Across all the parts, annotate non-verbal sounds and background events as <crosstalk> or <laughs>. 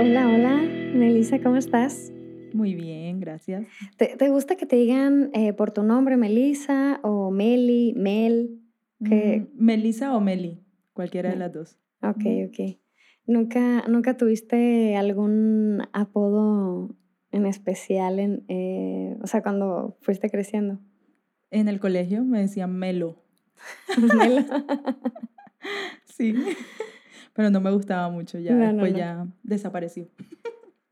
Hola, hola, Melissa, ¿cómo estás? Muy bien, gracias. ¿Te, te gusta que te digan eh, por tu nombre, Melissa, o Meli, Mel? Que... Mm, Melissa o Meli, cualquiera de las dos. Ok, ok. ¿Nunca, ¿Nunca tuviste algún apodo en especial, en, eh, o sea, cuando fuiste creciendo? En el colegio me decían Melo. <laughs> Melo. <laughs> sí pero no me gustaba mucho, ya después ya desapareció.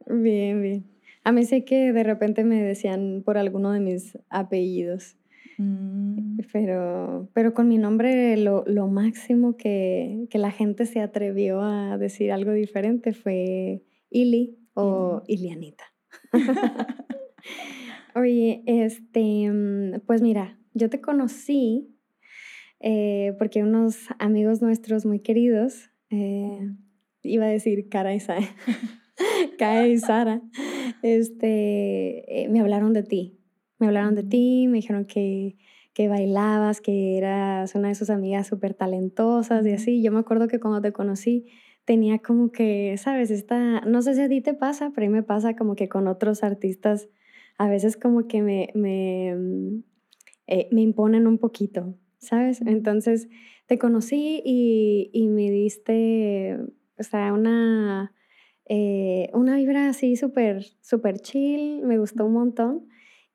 Bien, bien. A mí sí que de repente me decían por alguno de mis apellidos. Mm. Pero, pero con mi nombre lo, lo máximo que, que, la gente se atrevió a decir algo diferente fue Ili o Ilianita. <laughs> Oye, este, mm, pues mira, yo te conocí eh, porque unos amigos nuestros muy queridos eh, iba a decir Cara y Sara, <laughs> y Sara, este, eh, me hablaron de ti. Me hablaron de ti, me dijeron que, que bailabas, que eras una de sus amigas súper talentosas y así. Yo me acuerdo que cuando te conocí tenía como que, sabes, esta, no sé si a ti te pasa, pero a mí me pasa como que con otros artistas, a veces como que me, me, mm, eh, me imponen un poquito, ¿sabes? Entonces te conocí y, me diste, o sea, una, eh, una vibra así súper, súper chill, me gustó un montón.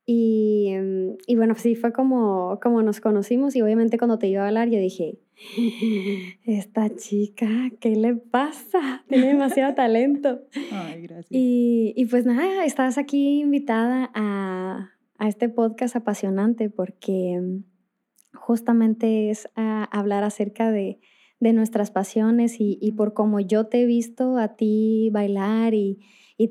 Y, em, y, bueno, sí, fue como, como nos conocimos y obviamente cuando te iba a hablar yo dije, <laughs> esta chica, ¿qué le pasa? Tiene demasiado talento. Ay, gracias. Y, y, pues nada, estás aquí invitada a, a este podcast apasionante porque em, justamente es a hablar acerca de, nuestras pasiones y, por cómo yo te he visto a ti bailar y,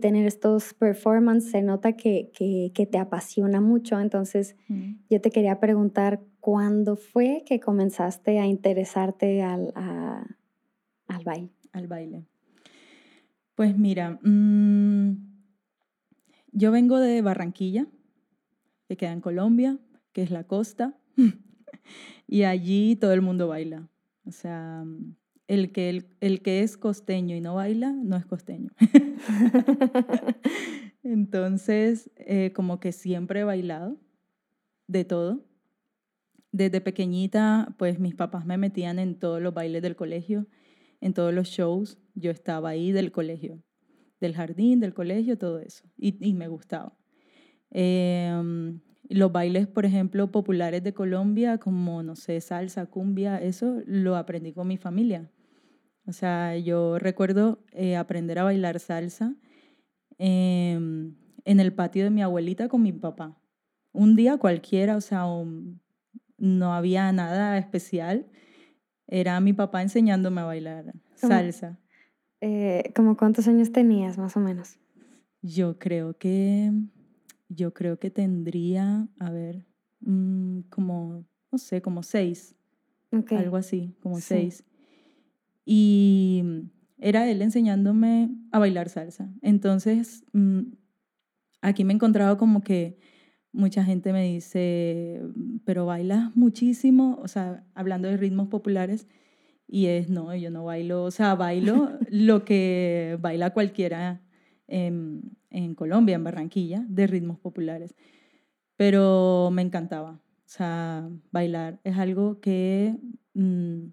tener estos performances, se nota que, te apasiona mucho. Entonces, mm. yo te quería preguntar, ¿cuándo fue que comenzaste a interesarte al, al baile? Al baile. Pues mira, mm, yo vengo de Barranquilla, que queda en Colombia, que es la costa. <laughs> y allí todo el mundo baila. O sea, el que, el, que es costeño y no baila, no es costeño. <laughs> Entonces, eh, como que siempre he bailado de todo. Desde pequeñita, pues mis papás me metían en todos los bailes del colegio, en todos los shows. Yo estaba ahí del colegio, del jardín, del colegio, todo eso. Y, y me gustaba. Eh, los bailes, por ejemplo, populares de Colombia, como, no sé, salsa, cumbia, eso lo aprendí con mi familia. O sea, yo recuerdo eh, aprender a bailar salsa em, en el patio de mi abuelita con mi papá. Un día cualquiera, o sea, no había nada especial. Era mi papá enseñándome a bailar salsa. Eh, ¿Cómo cuántos años tenías, más o menos? Yo creo que yo creo que tendría, a ver, mm, como, no sé, como seis. Algo así, como seis. Y era él enseñándome a bailar salsa. Entonces, mm, aquí me he encontrado como que mucha gente me dice, pero bailas muchísimo, o sea, hablando de ritmos populares, y es, no, yo no bailo, o sea, bailo <laughs> lo que baila cualquiera en, en Colombia, en Barranquilla, de ritmos populares. Pero me encantaba, o sea, bailar es algo que mm,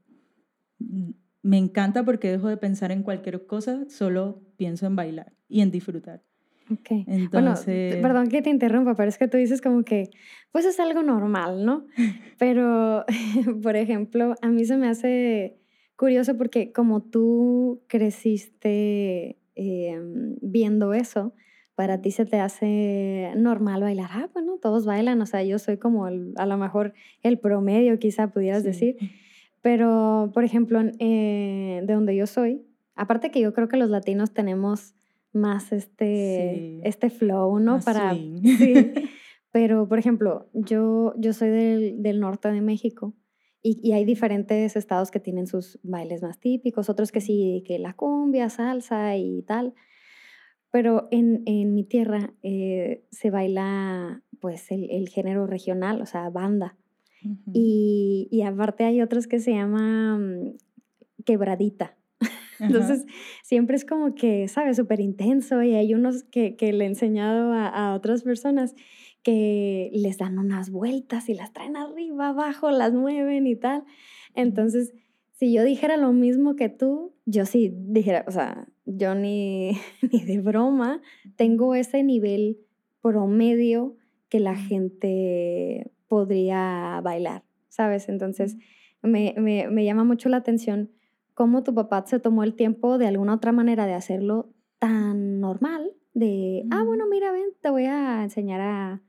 me encanta porque dejo de pensar en cualquier cosa, solo pienso en bailar y en disfrutar. Ok. Entonces... perdón que te interrumpa, pero es que tú dices como que, pues es algo normal, ¿no? <laughs> Pero, <laughs> por ejemplo, a mí se me hace curioso porque como tú creciste em, viendo eso, para ti se te hace normal bailar. Ah, bueno, todos bailan, o sea, yo soy como a lo mejor el promedio, quizá pudieras decir. Pero, por ejemplo, eh, de donde yo soy, aparte que yo creo que los latinos tenemos más este, este flow, ¿no? para, sí. <laughs> Pero, por ejemplo, yo, yo soy del, del norte de México y, y, hay diferentes estados que tienen sus bailes más típicos, otros que sí, que la cumbia, salsa y tal. Pero en, en mi tierra eh, se baila pues el, género regional, o sea, banda. Y, y, aparte hay otros que se llaman quebradita. <laughs> Entonces, siempre es como que, ¿sabes? Súper intenso y hay unos que, que le he enseñado a, a, otras personas que les dan unas vueltas y las traen arriba, abajo, las mueven y tal. Entonces, si yo dijera lo mismo que tú, yo sí dijera, o sea, yo ni, <laughs> ni de broma tengo ese nivel promedio que la gente podría bailar, ¿sabes? Entonces, me, me, me llama mucho la atención cómo tu papá se tomó el tiempo de alguna otra manera de hacerlo tan normal, de, ah, bueno, mira, ven, te voy a enseñar a,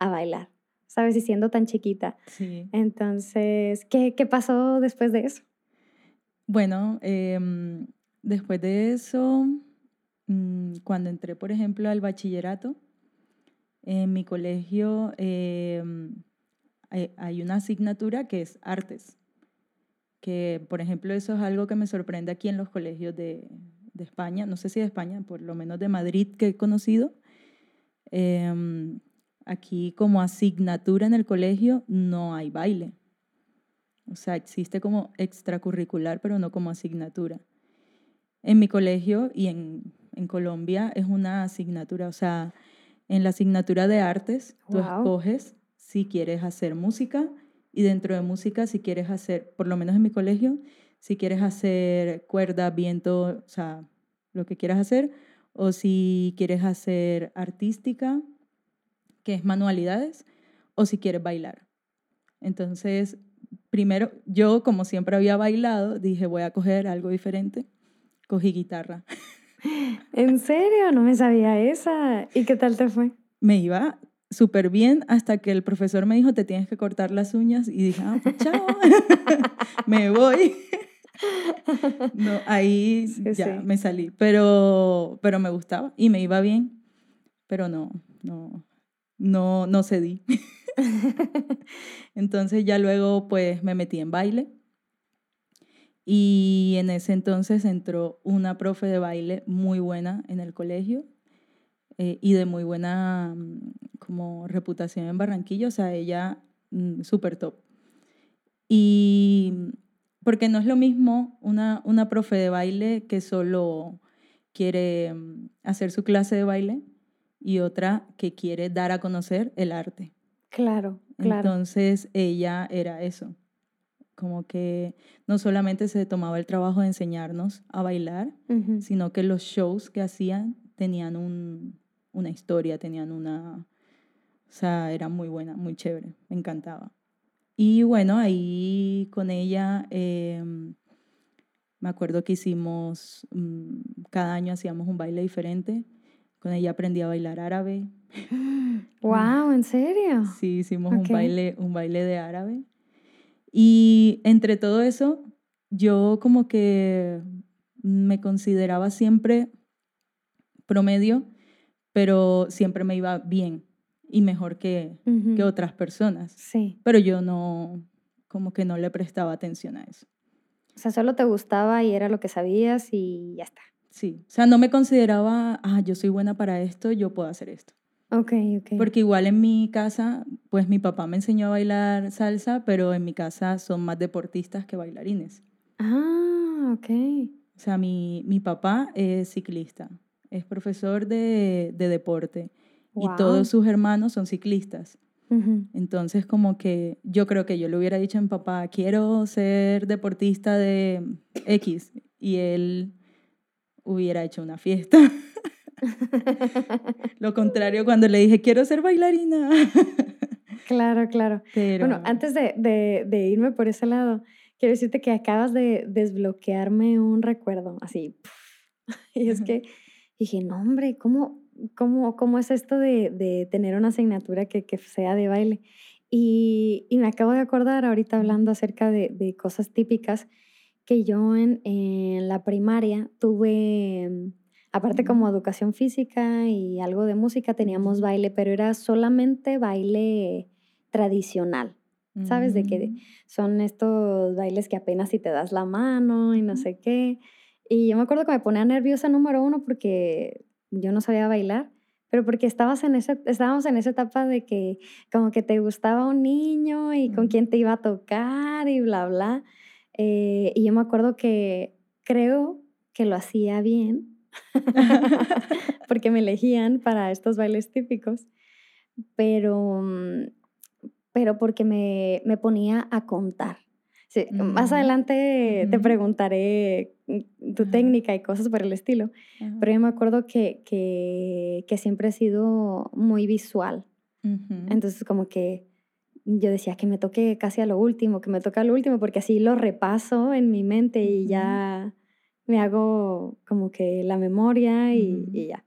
a bailar, ¿sabes? Y siendo tan chiquita. Sí. Entonces, ¿qué, qué pasó después de eso? Bueno, em, después de eso, mm, cuando entré, por ejemplo, al bachillerato, en mi colegio em, hay una asignatura que es artes, que por ejemplo eso es algo que me sorprende aquí en los colegios de, de España, no sé si de España, por lo menos de Madrid que he conocido. Em, aquí como asignatura en el colegio no hay baile. O sea, existe como extracurricular, pero no como asignatura. En mi colegio y en, en Colombia es una asignatura, o sea, en la asignatura de artes tú escoges si quieres hacer música y dentro de música si quieres hacer, por lo menos en mi colegio, si quieres hacer cuerda, viento, o sea, lo que quieras hacer, o si quieres hacer artística, que es manualidades, o si quieres bailar. Entonces, primero, yo como siempre había bailado, dije, voy a coger algo diferente. Cogí guitarra. ¿En serio? No me sabía esa. ¿Y qué tal te fue? Me iba súper bien hasta que el profesor me dijo, te tienes que cortar las uñas. Y dije, ah, pues <laughs> chao, <laughs> me voy. <laughs> no, ahí ya me salí, pero, pero me gustaba y me iba bien, pero no, no, no, no cedí. entonces ya luego pues me metí en baile y en ese entonces entró una profe de baile muy buena en el colegio eh, y de muy buena mm, como reputación en Barranquilla, o sea, ella mm, súper top. Y porque no es lo mismo una, una profe de baile que solo quiere mm, hacer su clase de baile y otra que quiere dar a conocer el arte. Claro, claro. Entonces ella era eso, como que no solamente se tomaba el trabajo de enseñarnos a bailar, sino que los shows que hacían tenían un, una historia, tenían una... O sea, era muy buena, muy chévere, me encantaba. Y bueno, ahí con ella, em, me acuerdo que hicimos, mm, cada año hacíamos un baile diferente con ella aprendí a bailar árabe. <gasps> ¡Wow! ¿En serio? Sí, hicimos un, baile, un baile de árabe. Y entre todo eso, yo como que me consideraba siempre promedio, pero siempre me iba bien y mejor que, que otras personas. Sí. Pero yo no, como que no le prestaba atención a eso. O sea, solo te gustaba y era lo que sabías y ya está. Sí, o sea, no me consideraba, ah, yo soy buena para esto, yo puedo hacer esto. Ok, ok. Porque igual en mi casa, pues mi papá me enseñó a bailar salsa, pero en mi casa son más deportistas que bailarines. Ah, ok. O sea, mi, mi papá es ciclista, es profesor de, de deporte y todos sus hermanos son ciclistas. Entonces, como que yo creo que yo le hubiera dicho a mi papá, quiero ser deportista de X, y él hubiera hecho una fiesta. <laughs> Lo contrario cuando le dije, quiero ser bailarina. <laughs> claro, claro. Bueno, antes de, de, irme por ese lado, quiero decirte que acabas de desbloquearme un recuerdo, así. <laughs> Y es que dije, no, hombre, ¿cómo, cómo, cómo es esto de, de tener una asignatura que, que sea de baile? Y, y, me acabo de acordar ahorita hablando acerca de, de cosas típicas que yo en, la primaria tuve, mm, aparte como educación física y algo de música, teníamos baile, pero era solamente baile tradicional. ¿Sabes? De que mm. son estos bailes que apenas si te das la mano y no sé qué. Y yo me acuerdo que me ponía nerviosa número uno porque yo no sabía bailar, pero porque estabas en ese, estábamos en esa etapa de que como que te gustaba un niño y con quién te iba a tocar y bla, bla. Eh, y yo me acuerdo que creo que lo hacía bien, <laughs> <laughs> porque me elegían para estos bailes típicos, pero, mm, pero porque me, me ponía a contar. Más adelante te preguntaré mm, tu técnica y cosas por el estilo, pero yo me acuerdo que, que, que, siempre he sido muy visual. Entonces como que yo decía que me toque casi a lo último, que me toque a lo último, porque así lo repaso en mi mente y ya me hago como que la memoria y, y ya.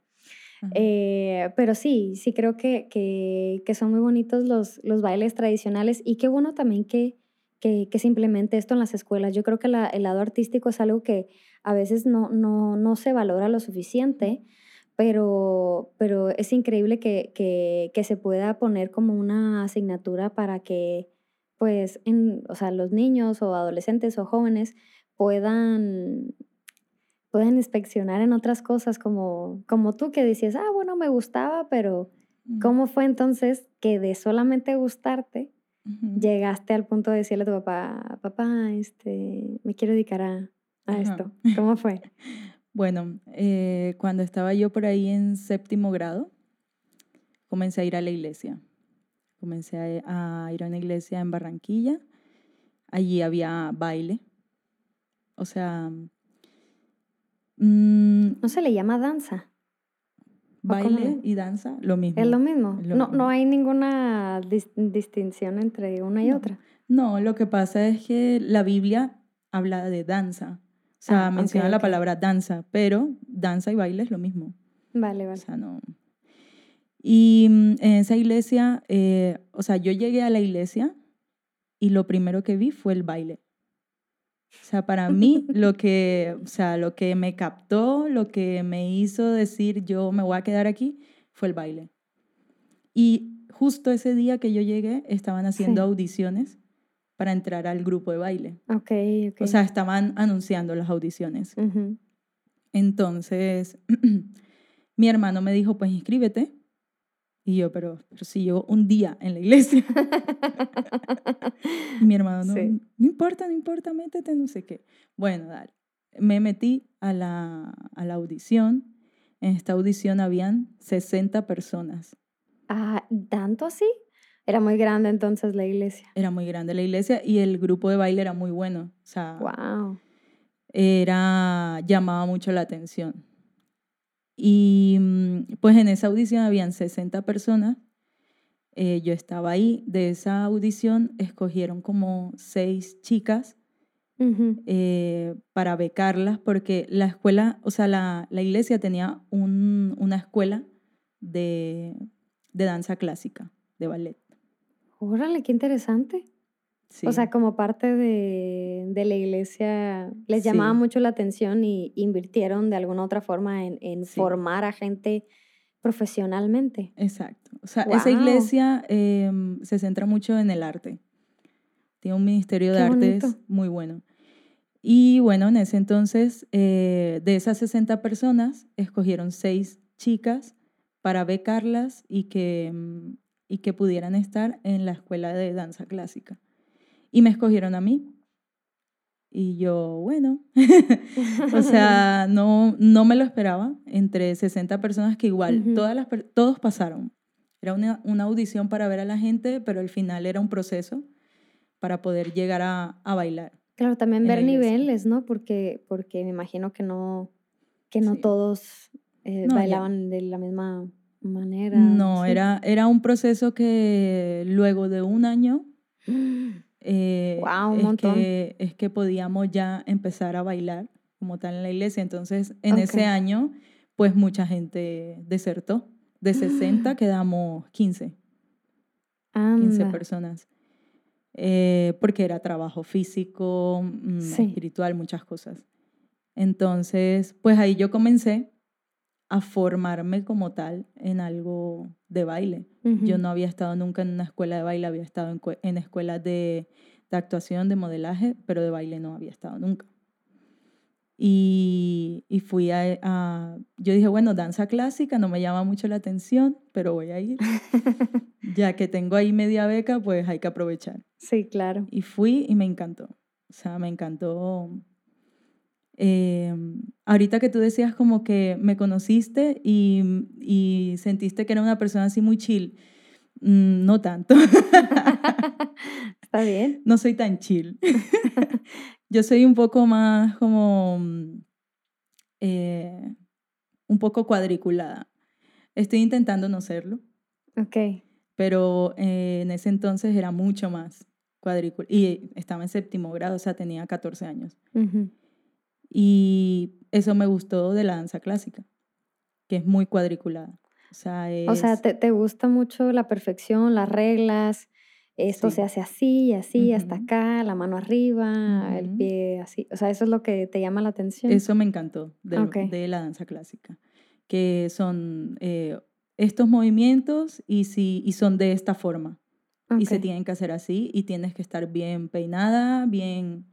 Eh, pero sí, sí creo que, que, que, son muy bonitos los, los bailes tradicionales y qué bueno también que, que, que se implemente esto en las escuelas. Yo creo que la, el lado artístico es algo que a veces no, no, no se valora lo suficiente, pero, pero es increíble que, que, que, se pueda poner como una asignatura para que pues, en, o sea, los niños o adolescentes o jóvenes puedan pueden inspeccionar en otras cosas como, como tú que decías, ah, bueno, me gustaba, pero ¿cómo fue entonces que de solamente gustarte llegaste al punto de decirle a tu papá, papá, este, me quiero dedicar a, a esto? ¿Cómo fue? <laughs> bueno, eh, cuando estaba yo por ahí en séptimo grado, comencé a ir a la iglesia. Comencé a, a ir a una iglesia en Barranquilla. Allí había baile. O sea, Mm, ¿No se le llama danza? Baile y danza, lo mismo. Es lo mismo. no, no hay ninguna distinción entre una y otra. No, lo que pasa es que la Biblia habla de danza. O sea, ah, menciona la palabra danza, pero danza y baile es lo mismo. Vale, vale. O sea, no. Y mm, en esa iglesia, eh, o sea, yo llegué a la iglesia y lo primero que vi fue el baile. O sea, para mí lo que, o sea, lo que me captó, lo que me hizo decir yo me voy a quedar aquí fue el baile. Y justo ese día que yo llegué estaban haciendo audiciones para entrar al grupo de baile. Ok, ok. O sea, estaban anunciando las audiciones. Entonces, <clears throat> mi hermano me dijo, pues inscríbete. Y yo, pero, pero si llevo un día en la iglesia. <laughs> mi hermano, no, no importa, no importa, métete, no sé qué. Bueno, dale. Me metí a la, a la audición. En esta audición habían 60 personas. Ah, ¿tanto así? Era muy grande entonces la iglesia. Era muy grande la iglesia y el grupo de baile era muy bueno. O sea, wow. era, llamaba mucho la atención. Y mm, pues en esa audición habían 60 personas. Eh, yo estaba ahí. De esa audición escogieron como seis chicas eh, para becarlas porque la escuela, o sea, la, la iglesia tenía un, una escuela de, de danza clásica, de ballet. Órale, qué interesante. O sea, como parte de, de la iglesia, les llamaba mucho la atención y invirtieron de alguna otra forma en, en formar a gente profesionalmente. Exacto. O sea, esa iglesia em, se centra mucho en el arte. Tiene un ministerio de artes muy bueno. Y bueno, en ese entonces, eh, de esas 60 personas, escogieron seis chicas para becarlas y que, em, y que pudieran estar en la escuela de danza clásica. Y me escogieron a mí. Y yo, bueno, <laughs> o sea, <laughs> no, no me lo esperaba. Entre 60 personas que igual, todas las, todos pasaron. Era una, una, audición para ver a la gente, pero al final era un proceso para poder llegar a, a bailar. Claro, también ver niveles, ¿no? Porque, porque me imagino que no, que no todos eh, bailaban de la misma manera. No, era, era un proceso que luego de un año <gasps> <gasps> Eh, un es, que, es que podíamos ya empezar a bailar como tal en la iglesia. Entonces, en ese año, pues mucha gente desertó. De 60 <gasps> quedamos 15. 15 personas. Eh, porque era trabajo físico, mm, espiritual, muchas cosas. Entonces, pues ahí yo comencé a formarme como tal en algo de baile. Yo no había estado nunca en una escuela de baile, había estado en, en escuelas de, de, actuación, de modelaje, pero de baile no había estado nunca. Y, y fui a, a, Yo dije, bueno, danza clásica no me llama mucho la atención, pero voy a ir. <laughs> ya que tengo ahí media beca, pues hay que aprovechar. Sí, claro. Y fui y me encantó. O sea, me encantó. Eh, ahorita que tú decías como que me conociste y, y sentiste que era una persona así muy chill. Mm, no tanto. <laughs> Está bien. No soy tan chill. <laughs> Yo soy un poco más como, eh, un poco cuadriculada. Estoy intentando no serlo. Ok. Pero eh, en ese entonces era mucho más cuadriculada. Y estaba en séptimo grado, o sea, tenía 14 años. Y eso me gustó de la danza clásica, que es muy cuadriculada. O sea, o sea te, te, gusta mucho la perfección, las reglas, esto se hace así, así, hasta acá, la mano arriba, el pie así. O sea, eso es lo que te llama la atención. Eso me encantó de, de la danza clásica, que son eh, estos movimientos y, si, y son de esta forma. Y se tienen que hacer así y tienes que estar bien peinada, bien,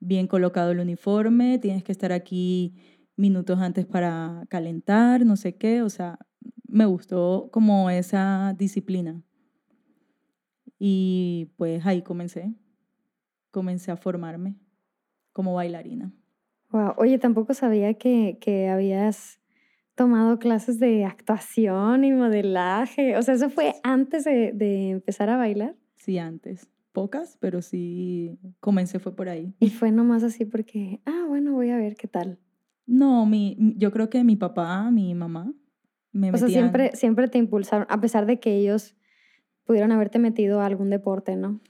bien colocado el uniforme, tienes que estar aquí minutos antes para calentar, no sé qué. O sea, me gustó como esa disciplina. Y pues ahí comencé, comencé a formarme como bailarina. Wow. Oye, tampoco sabía que, que habías tomado clases de actuación y modelaje. O sea, ¿eso fue antes de, de, empezar a bailar? Sí, antes. Pocas, pero sí comencé fue por ahí. Y fue nomás así porque, ah, bueno, voy a ver qué tal. No, mi, yo creo que mi papá, mi mamá, me O sea, siempre, siempre te impulsaron, a pesar de que ellos pudieron haberte metido a algún deporte, ¿no?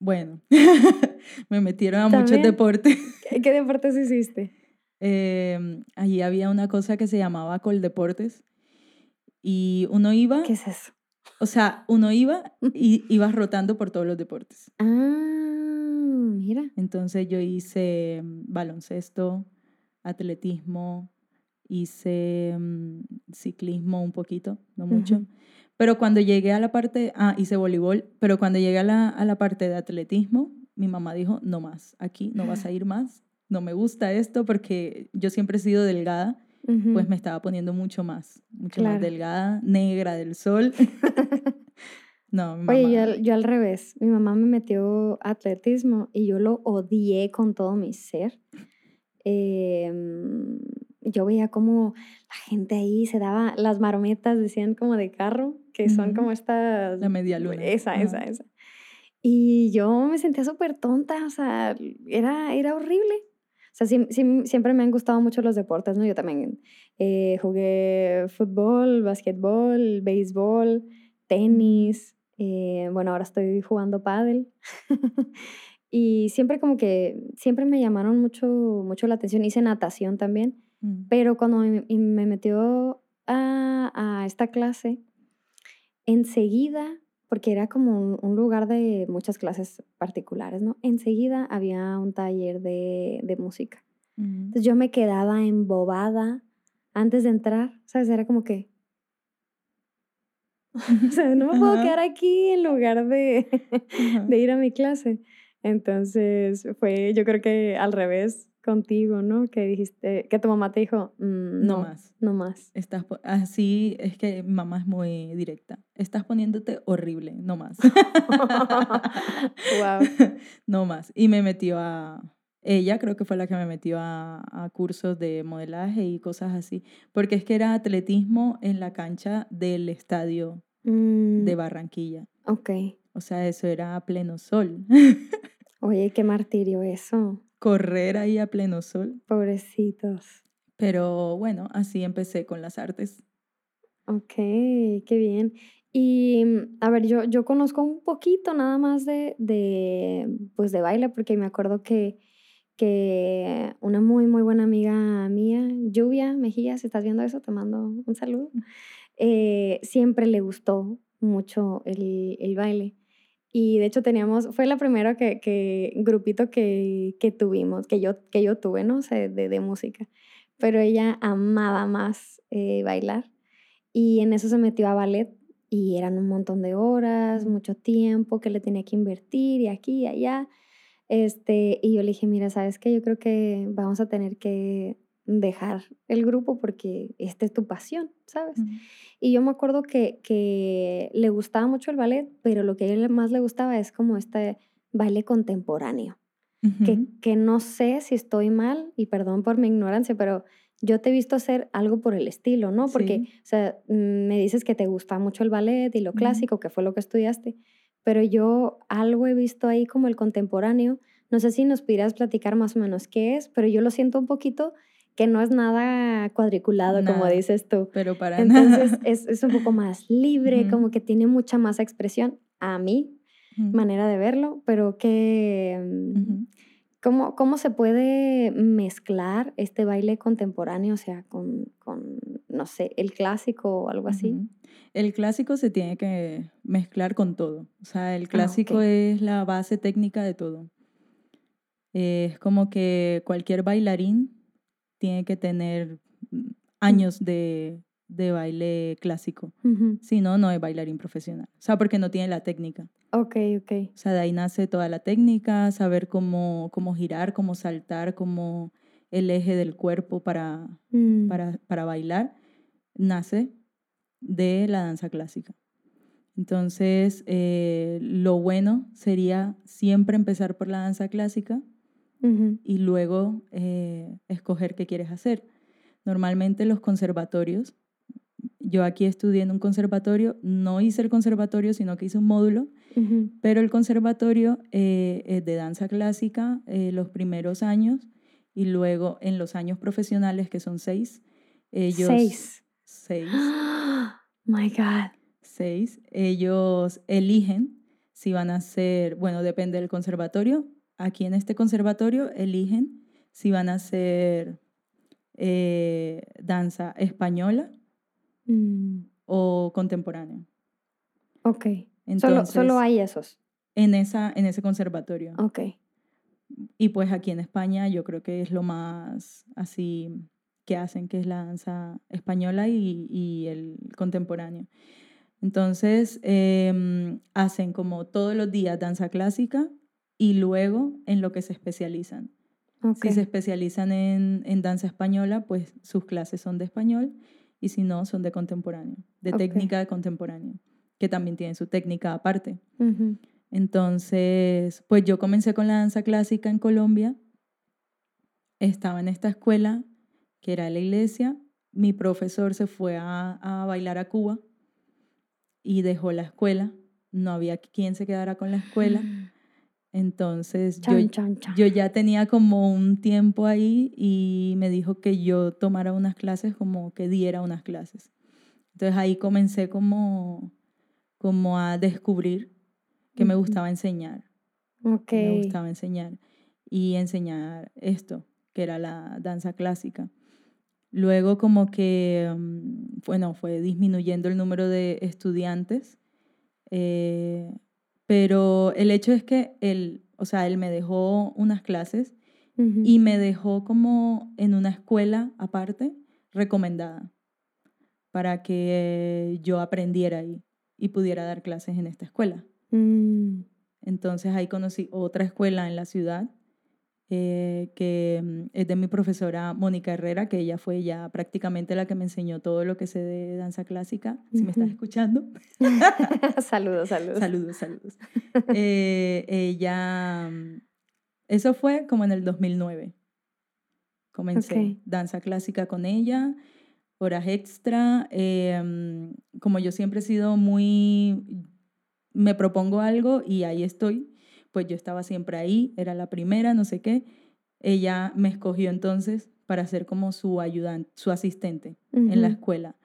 Bueno, <laughs> me metieron a muchos deportes. ¿Qué, deportes hiciste? Em, allí había una cosa que se llamaba Coldeportes y uno iba... ¿Qué es eso? O sea, uno iba y ibas rotando por todos los deportes. Ah, mira. Entonces yo hice mm, baloncesto, atletismo, hice mm, ciclismo un poquito, no mucho. Pero cuando llegué a la parte, ah, hice voleibol, pero cuando llegué a la, a la parte de atletismo, mi mamá dijo, no más, aquí no vas a ir más, no me gusta esto porque yo siempre he sido delgada, pues me estaba poniendo mucho más, mucho más delgada, negra del sol. <laughs> no, mi mamá... Oye, yo, yo, al revés, mi mamá me metió atletismo y yo lo odié con todo mi ser. Eh, yo veía como la gente ahí se daba, las marometas decían como de carro, que son como estas... La media luna. Esa, esa, esa. Y yo me sentía súper tonta, o sea, era, era horrible. O sea, sí, siempre me han gustado mucho los deportes, ¿no? Yo también eh, jugué fútbol, básquetbol, béisbol, tenis. Eh, bueno, ahora estoy jugando pádel. <laughs> y siempre como que, siempre me llamaron mucho, mucho la atención. Hice natación también. Mm. Pero cuando me, me metió a, a, esta clase, enseguida, porque era como un, lugar de muchas clases particulares, ¿no? Enseguida había un taller de, de música. Entonces yo me quedaba embobada antes de entrar, ¿sabes? Era como que... <laughs> o sea, no me puedo quedar aquí en lugar de, de ir a mi clase. Entonces fue, yo creo que al revés, contigo, ¿no? Que dijiste, que tu mamá te dijo, mm, no, más. No más. Estás, así es que mamá es muy directa. Estás poniéndote horrible, no más. <laughs> wow. <laughs> No más. Y me metió a, ella creo que fue la que me metió a, a, cursos de modelaje y cosas así, porque es que era atletismo en la cancha del estadio de mm. Barranquilla. Ok. O sea, eso era a pleno sol. Oye, qué martirio eso correr ahí a pleno sol. Pobrecitos. Pero bueno, así empecé con las artes. Ok, qué bien. Y a ver, yo, yo conozco un poquito nada más de, de, pues de baile, porque me acuerdo que, que una muy, muy buena amiga mía, Lluvia Mejía, si estás viendo eso, te mando un saludo, eh, siempre le gustó mucho el, el baile. Y de hecho teníamos, fue la primera que, que grupito que, que, tuvimos, que yo, que yo tuve, ¿no? sé, de, de, música. Pero ella amaba más eh, bailar y en eso se metió a ballet y eran un montón de horas, mucho tiempo que le tenía que invertir y aquí y allá. Este, y yo le dije, mira, ¿sabes qué? Yo creo que vamos a tener que dejar el grupo porque esta es tu pasión, ¿sabes? Y yo me acuerdo que, que le gustaba mucho el ballet, pero lo que a él más le gustaba es como este baile contemporáneo, que, que no sé si estoy mal, y perdón por mi ignorancia, pero yo te he visto hacer algo por el estilo, ¿no? Porque, o sea, mm, me dices que te gusta mucho el ballet y lo clásico, que fue lo que estudiaste, pero yo algo he visto ahí como el contemporáneo. No sé si nos pudieras platicar más o menos qué es, pero yo lo siento un poquito que no es nada cuadriculado, como dices tú. Pero para Entonces nada. Es, es, un poco más libre, como que tiene mucha más expresión a mí, manera de verlo, pero que... Mm, ¿Cómo, ¿Cómo se puede mezclar este baile contemporáneo, o sea, con, con no sé, el clásico o algo así? El clásico se tiene que mezclar con todo. O sea, el ah, clásico es la base técnica de todo. es como que cualquier bailarín tiene que tener mm, años de, de baile clásico. Si no, no es bailarín profesional. O sea, porque no tiene la técnica. Ok, ok. O sea, de ahí nace toda la técnica, saber cómo, cómo girar, cómo saltar, cómo el eje del cuerpo para, mm. para, para bailar, nace de la danza clásica. Entonces, eh, lo bueno sería siempre empezar por la danza clásica y luego eh, escoger qué quieres hacer. Normalmente los conservatorios yo aquí estudié en un conservatorio, no hice el conservatorio, sino que hice un módulo, pero el conservatorio eh, de danza clásica eh, los primeros años y luego en los años profesionales, que son seis, ellos... Seis. Seis. <gasps> my God. Seis. Ellos eligen si van a ser, bueno, depende del conservatorio. Aquí en este conservatorio eligen si van a hacer eh, danza española Mm. o contemporáneo. Ok. solo, solo hay esos. En, esa, en ese conservatorio. Ok. Y pues aquí en España yo creo que es lo más así que hacen, que es la danza española y, y el contemporáneo. Entonces, em, hacen como todos los días danza clásica y luego en lo que se especializan. Si se especializan en, en, danza española, pues sus clases son de español y si no, son de contemporáneo, de técnica de contemporáneo, que también tienen su técnica aparte. Entonces, pues yo comencé con la danza clásica en Colombia, estaba en esta escuela, que era la iglesia, mi profesor se fue a, a bailar a Cuba y dejó la escuela, no había quien se quedara con la escuela. <gasps> <gasps> Entonces yo, yo ya tenía como un tiempo ahí y me dijo que yo tomara unas clases, como que diera unas clases. Entonces ahí comencé como, como a descubrir que me gustaba enseñar. Okay. Me gustaba enseñar y enseñar esto, que era la danza clásica. Luego como que, mm, bueno, fue disminuyendo el número de estudiantes. Eh, pero el hecho es que él, o sea, él me dejó unas clases y me dejó como en una escuela aparte recomendada para que yo aprendiera ahí y pudiera dar clases en esta escuela. Mm. Entonces ahí conocí otra escuela en la ciudad eh, que mm, es de mi profesora Mónica Herrera, que ella fue ya prácticamente la que me enseñó todo lo que sé de danza clásica, si me estás escuchando. <laughs> saludos, saludos. Saludos, saludos. <laughs> Eh, ella, mm, eso fue como en el 2009. Comencé danza clásica con ella, horas extra. Eh, mm, como yo siempre he sido muy, me propongo algo y ahí estoy pues yo estaba siempre ahí, era la primera, no sé qué. Ella me escogió entonces para ser como su ayudante, su asistente en la escuela.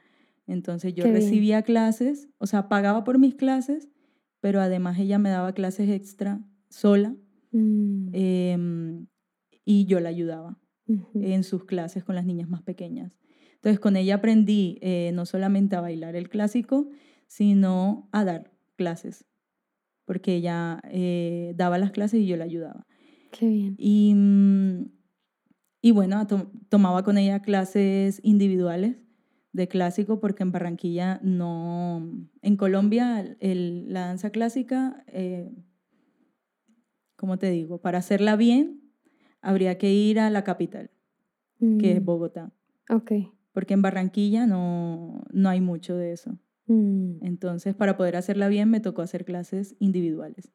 Entonces yo recibía clases, o sea, pagaba por mis clases, pero además ella me daba clases extra sola mm. em, y yo la ayudaba en sus clases con las niñas más pequeñas. Entonces con ella aprendí eh, no solamente a bailar el clásico, sino a dar clases porque ella eh, daba las clases y yo la ayudaba. Qué bien. Y, mm, y bueno, tomaba con ella clases individuales de clásico porque en Barranquilla no, en Colombia el, la danza clásica, eh, como te digo, para hacerla bien, habría que ir a la capital, que es Mm, Bogotá. Ok. Porque en Barranquilla no, no hay mucho de eso. Mm, Entonces, para poder hacerla bien, me tocó hacer clases individuales.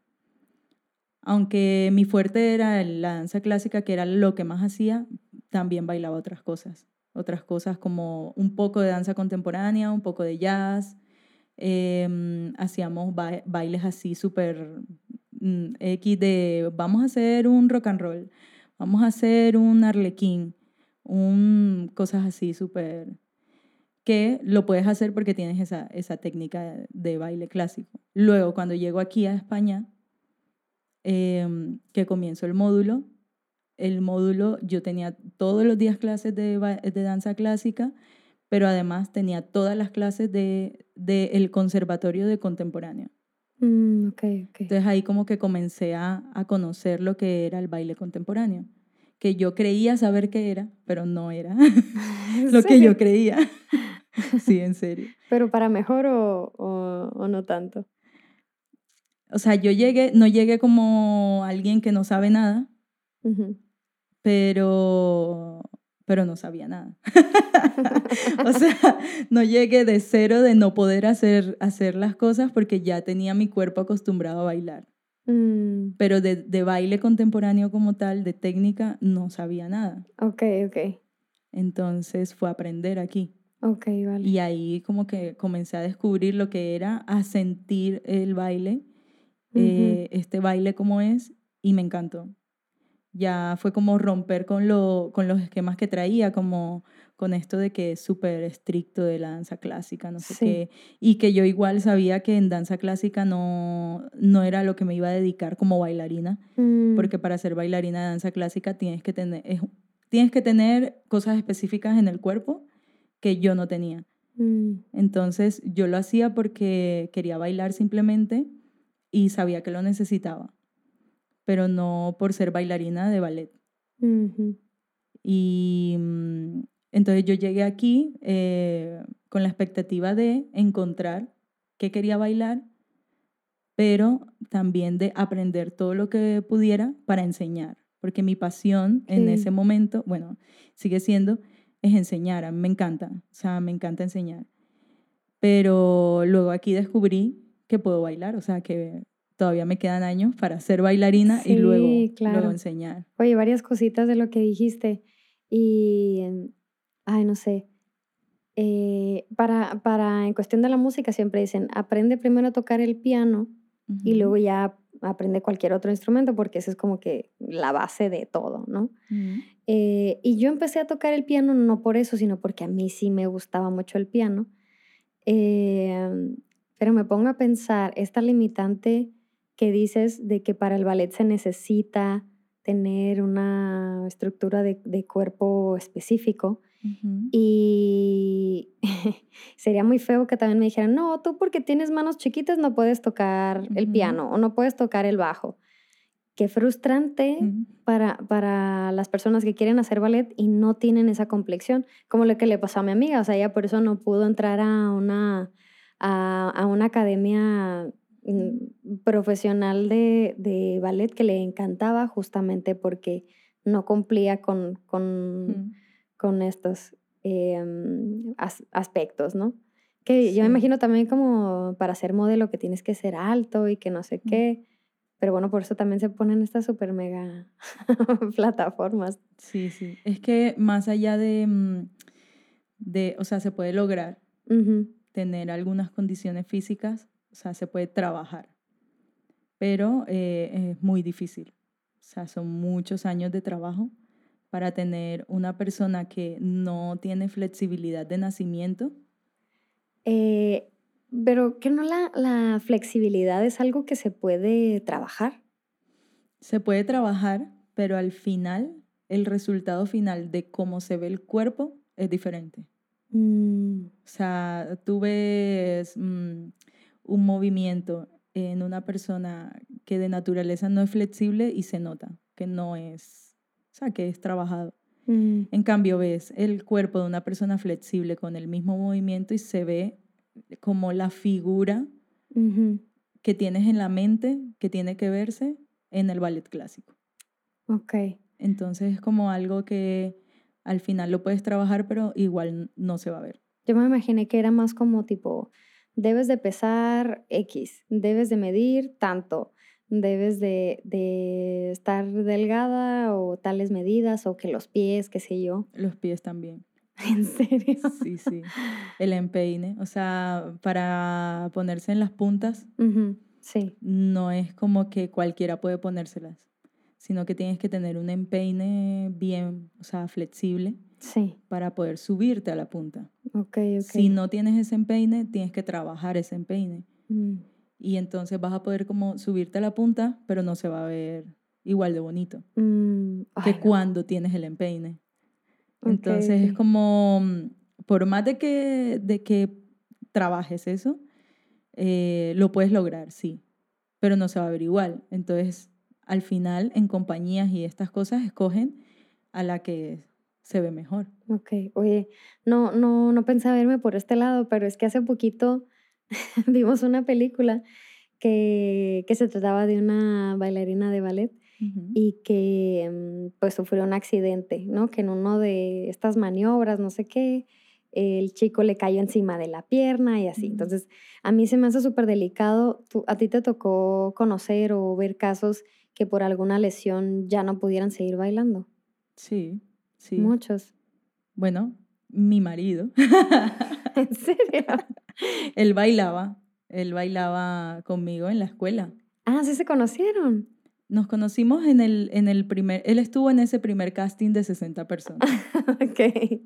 Aunque mi fuerte era la danza clásica, que era lo que más hacía, también bailaba otras cosas. Otras cosas como un poco de danza contemporánea, un poco de jazz. Em, hacíamos ba- bailes así súper mm, X de vamos a hacer un rock and roll, vamos a hacer un arlequín, un, cosas así súper que lo puedes hacer porque tienes esa, esa técnica de baile clásico. Luego, cuando llego aquí a España, em, que comienzo el módulo, el módulo yo tenía todos los días clases de, de danza clásica, pero además tenía todas las clases del de, el conservatorio de contemporáneo. mm, ok, ok. Entonces ahí como que comencé a, a conocer lo que era el baile contemporáneo, que yo creía saber qué era, pero no era <laughs> ¿En <laughs> lo que yo creía. <laughs> sí, en serio. ¿Pero para mejor o, o, o no tanto? O sea, yo llegué, no llegué como alguien que no sabe nada, pero, pero no sabía nada. o sea, no llegué de cero de no poder hacer, hacer las cosas porque ya tenía mi cuerpo acostumbrado a bailar. Mm, Pero de, de baile contemporáneo como tal, de técnica, no sabía nada. ok, ok. Entonces fue a aprender aquí. Ok, vale. Y ahí como que comencé a descubrir lo que era, a sentir el baile, eh, este baile como es, y me encantó. Ya fue como romper con, lo, con los esquemas que traía, como con esto de que es súper estricto de la danza clásica, no sé Sí. qué, y que yo igual sabía que en danza clásica no, no era lo que me iba a dedicar como bailarina, Mm, porque para ser bailarina de danza clásica tienes que tener, es- tienes que tener cosas específicas en el cuerpo que yo no tenía. mm, Entonces yo lo hacía porque quería bailar simplemente y sabía que lo necesitaba, pero no por ser bailarina de ballet. ujú. Y mm, entonces yo llegué aquí eh, con la expectativa de encontrar qué quería bailar, pero también de aprender todo lo que pudiera para enseñar, porque mi pasión en ese momento, bueno, sigue siendo, es enseñar, a mí me encanta, o sea, me encanta enseñar. Pero luego aquí descubrí que puedo bailar, o sea, que todavía me quedan años para ser bailarina y luego, Sí, luego claro. enseñar. Oye, varias cositas de lo que dijiste. Y, ay, no sé. eh, para, para, en cuestión de la música, siempre dicen, aprende primero a tocar el piano y Ujú. luego ya aprende cualquier otro instrumento, porque esa es como que la base de todo, ¿no? Ujú. Eh, y yo empecé a tocar el piano no por eso, sino porque a mí sí me gustaba mucho el piano. Eh, pero me pongo a pensar, esta limitante que dices de que para el ballet se necesita tener una estructura de, de cuerpo específico Y <laughs> sería muy feo que también me dijeran, no, tú porque tienes manos chiquitas no puedes tocar el piano o no puedes tocar el bajo. Qué frustrante para, para las personas que quieren hacer ballet y no tienen esa complexión, como lo que le pasó a mi amiga, o sea, ella por eso no pudo entrar a una, a, a una academia mm, profesional de, de ballet que le encantaba justamente porque no cumplía con, con. Con estos em, as- aspectos, ¿no? Que yo me Sí. imagino también como para ser modelo que tienes que ser alto y que no sé qué. Pero bueno, por eso también se ponen estas super mega <laughs> plataformas. Sí, sí. Es que más allá de, mm, de, o sea, se puede lograr Ujú. tener algunas condiciones físicas, o sea, se puede trabajar, pero eh, es muy difícil. O sea, son muchos años de trabajo para tener una persona que no tiene flexibilidad de nacimiento. Eh, pero que no la, la flexibilidad es algo que se puede trabajar. Se puede trabajar, pero al final, el resultado final de cómo se ve el cuerpo es diferente. Mm, O sea, tú ves mm, un movimiento en una persona que de naturaleza no es flexible y se nota que no es, o sea, que es trabajado. mm, En cambio, ves el cuerpo de una persona flexible con el mismo movimiento y se ve como la figura que tienes en la mente que tiene que verse en el ballet clásico. Ok. Entonces es como algo que al final lo puedes trabajar, pero igual no se va a ver. Yo me imaginé que era más como tipo, debes de pesar X, debes de medir tanto, debes de, de estar delgada o tales medidas, o que los pies, qué sé yo. Los pies también. <laughs> ¿En serio? Sí, sí. El empeine, o sea, para ponerse en las puntas, sí. no es como que cualquiera puede ponérselas, sino que tienes que tener un empeine bien, o sea, flexible. Sí. Para poder subirte a la punta. Ok, ok. Si no tienes ese empeine, tienes que trabajar ese empeine. Mm. Y entonces vas a poder como subirte a la punta, pero no se va a ver igual de bonito mm, que cuando tienes el empeine. Entonces es como, mm, por más de que, de que trabajes eso, eh, lo puedes lograr, sí, pero no se va a ver igual. Entonces, al final, en compañías y estas cosas, escogen a la que se ve mejor. Ok, oye, no, no, no pensaba verme por este lado, pero es que hace poquito <laughs> vimos una película que, que se trataba de una bailarina de ballet y que mm, pues sufrió un accidente, ¿no? Que en uno de estas maniobras, no sé qué, el chico le cayó encima de la pierna y así. Entonces, a mí se me hace súper delicado. ¿A ti te tocó conocer o ver casos que por alguna lesión ya no pudieran seguir bailando? Sí, sí. Muchos. Bueno, mi marido. <laughs> ¿En serio? <laughs> él bailaba, él bailaba conmigo en la escuela. Ah, sí se conocieron. Nos conocimos en el, en el primer, él estuvo en ese primer casting de 60 personas. <laughs> ok.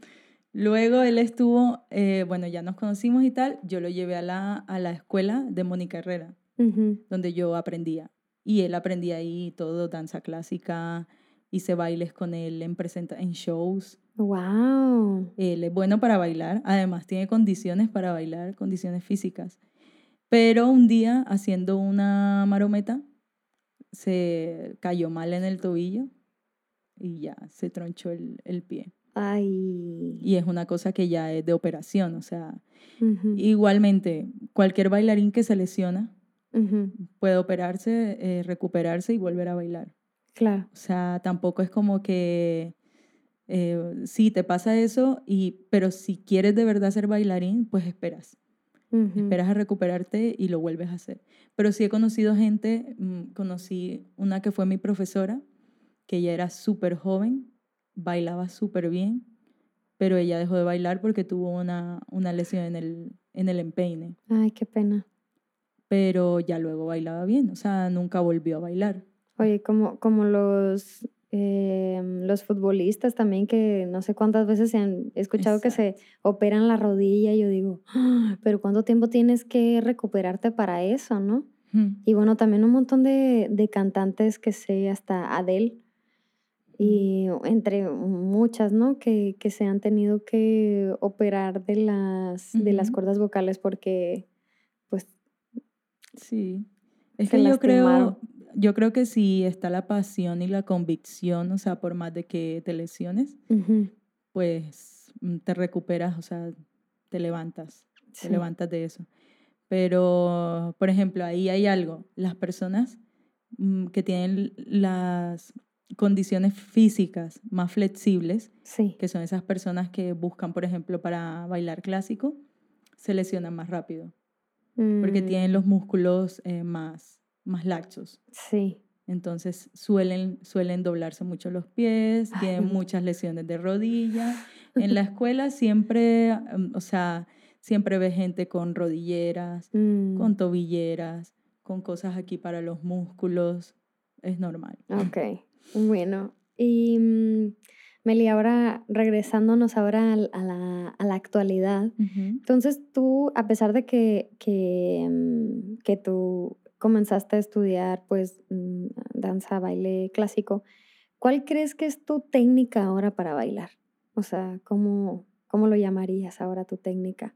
Luego él estuvo, eh, bueno, ya nos conocimos y tal, yo lo llevé a la, a la escuela de Mónica Herrera, donde yo aprendía. Y él aprendía ahí todo, danza clásica, hice bailes con él en, presenta en shows. ¡Wow! Él es bueno para bailar, además tiene condiciones para bailar, condiciones físicas. Pero un día, haciendo una marometa, se cayó mal en el tobillo y ya se tronchó el, el pie. Ay. Y es una cosa que ya es de operación, o sea, igualmente, cualquier bailarín que se lesiona puede operarse, eh, recuperarse y volver a bailar. Claro. O sea, tampoco es como que eh, sí te pasa eso, y, pero si quieres de verdad ser bailarín, pues esperas. Esperas a recuperarte y lo vuelves a hacer. Pero sí he conocido gente, mm, conocí una que fue mi profesora, que ella era súper joven, bailaba súper bien, pero ella dejó de bailar porque tuvo una, una lesión en el, en el empeine. Ay, qué pena. Pero ya luego bailaba bien, o sea, nunca volvió a bailar. Oye, como, como los Em, los futbolistas también, que no sé cuántas veces se han escuchado que se operan la rodilla, y yo digo, ¡Ah! pero ¿cuánto tiempo tienes que recuperarte para eso, no? Y bueno, también un montón de, de cantantes que sé, hasta Adele, y entre muchas, ¿no? Que, que, se han tenido que operar de las, de las cuerdas vocales porque, pues... Sí. Es que yo creo, yo creo que si está la pasión y la convicción, o sea, por más de que te lesiones, pues mm, te recuperas, o sea, te levantas, te levantas de eso. Pero, por ejemplo, ahí hay algo, las personas mm, que tienen las condiciones físicas más flexibles, que son esas personas que buscan, por ejemplo, para bailar clásico, se lesionan más rápido, porque tienen los mm. músculos eh, más más laxos. Sí. Entonces suelen, suelen doblarse mucho los pies, tienen muchas lesiones de rodilla. En la <laughs> escuela siempre, mm, o sea, siempre ve gente con rodilleras, mm. con tobilleras, con cosas aquí para los músculos. Es normal. Ok, bueno. Y mm, Meli, ahora regresándonos ahora a la, a la actualidad. Entonces tú, a pesar de que, que, que tu comenzaste a estudiar pues mm, danza, baile clásico, ¿cuál crees que es tu técnica ahora para bailar? O sea, ¿cómo, cómo lo llamarías ahora tu técnica?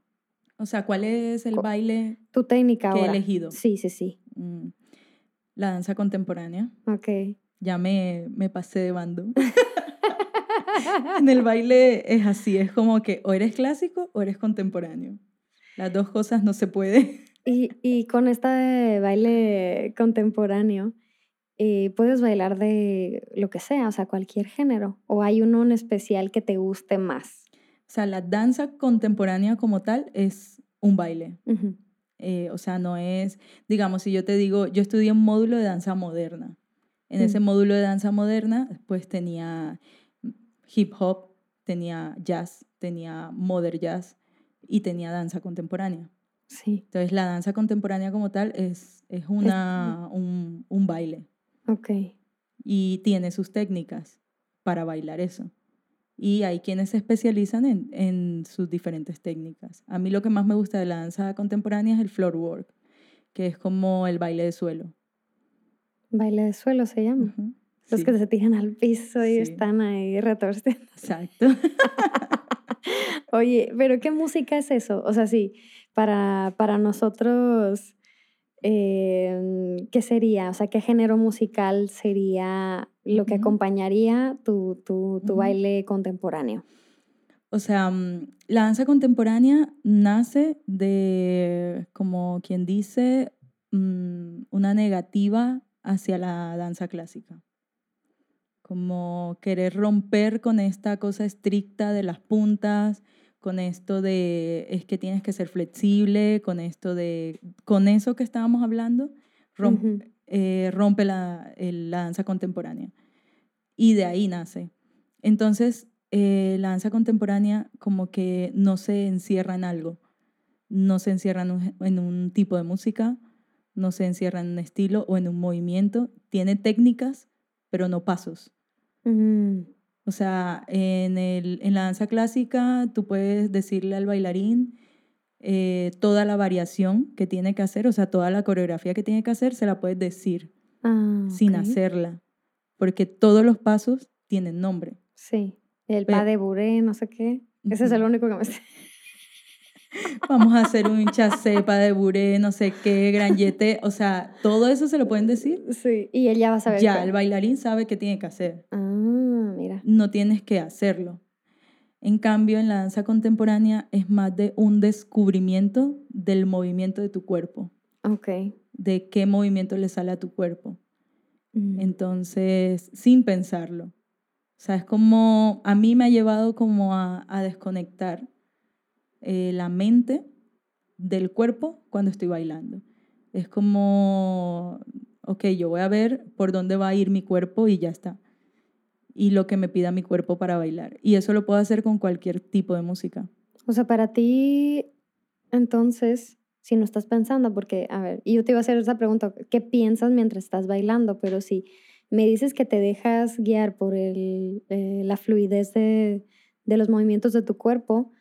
O sea, ¿cuál es el baile tu técnica que he elegido? Sí, sí, sí. Mm, la danza contemporánea. Ok. Ya me, me pasé de bando. <laughs> en el baile es así, es como que o eres clásico o eres contemporáneo. Las dos cosas no se pueden. Y, y con esta de baile contemporáneo, eh, puedes bailar de lo que sea, o sea, cualquier género, o hay uno en especial que te guste más. O sea, la danza contemporánea como tal es un baile. Eh, o sea, no es, digamos, si yo te digo, yo estudié un módulo de danza moderna. En ese mm. módulo de danza moderna, pues tenía hip hop, tenía jazz, tenía modern jazz y tenía danza contemporánea. Sí. Entonces la danza contemporánea como tal es, es, una, Un, un, baile. Ok. Y tiene sus técnicas para bailar eso. Y hay quienes se especializan en, en, sus diferentes técnicas. A mí lo que más me gusta de la danza contemporánea es el floor work, que es como el baile de suelo. Baile de suelo se llama. Los que se tiran al piso y están ahí retorciendo. Exacto. <laughs> Oye, pero ¿qué música es eso? O sea, sí, para, para nosotros, eh, ¿qué sería? O sea, ¿qué género musical sería lo que acompañaría tu, tu, tu baile contemporáneo? O sea, mm, la danza contemporánea nace de, como quien dice, mm, una negativa hacia la danza clásica como querer romper con esta cosa estricta de las puntas, con esto de es que tienes que ser flexible, con esto de, con eso que estábamos hablando, eh, rompe, la, danza contemporánea. Y de ahí nace. Entonces, eh, la danza contemporánea como que no se encierra en algo, no se encierra en un tipo de música, no se encierra en un estilo o en un movimiento, tiene técnicas, pero no pasos. O sea, en, el, en, la danza clásica tú puedes decirle al bailarín eh, toda la variación que tiene que hacer, o sea, toda la coreografía que tiene que hacer, se la puedes decir ah, sin hacerla, porque todos los pasos tienen nombre. Sí, el pas de bourré, no sé qué. Ese es el único que me sé. Vamos a hacer un chasepa de buré, no sé qué, gran yete. O sea, todo eso se lo pueden decir. Sí, y él ya va a saber. Ya, el bailarín sabe qué tiene que hacer. Ah, mira. No tienes que hacerlo. En cambio, en la danza contemporánea es más de un descubrimiento del movimiento de tu cuerpo. Ok. De qué movimiento le sale a tu cuerpo. Mm. Entonces, sin pensarlo. O sea, es como, a mí me ha llevado como a, a desconectar eh, la mente del cuerpo cuando estoy bailando. Es como, ok, yo voy a ver por dónde va a ir mi cuerpo y ya está. Y lo que me pida mi cuerpo para bailar. Y eso lo puedo hacer con cualquier tipo de música. O sea, para ti, entonces, si no estás pensando, porque, a ver, y yo te iba a hacer esa pregunta, ¿qué piensas mientras estás bailando? Pero si me dices que te dejas guiar por eh, la fluidez de, de, los movimientos de tu cuerpo,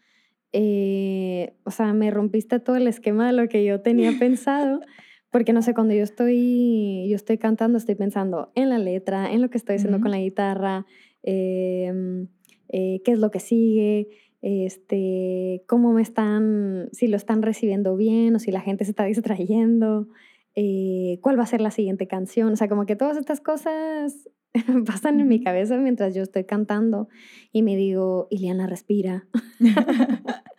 eh, o sea, me rompiste todo el esquema de lo que yo tenía pensado, <laughs> porque no sé, cuando yo estoy, yo estoy cantando, estoy pensando en la letra, en lo que estoy haciendo con la guitarra, em, eh, qué es lo que sigue, este, cómo me están, si lo están recibiendo bien o si la gente se está <laughs> distrayendo, eh, cuál va a ser la siguiente canción, o sea, como que todas estas cosas <laughs> pasan en mi cabeza mientras yo estoy cantando y me digo, Iliana, respira. <laughs> <laughs>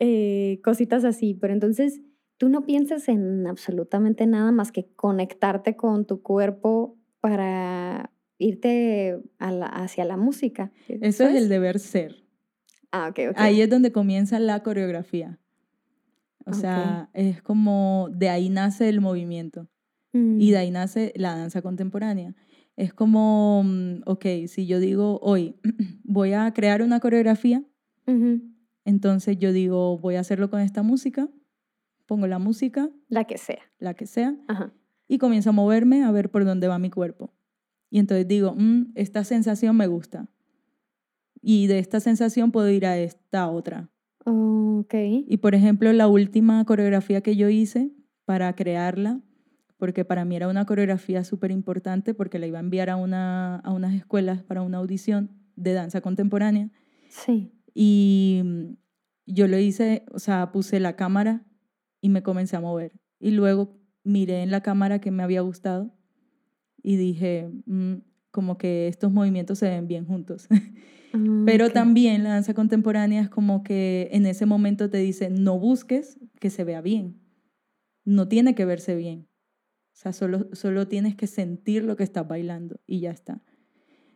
Eh, cositas así, pero entonces tú no piensas en absolutamente nada más que conectarte con tu cuerpo para irte hacia la música. Eso es el deber ser. Ah, ok, ok. Ahí es donde comienza la coreografía. O sea, es como de ahí nace el movimiento y mm. de ahí nace la danza contemporánea. Es como, mm, ok, si yo digo hoy <clears throat> voy a crear una coreografía, entonces yo digo voy a hacerlo con esta música, pongo la música. La que sea. La que sea. Y comienzo a moverme a ver por dónde va mi cuerpo. Y entonces digo, mm, esta sensación me gusta. Y de esta sensación puedo ir a esta otra. Ok. Y por ejemplo, la última coreografía que yo hice para crearla porque para mí era una coreografía súper importante porque la iba a enviar a, una, a unas escuelas para una audición de danza contemporánea. Sí. Y mm, yo lo hice, o sea, puse la cámara y me comencé a mover. Y luego miré en la cámara que me había gustado y dije, mm, como que estos movimientos se ven bien juntos. <laughs> Ah, Pero también la danza contemporánea es como que en ese momento te dice, no busques que se vea bien. No tiene que verse bien O sea, solo, solo tienes que sentir lo que estás bailando y ya está.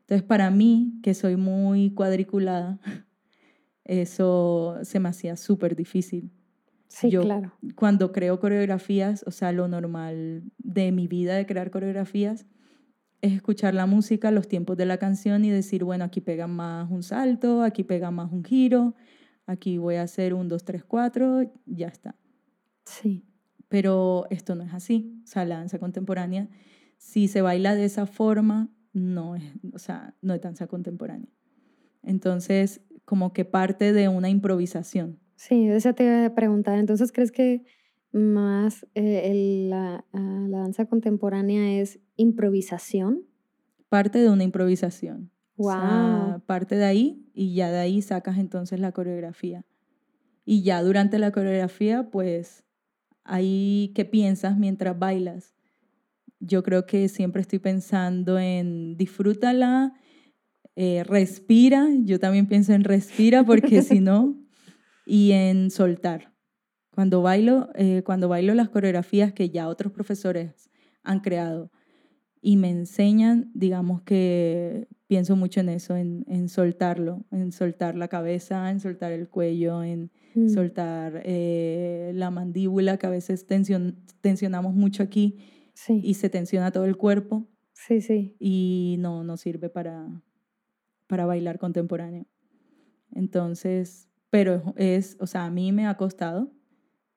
Entonces, para mí, que soy muy cuadriculada, <laughs> eso se me hacía súper difícil. Sí, claro. Cuando creo coreografías, o sea, lo normal de mi vida de crear coreografías es escuchar la música, los tiempos de la canción y decir, bueno, aquí pega más un salto, aquí pega más un giro, aquí voy a hacer un, dos, tres, cuatro, ya está. Sí. Pero esto no es así. O sea, la danza contemporánea, si se baila de esa forma, no es, o sea, no es danza contemporánea. Entonces, como que parte de una improvisación. Sí, esa te iba a preguntar. Entonces, ¿crees que más eh, la, ah, la, danza contemporánea es improvisación? Parte de una improvisación. Wow. parte de ahí y ya de ahí sacas entonces la coreografía. Y ya durante la coreografía, pues, ahí qué piensas mientras bailas. Yo creo que siempre estoy pensando en disfrútala, eh, respira. Yo también pienso en respira porque <laughs> si no, y en soltar. Cuando bailo, eh, cuando bailo las coreografías que ya otros profesores han creado y me enseñan, digamos que pienso mucho en eso, en, en soltarlo, en soltar la cabeza, en soltar el cuello, en mm. soltar eh, la mandíbula, que a veces tensionamos mucho aquí y se tensiona todo el cuerpo. Sí, sí. Y no, no sirve para, para bailar contemporáneo. Entonces, pero es, o sea, a mí me ha costado,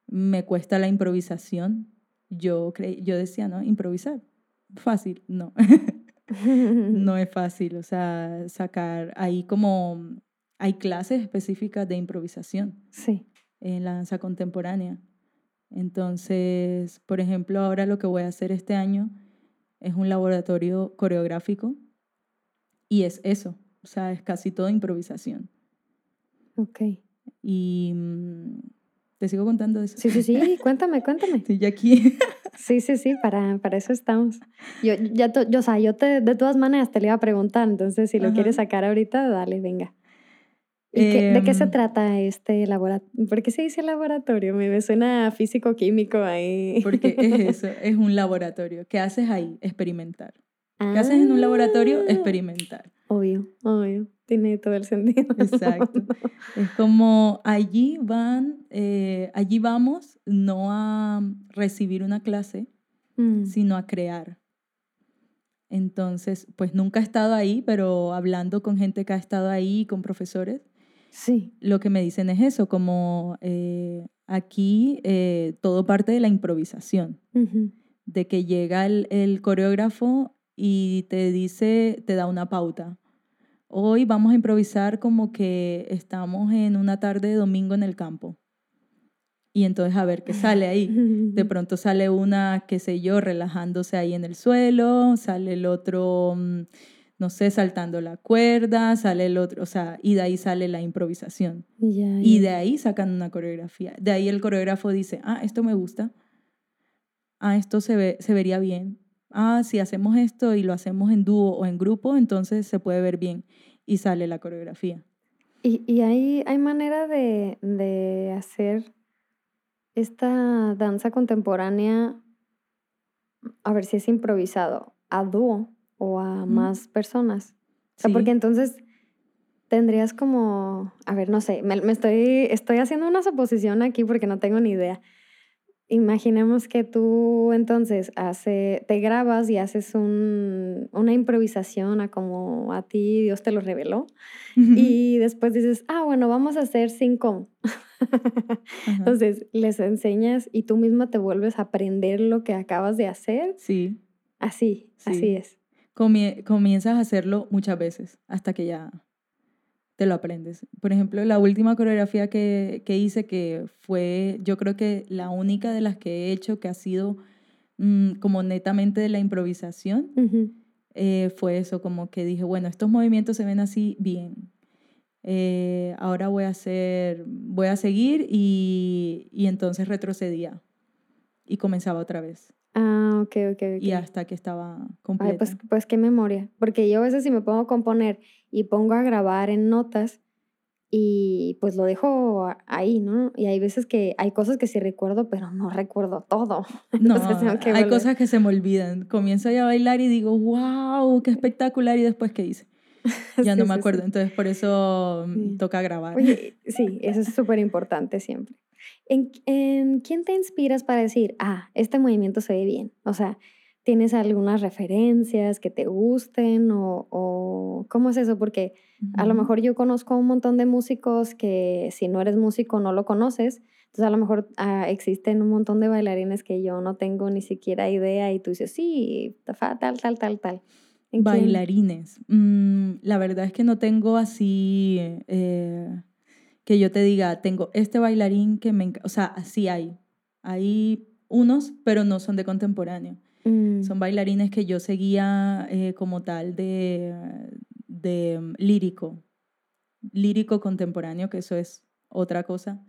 me cuesta la improvisación. Yo, yo decía, ¿no? Improvisar. Fácil, no. <laughs> <laughs> no es fácil, o sea, sacar ahí como hay clases específicas de improvisación. Sí. En la danza contemporánea. Entonces, por ejemplo, ahora lo que voy a hacer este año es un laboratorio coreográfico y es eso, o sea, es casi todo improvisación. Ok. Y mm, te sigo contando eso. Sí, sí, sí, <laughs> cuéntame, cuéntame. Estoy ya aquí. <laughs> Sí, sí, sí, para, para eso estamos. Yo, ya yo, o sea, yo te, de todas maneras te le iba a preguntar, entonces si lo quieres sacar ahorita, dale, venga. ¿De qué se em, trata este laboratorio? ¿Por qué se dice laboratorio? Me suena físico-químico ahí. Porque es <laughs> eso, es un laboratorio. ¿Qué haces ahí? Experimentar. ¿Qué haces en un laboratorio? Ah. Experimentar. Obvio, obvio. Tiene todo el sentido. Exacto. <laughs> Es como allí van, eh, allí vamos no a recibir una clase, mm. sino a crear. Entonces, pues nunca he estado ahí, pero hablando con gente que ha estado ahí, con profesores, sí. lo que me dicen es eso, como eh, aquí eh, todo parte de la improvisación, de que llega el, el coreógrafo y te dice, te da una pauta Hoy vamos a improvisar como que estamos en una tarde de domingo en el campo. Y entonces a ver qué sale ahí. De <laughs> pronto sale una, qué sé yo, relajándose ahí en el suelo, sale el otro, mm, no sé, saltando la cuerda, sale el otro, o sea, y de ahí sale la improvisación. Y de ahí sacan una coreografía. De ahí el coreógrafo dice, ah, esto me gusta, ah, esto se, ve, se vería bien, ah, si hacemos esto y lo hacemos en dúo o en grupo, entonces se puede ver bien y sale la coreografía. ¿Y, y hay, hay manera de, de hacer esta danza contemporánea, a ver si es improvisado, a dúo o a más personas? O sea, porque entonces tendrías como, a ver, no sé, me, me, estoy, estoy haciendo una suposición aquí porque no tengo ni idea. Imaginemos que tú entonces hace, te grabas y haces un, una improvisación a como a ti Dios te lo reveló y después dices, ah, bueno, vamos a hacer cinco. <laughs> entonces les enseñas y tú misma te vuelves a aprender lo que acabas de hacer. Sí. Así, así es. comienzas a hacerlo muchas veces hasta que ya te lo aprendes. Por ejemplo, la última coreografía que, que, hice, que fue yo creo que la única de las que he hecho que ha sido mm, como netamente de la improvisación, eh, fue eso, como que dije, bueno, estos movimientos se ven así bien. Eh, ahora voy a hacer, voy a seguir y, y entonces retrocedía y comenzaba otra vez. Ah, ok, ok, ok. Y hasta que estaba completa. Ay, pues, pues qué memoria. Porque yo a veces si me pongo a componer y pongo a grabar en notas y pues lo dejo ahí, ¿no? Y hay veces que hay cosas que sí recuerdo, pero no recuerdo todo. <laughs> No, hay cosas que se me olvidan. Comienzo a bailar y digo, wow, qué espectacular. Y después, ¿qué hice? <laughs> Ya no me acuerdo. Entonces, por eso mm, toca grabar. sí, eso es súper importante siempre. ¿En, ¿En quién te inspiras para decir, ah, este movimiento se ve bien? O sea, ¿Tienes algunas referencias que te gusten o, cómo es eso? Porque a lo mejor yo conozco un montón de músicos que si no eres músico no lo conoces. Entonces a lo mejor ah, existen un montón de bailarines que yo no tengo ni siquiera idea y tú dices, sí, tal, tal, tal, tal. Bailarines. Mm, la verdad es que no tengo así eh, que yo te diga, tengo este bailarín que me O sea, así hay. Hay unos, pero no son de contemporáneo. Mm. Son bailarines que yo seguía eh, como tal de, de mm, lírico, lírico contemporáneo, que eso es otra cosa.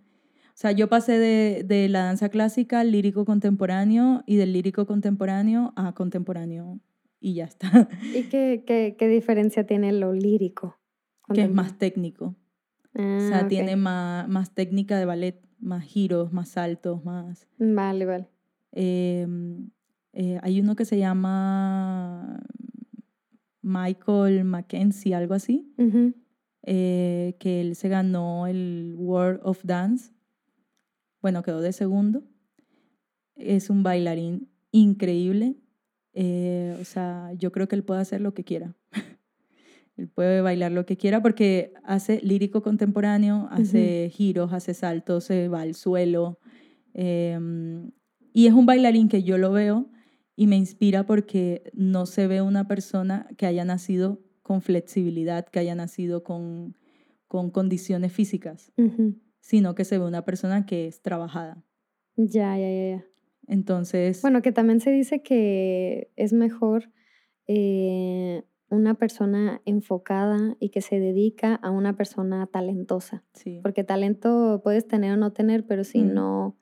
O sea, yo pasé de, de, la danza clásica al lírico contemporáneo y del lírico contemporáneo a contemporáneo y ya está. ¿Y qué, qué, qué diferencia tiene lo lírico? Que es más técnico. o sea, ah, tiene más, más técnica de ballet, más giros, más saltos, más... Vale, vale. Eh, eh, hay uno que se llama Michael Mackenzie, algo así, eh, que él se ganó el World of Dance. Bueno, quedó de segundo. Es un bailarín increíble. Eh, o sea, yo creo que él puede hacer lo que quiera. <laughs> él puede bailar lo que quiera porque hace lírico contemporáneo, hace giros, hace saltos, se va al suelo. Em, y es un bailarín que yo lo veo y me inspira porque no se ve una persona que haya nacido con flexibilidad, que haya nacido con, con condiciones físicas, sino que se ve una persona que es trabajada. Ya, ya, ya, ya. Entonces... Bueno, que también se dice que es mejor eh, una persona enfocada y que se dedica a una persona talentosa. Sí. Porque talento puedes tener o no tener, pero si no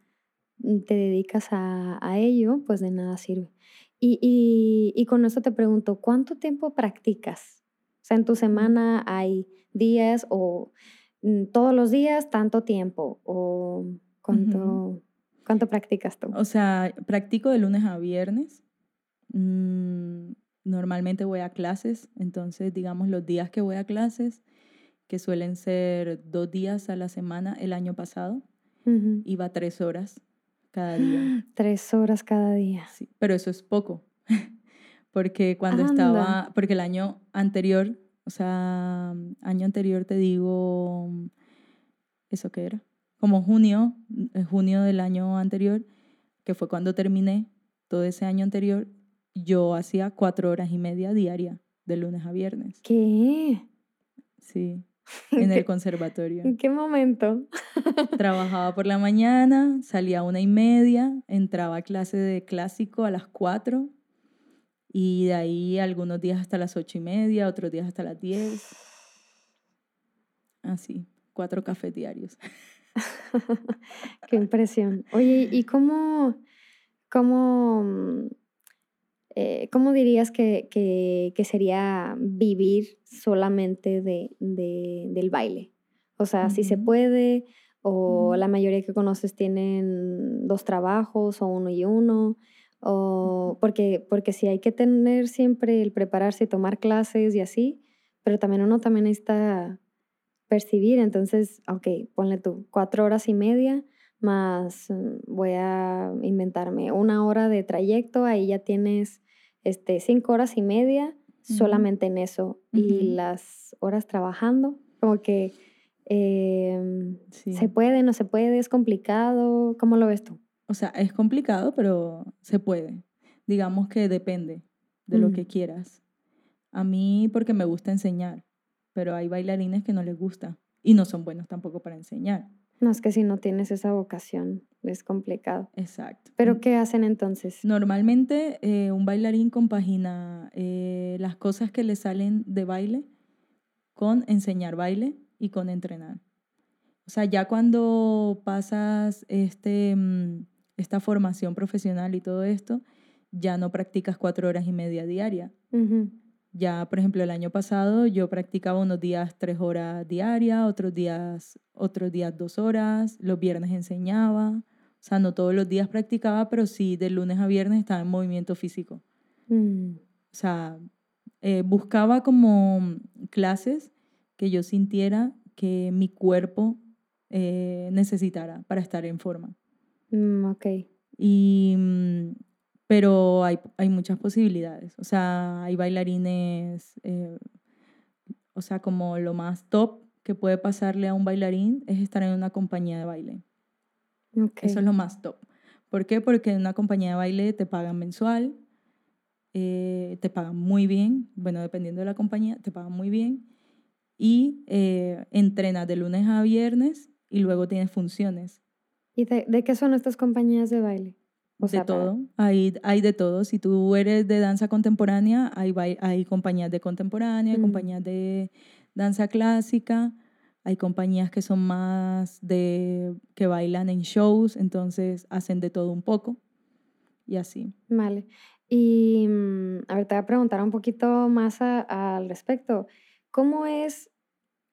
te dedicas a, a, ello, pues de nada sirve. Y, y, con eso te pregunto, ¿cuánto tiempo practicas? O sea, en tu semana hay días o mm, todos los días tanto tiempo o cuánto, cuánto practicas tú? O sea, practico de lunes a viernes. Mm, normalmente voy a clases, entonces digamos los días que voy a clases, que suelen ser dos días a la semana el año pasado, iba tres horas cada día. Tres horas cada día. Sí, pero eso es poco. <laughs> porque cuando estaba, porque el año anterior, o sea, año anterior te digo, ¿eso qué era? Como junio, junio del año anterior, que fue cuando terminé todo ese año anterior, yo hacía cuatro horas y media diaria, de lunes a viernes. ¿Qué? Sí. <laughs> en el conservatorio. ¿En qué momento? <laughs> Trabajaba por la mañana, salía a una y media, entraba a clase de clásico a las cuatro y de ahí algunos días hasta las ocho y media, otros días hasta las diez. Así, cuatro cafés diarios. <laughs> qué impresión. Oye, ¿y cómo, cómo eh, ¿cómo dirías que, que, sería vivir solamente de, de, del baile? O sea, si se puede, o la mayoría que conoces tienen dos trabajos, o uno y uno, o porque, porque sí hay que tener siempre el prepararse y tomar clases y así, pero también uno también necesita percibir, entonces, ok, ponle tú cuatro horas y media, más mm, voy a inventarme una hora de trayecto, ahí ya tienes este, cinco horas y media solamente en eso y las horas trabajando, como que em, se puede, no se puede, es complicado, ¿cómo lo ves tú? O sea, es complicado, pero se puede. Digamos que depende de lo mm. que quieras. A mí porque me gusta enseñar, pero hay bailarines que no les gusta y no son buenos tampoco para enseñar. No, es que si no tienes esa vocación es complicado. Exacto. ¿Pero qué hacen entonces? Normalmente eh, un bailarín compagina eh, las cosas que le salen de baile con enseñar baile y con entrenar. O sea, ya cuando pasas este, mm, esta formación profesional y todo esto, ya no practicas cuatro horas y media diaria. Ya, por ejemplo, el año pasado yo practicaba unos días tres horas diarias, otros días, otros días dos horas, los viernes enseñaba. O sea, no todos los días practicaba, pero sí de lunes a viernes estaba en movimiento físico. Mm. O sea, eh, buscaba como clases que yo sintiera que mi cuerpo eh, necesitara para estar en forma. Mm, ok. Y, mm, pero hay, hay muchas posibilidades. O sea, hay bailarines, eh, o sea, como lo más top que puede pasarle a un bailarín es estar en una compañía de baile. Okay. Eso es lo más top. ¿Por qué? Porque en una compañía de baile te pagan mensual, eh, te pagan muy bien, bueno, dependiendo de la compañía, te pagan muy bien y eh, entrenas de lunes a viernes y luego tienes funciones. ¿Y de, de qué son estas compañías de baile? De todo, hay, hay de todo. Si tú eres de danza contemporánea, hay, hay compañías de contemporánea, hay mm. compañías de danza clásica, hay compañías que son más de que bailan en shows, entonces hacen de todo un poco y así. Vale. Y mm, a ver, te voy a preguntar un poquito más al respecto. ¿Cómo es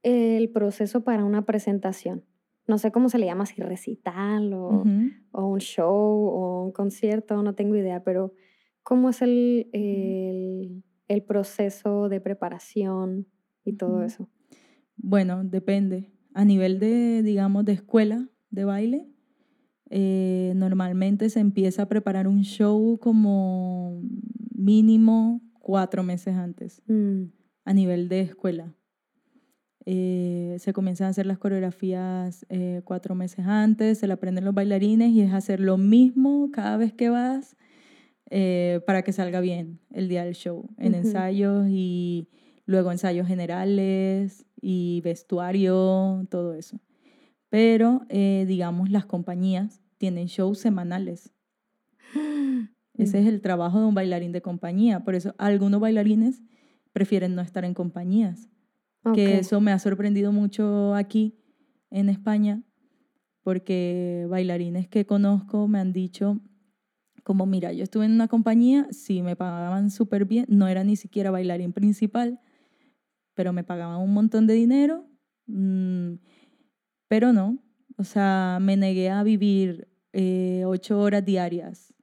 el proceso para una presentación? No sé cómo se le llama, si recital o, o un show o un concierto, no tengo idea, pero ¿cómo es el, el, el proceso de preparación y todo eso? Bueno, depende. A nivel de, digamos, de escuela de baile, eh, normalmente se empieza a preparar un show como mínimo cuatro meses antes, mm. a nivel de escuela. Eh, se comienzan a hacer las coreografías eh, cuatro meses antes, se la aprenden los bailarines y es hacer lo mismo cada vez que vas para que salga bien el día del show, en ensayos y luego ensayos generales y vestuario, todo eso. Pero, digamos, las compañías tienen shows semanales. <gasps> Ese es el trabajo de un bailarín de compañía. Por eso algunos bailarines prefieren no estar en compañías. Que eso me ha sorprendido mucho aquí en España, porque bailarines que conozco me han dicho, como mira, yo estuve en una compañía, sí me pagaban súper bien, no era ni siquiera bailarín principal, pero me pagaban un montón de dinero, mm, pero no, o sea, me negué a vivir eh, ocho horas diarias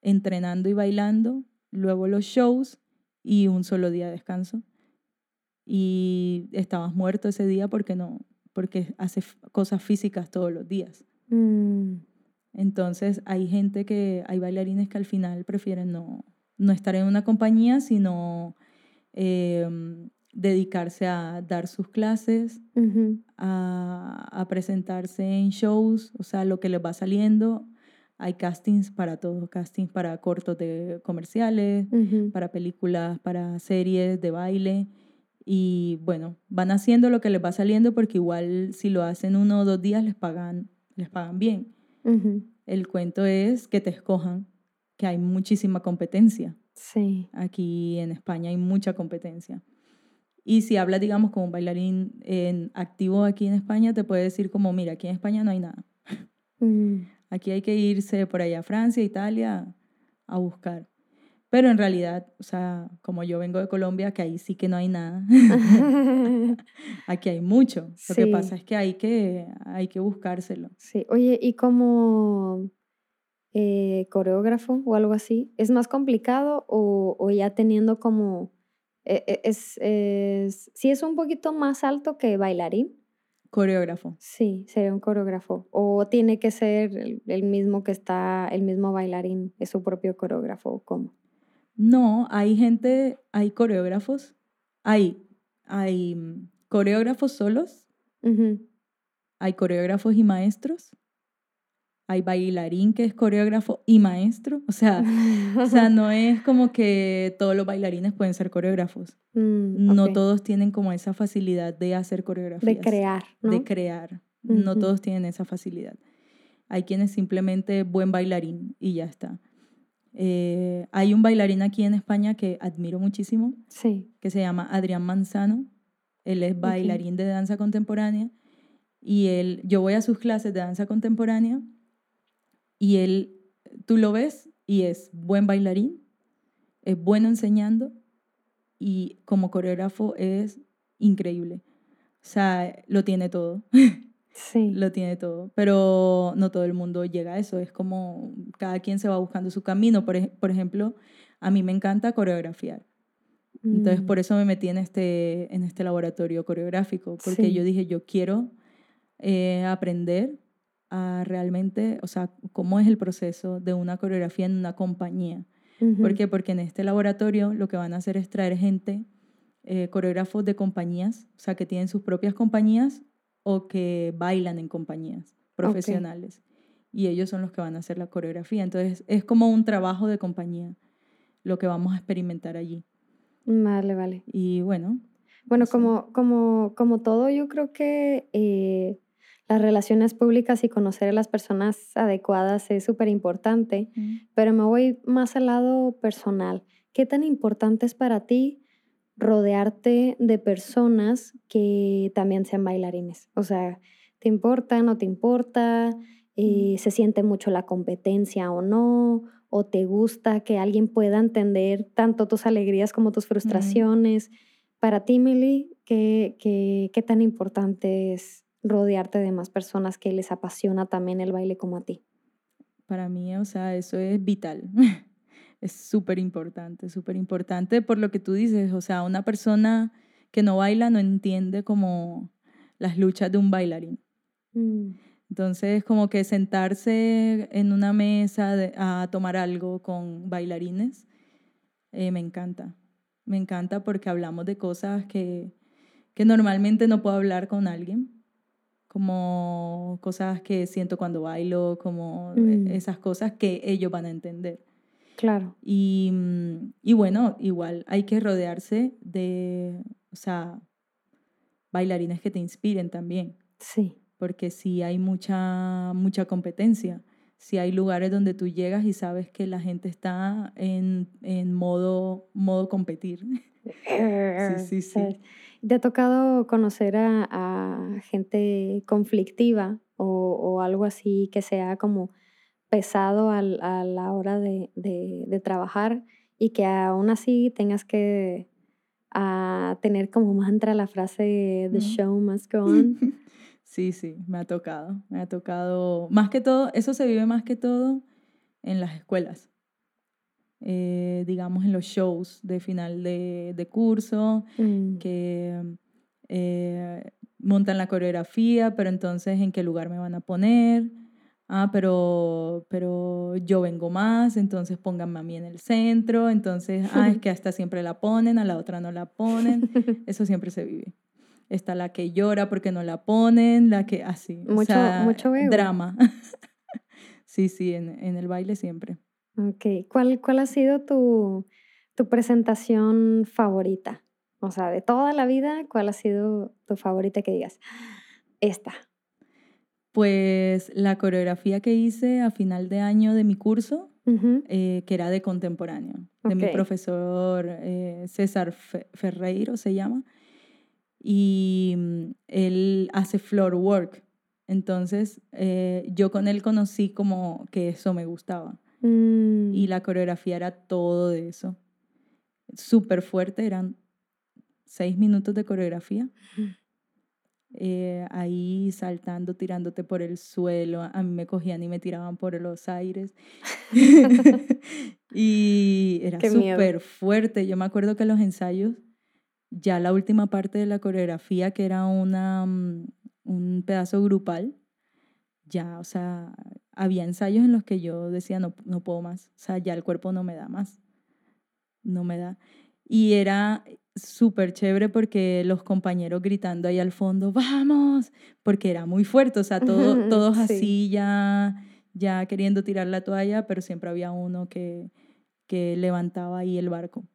entrenando y bailando, luego los shows y un solo día de descanso. Y estabas muerto ese día porque no, porque hace cosas físicas todos los días. Mm. Entonces hay gente que, hay bailarines que al final prefieren no, no estar en una compañía, sino em, dedicarse a dar sus clases, a, presentarse en shows, o sea, lo que les va saliendo. Hay castings para todo, castings para cortos de comerciales, para películas, para series de baile. Y bueno, van haciendo lo que les va saliendo porque igual si lo hacen uno o dos días les pagan, les pagan bien. El cuento es que te escojan, que hay muchísima competencia. Sí. Aquí en España hay mucha competencia. Y si hablas, digamos, como un bailarín en activo aquí en España, te puede decir como, mira, aquí en España no hay nada. Mm. Aquí hay que irse por allá a Francia, Italia, a buscar. Pero en realidad, o sea, como yo vengo de Colombia, que ahí sí que no hay nada. <laughs> <laughs> aquí hay mucho. Lo que pasa es que hay que, hay que buscárselo. Sí, oye, ¿y como eh, coreógrafo o algo así, es más complicado o, o ya teniendo como e, e, es, es, sí es un poquito más alto que bailarín. Coreógrafo. Sí, sería un coreógrafo. O tiene que ser el, mismo que está, el mismo bailarín, es su propio coreógrafo, ¿cómo? No, hay gente, hay coreógrafos, hay, hay mm, coreógrafos solos, hay coreógrafos y maestros, hay bailarín que es coreógrafo y maestro. O sea, o sea no es como que todos los bailarines pueden ser coreógrafos. <laughs> Mm, no todos tienen como esa facilidad de hacer coreografías. De crear. De crear. No todos tienen esa facilidad. Hay quienes simplemente buen bailarín y ya está. Eh, hay un bailarín aquí en España que admiro muchísimo, sí. que se llama Adrián Manzano. Él es bailarín de danza contemporánea y él, yo voy a sus clases de danza contemporánea y él, tú lo ves y es buen bailarín, es bueno enseñando y como coreógrafo es increíble. O sea, lo tiene todo. <laughs> Sí. lo tiene todo. Pero no todo el mundo llega a eso. Es como cada quien se va buscando su camino. Por, por ejemplo, a mí me encanta coreografiar. Entonces, mm. por eso me metí en este, en este laboratorio coreográfico, porque yo dije, yo quiero eh, aprender a realmente, o sea, cómo es el proceso de una coreografía en una compañía. ¿Por qué? Porque en este laboratorio lo que van a hacer es traer gente, eh, coreógrafos de compañías, o sea, que tienen sus propias compañías o que bailan en compañías profesionales. Y ellos son los que van a hacer la coreografía. Entonces, es como un trabajo de compañía lo que vamos a experimentar allí. Vale, vale. Y bueno. Bueno, como, como, como todo, yo creo que eh, las relaciones públicas y conocer a las personas adecuadas es súper importante, pero me voy más al lado personal. ¿Qué tan importante es para ti rodearte de personas que también sean bailarines? O sea, ¿te importa, no te importa? Eh, ¿Se siente mucho la competencia o no? ¿O te gusta que alguien pueda entender tanto tus alegrías como tus frustraciones? Para ti, Milly, ¿qué, qué, qué tan importante es rodearte de más personas que les apasiona también el baile como a ti? Para mí, o sea, eso es vital. <laughs> es súper importante, súper importante por lo que tú dices. O sea, una persona que no baila no entiende como las luchas de un bailarín. Mm. Entonces, como que sentarse en una mesa a tomar algo con bailarines, eh, me encanta. Me encanta porque hablamos de cosas que, que normalmente no puedo hablar con alguien como cosas que siento cuando bailo, como e, mm. esas cosas que ellos van a entender. Claro. Y, mm, y, bueno, igual hay que rodearse de, o sea, bailarines que te inspiren también. Sí. Porque si hay mucha, mucha competencia, si hay lugares donde tú llegas y sabes que la gente está en, en modo, modo competir. <laughs> sí, sí, sí. ¿Te ha tocado conocer a, gente conflictiva o, algo así que sea como pesado a la hora de, trabajar y que aún así tengas que tener como mantra la frase The show must go on? <laughs> Sí, sí, me ha tocado. Me ha tocado. Más que todo, eso se vive más que todo en las escuelas. Eh, digamos, en los shows de final de, curso, mm. que eh, montan la coreografía, pero entonces en qué lugar me van a poner. Ah, pero, pero yo vengo más, entonces pónganme a mí en el centro, entonces, ah, es <laughs> que a esta siempre la ponen, a la otra no la ponen, <laughs> eso siempre se vive. Está la que llora porque no la ponen, la que así, mucho, mucho drama. <laughs> sí, sí, en, en el baile siempre. Ok, ¿cuál, cuál ha sido tu, tu presentación favorita? O sea, de toda la vida, ¿cuál ha sido tu favorita que digas? Esta. Pues la coreografía que hice a final de año de mi curso, eh, que era de contemporáneo, de mi profesor eh, César Ferreiro se llama, y mm, él hace floor work. Entonces eh, yo con él conocí como que eso me gustaba. Mm. Y la coreografía era todo de eso. Súper fuerte, eran seis minutos de coreografía. Eh, ahí saltando, tirándote por el suelo. A mí me cogían y me tiraban por los aires. <laughs> y era súper fuerte. Yo me acuerdo que los ensayos, ya la última parte de la coreografía, que era una, mm, un pedazo grupal, ya, o sea, había ensayos en los que yo decía, no, no puedo más, o sea, ya el cuerpo no me da más, no me da. Y era súper chévere porque los compañeros gritando ahí al fondo, vamos, porque era muy fuerte, o sea, todo, todos así ya, ya queriendo tirar la toalla, pero siempre había uno que, que levantaba ahí el barco.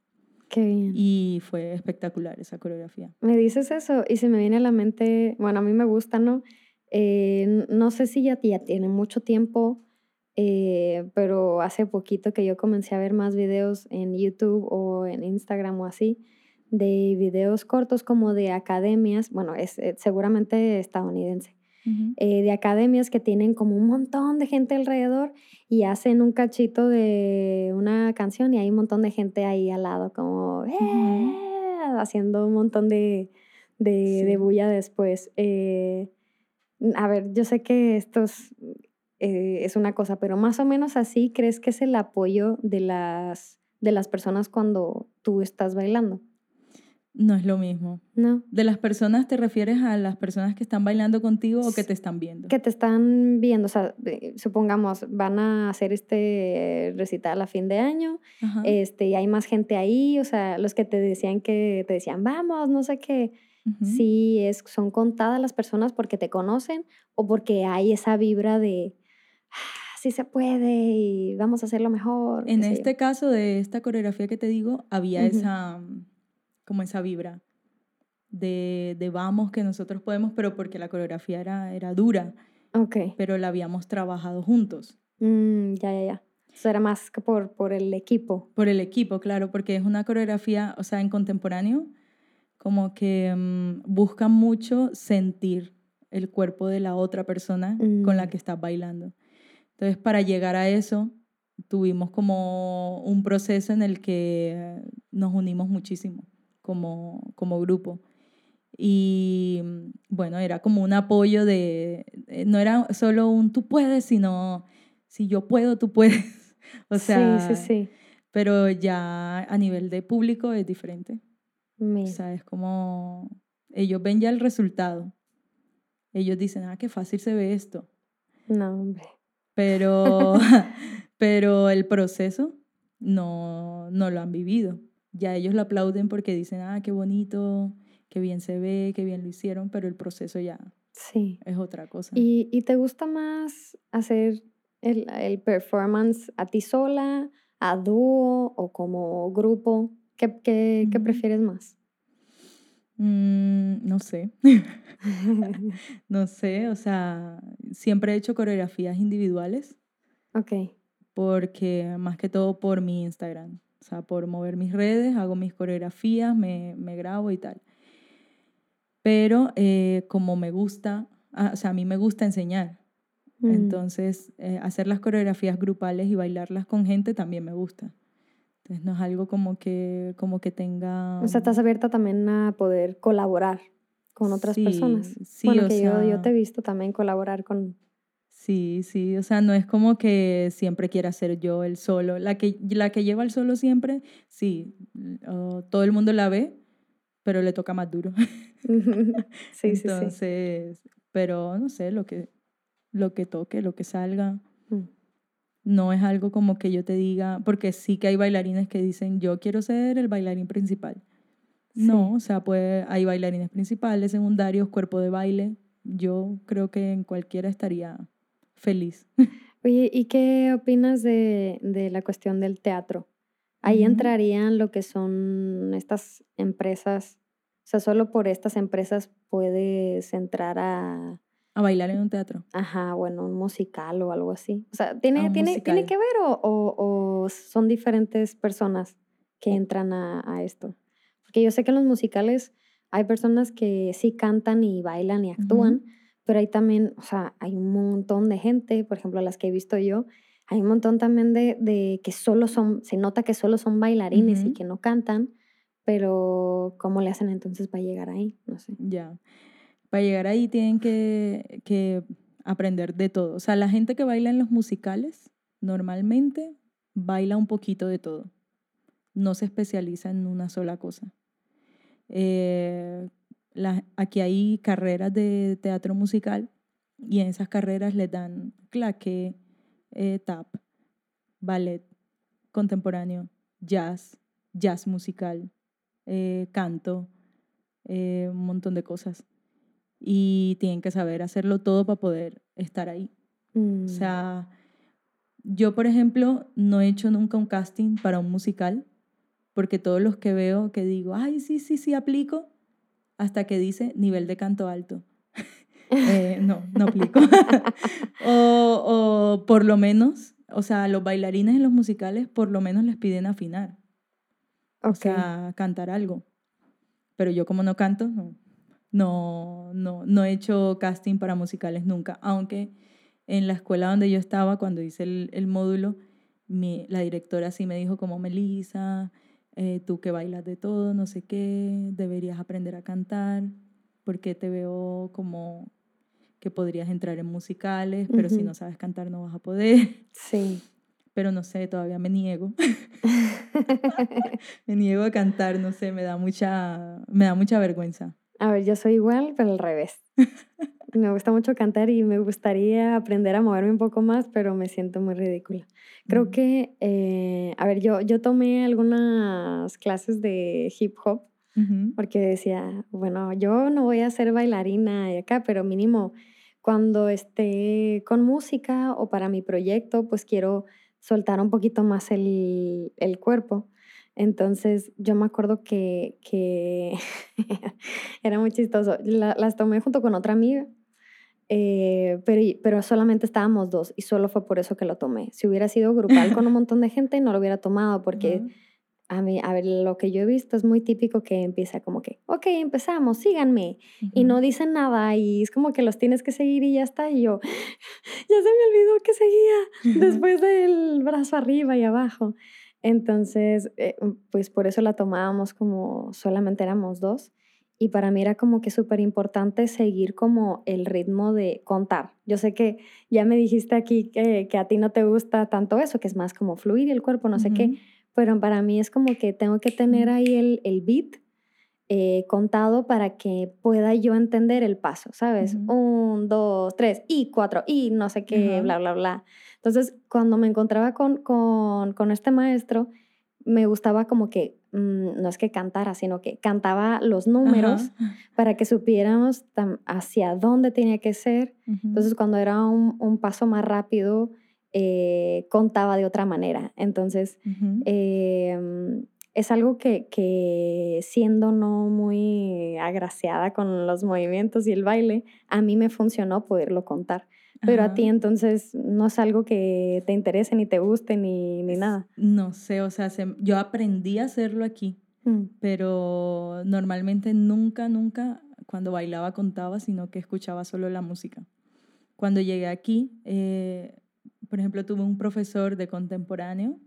Qué bien. Y fue espectacular esa coreografía. Me dices eso y se me viene a la mente, bueno, a mí me gusta, ¿no? Eh, no sé si ya, ya tiene mucho tiempo, eh, pero hace poquito que yo comencé a ver más videos en YouTube o en Instagram o así, de videos cortos como de academias, bueno, es, eh, seguramente estadounidense, de academias que tienen como un montón de gente alrededor y hacen un cachito de una canción y hay un montón de gente ahí al lado como, haciendo un montón de, de, bulla después. Eh, a ver, yo sé que esto eh, es, una cosa, pero más o menos así, ¿crees que es el apoyo de las, de las personas cuando tú estás bailando? No es lo mismo. No. ¿De las personas te refieres a las personas que están bailando contigo o que te están viendo? Que te están viendo. O sea, supongamos, van a hacer este recital a fin de año este, y hay más gente ahí. O sea, los que te decían que te decían, vamos, no sé qué. Si es, son contadas las personas porque te conocen o porque hay esa vibra de, ah, sí se puede y vamos a hacerlo mejor. En este caso de esta coreografía que te digo, había esa como esa vibra de, de, vamos que nosotros podemos, pero porque la coreografía era, era dura. Ok. Pero la habíamos trabajado juntos. Mm, ya, ya, ya. Eso era más que por, por el equipo. Por el equipo, claro, porque es una coreografía, o sea, en contemporáneo, como que mm, busca mucho sentir el cuerpo de la otra persona con la mm. que estás bailando. Entonces, para llegar a eso, tuvimos como un proceso en el que nos unimos muchísimo como, como grupo. Y bueno, era como un apoyo de, eh, no era solo un tú puedes, sino si yo puedo, tú puedes. <laughs> o sea, sí, sí, sí. Pero ya a nivel de público es diferente. O sea, es como ellos ven ya el resultado. Ellos dicen, ah, qué fácil se ve esto. No, hombre. Pero, <laughs> <laughs> pero el proceso no, no lo han vivido ya ellos lo aplauden porque dicen, ah, qué bonito, qué bien se ve, qué bien lo hicieron, pero el proceso ya sí. es otra cosa. ¿Y, y te gusta más hacer el, el, performance a ti sola, a dúo o como grupo? ¿Qué, qué, ¿qué prefieres más? Mm, no sé. <laughs> no sé, o sea, siempre he hecho coreografías individuales. Ok. Porque más que todo por mi Instagram. O sea, por mover mis redes, hago mis coreografías, me, me grabo y tal. Pero eh, como me gusta, ah, o sea, a mí me gusta enseñar. Mm. Entonces, eh, hacer las coreografías grupales y bailarlas con gente también me gusta. Entonces, no es algo como que, como que tenga... O sea, estás abierta también a poder colaborar con otras personas. Sí, bueno, que yo, yo te he visto también colaborar con, Sí, sí, o sea, no es como que siempre quiera ser yo el solo. La que, la que lleva el solo siempre, sí, todo el mundo la ve, pero le toca más duro. <laughs> sí, sí, Entonces, pero no sé, lo que, lo que toque, lo que salga. Mm. No es algo como que yo te diga, porque sí que hay bailarines que dicen, yo quiero ser el bailarín principal. No, o sea, pues hay bailarines principales, secundarios, cuerpo de baile. Yo creo que en cualquiera estaría feliz. Oye, ¿y qué opinas de, de la cuestión del teatro? Ahí entrarían lo que son estas empresas, o sea, solo por estas empresas puedes entrar a... A bailar en un teatro. Ajá, bueno, un musical o algo así. O sea, ¿tiene, ¿tiene, ¿tiene que ver o, o, son diferentes personas que entran a, a, esto? Porque yo sé que en los musicales hay personas que sí cantan y bailan y actúan, pero hay también, o sea, hay un montón de gente, por ejemplo, las que he visto yo, hay un montón también de, de que solo son, se nota que solo son bailarines y que no cantan, pero ¿cómo le hacen entonces para llegar ahí? No sé. Ya. Para llegar ahí tienen que, que aprender de todo. O sea, la gente que baila en los musicales normalmente baila un poquito de todo. No se especializa en una sola cosa. Eh, aquí hay carreras de teatro musical y en esas carreras les dan claque, eh, tap, ballet, contemporáneo, jazz, jazz musical, eh, canto, eh, un montón de cosas. Y tienen que saber hacerlo todo para poder estar ahí. O mm. sea, yo, por ejemplo, no he hecho nunca un casting para un musical, porque todos los que veo que digo, ay, sí, sí, sí, aplico, hasta que dice nivel de canto alto. <laughs> Eh, no, no aplico. <laughs> o, o, por lo menos, o sea, los bailarines en los musicales por lo menos les piden afinar. O sea, cantar algo. Pero yo como no canto, no, no, no, he hecho casting para musicales nunca. Aunque en la escuela donde yo estaba, cuando hice el, el módulo, mi, la directora sí me dijo como, Melissa, eh, tú que bailas de todo, no sé qué, deberías aprender a cantar, porque te veo como que podrías entrar en musicales, pero si no sabes cantar no vas a poder. <laughs> Sí. Pero no sé, todavía me niego. <laughs> <laughs> me niego a cantar, no sé, me da mucha, me da mucha vergüenza. A ver, yo soy igual, pero al revés. Me gusta mucho cantar y me gustaría aprender a moverme un poco más, pero me siento muy ridícula. Creo que, eh, a ver, yo, yo tomé algunas clases de hip hop porque decía, bueno, yo no voy a ser bailarina de acá, pero mínimo cuando esté con música o para mi proyecto, pues quiero soltar un poquito más el, el cuerpo. Entonces yo me acuerdo que, que <laughs> era muy chistoso. las tomé junto con otra amiga eh, pero, pero solamente estábamos dos y solo fue por eso que lo tomé. Si hubiera sido grupal con un <laughs> montón de gente, no lo hubiera tomado porque a mí, a ver, lo que yo he visto es muy típico que empieza como que, ok, empezamos, síganme. Y no dicen nada y es como que los tienes que seguir y ya está. Y yo, <laughs> ya se me olvidó que seguía después del brazo arriba y abajo. Entonces, eh, pues por eso la tomábamos como solamente éramos dos y para mí era como que súper importante seguir como el ritmo de contar. Yo sé que ya me dijiste aquí que, que, a ti no te gusta tanto eso, que es más como fluir el cuerpo, no sé qué, pero para mí es como que tengo que tener ahí el, el beat eh, contado para que pueda yo entender el paso, ¿sabes? Un, dos, tres, y cuatro, y no sé qué, bla, bla, bla. Entonces, cuando me encontraba con, con, con este maestro, me gustaba como que Mm, no es que cantara, sino que cantaba los números para que supiéramos hacia dónde tenía que ser. Entonces, cuando era un, paso más rápido, eh, contaba de otra manera. Entonces, em, es algo que, que, siendo no muy agraciada con los movimientos y el baile, a mí me funcionó poderlo contar. Pero a ti entonces no es algo que te interese ni te guste ni, ni nada. No sé, o sea, yo aprendí a hacerlo aquí, mm. pero normalmente nunca, nunca cuando bailaba contaba, sino que escuchaba solo la música. Cuando llegué aquí, eh, por ejemplo, tuve un profesor de contemporáneo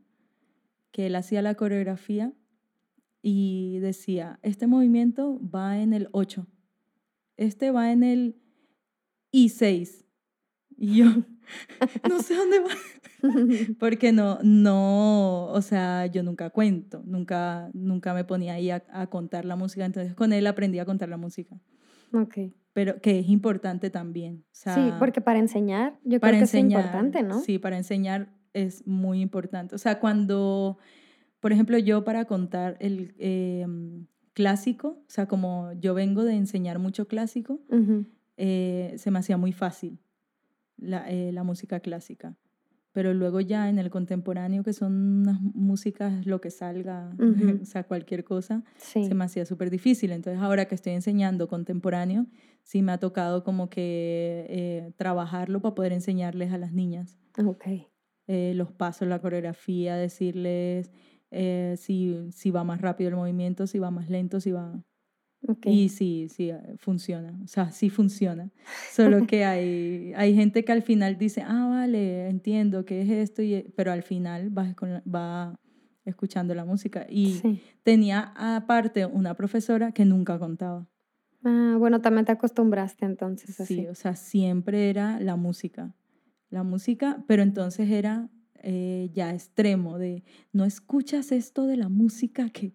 que él hacía la coreografía y decía, este movimiento va en el 8, este va en el I6 y yo, <laughs> no sé dónde va. <laughs> Porque no, no, o sea, yo nunca cuento, nunca, nunca me ponía ahí a, contar la música. Entonces con él aprendí a contar la música. Ok. Pero que es importante también. sí, porque para enseñar, yo creo que es importante, ¿no? Sí, para enseñar es muy importante. O sea, cuando, por ejemplo, yo para contar el em, clásico, o sea, como yo vengo de enseñar mucho clásico, eh, se me hacía muy fácil la, eh, la música clásica. Pero luego ya en el contemporáneo, que son unas músicas, lo que salga, <laughs> o sea, cualquier cosa, se me hacía súper difícil. Entonces ahora que estoy enseñando contemporáneo, sí me ha tocado como que eh, trabajarlo para poder enseñarles a las niñas. Okay. Eh, los pasos, la coreografía, decirles si, si va más rápido el movimiento, si va más lento, si va... Y sí, sí, eh, funciona, o sea, sí funciona. Solo que hay, hay gente que al final dice, ah, vale, entiendo qué es esto, y, eh, pero al final va, va escuchando la música. Y tenía aparte una profesora que nunca contaba. Ah, bueno, también te acostumbraste entonces. Así. Sí, o sea, siempre era la música. La música, pero entonces era eh, ya extremo de, no escuchas esto de la música que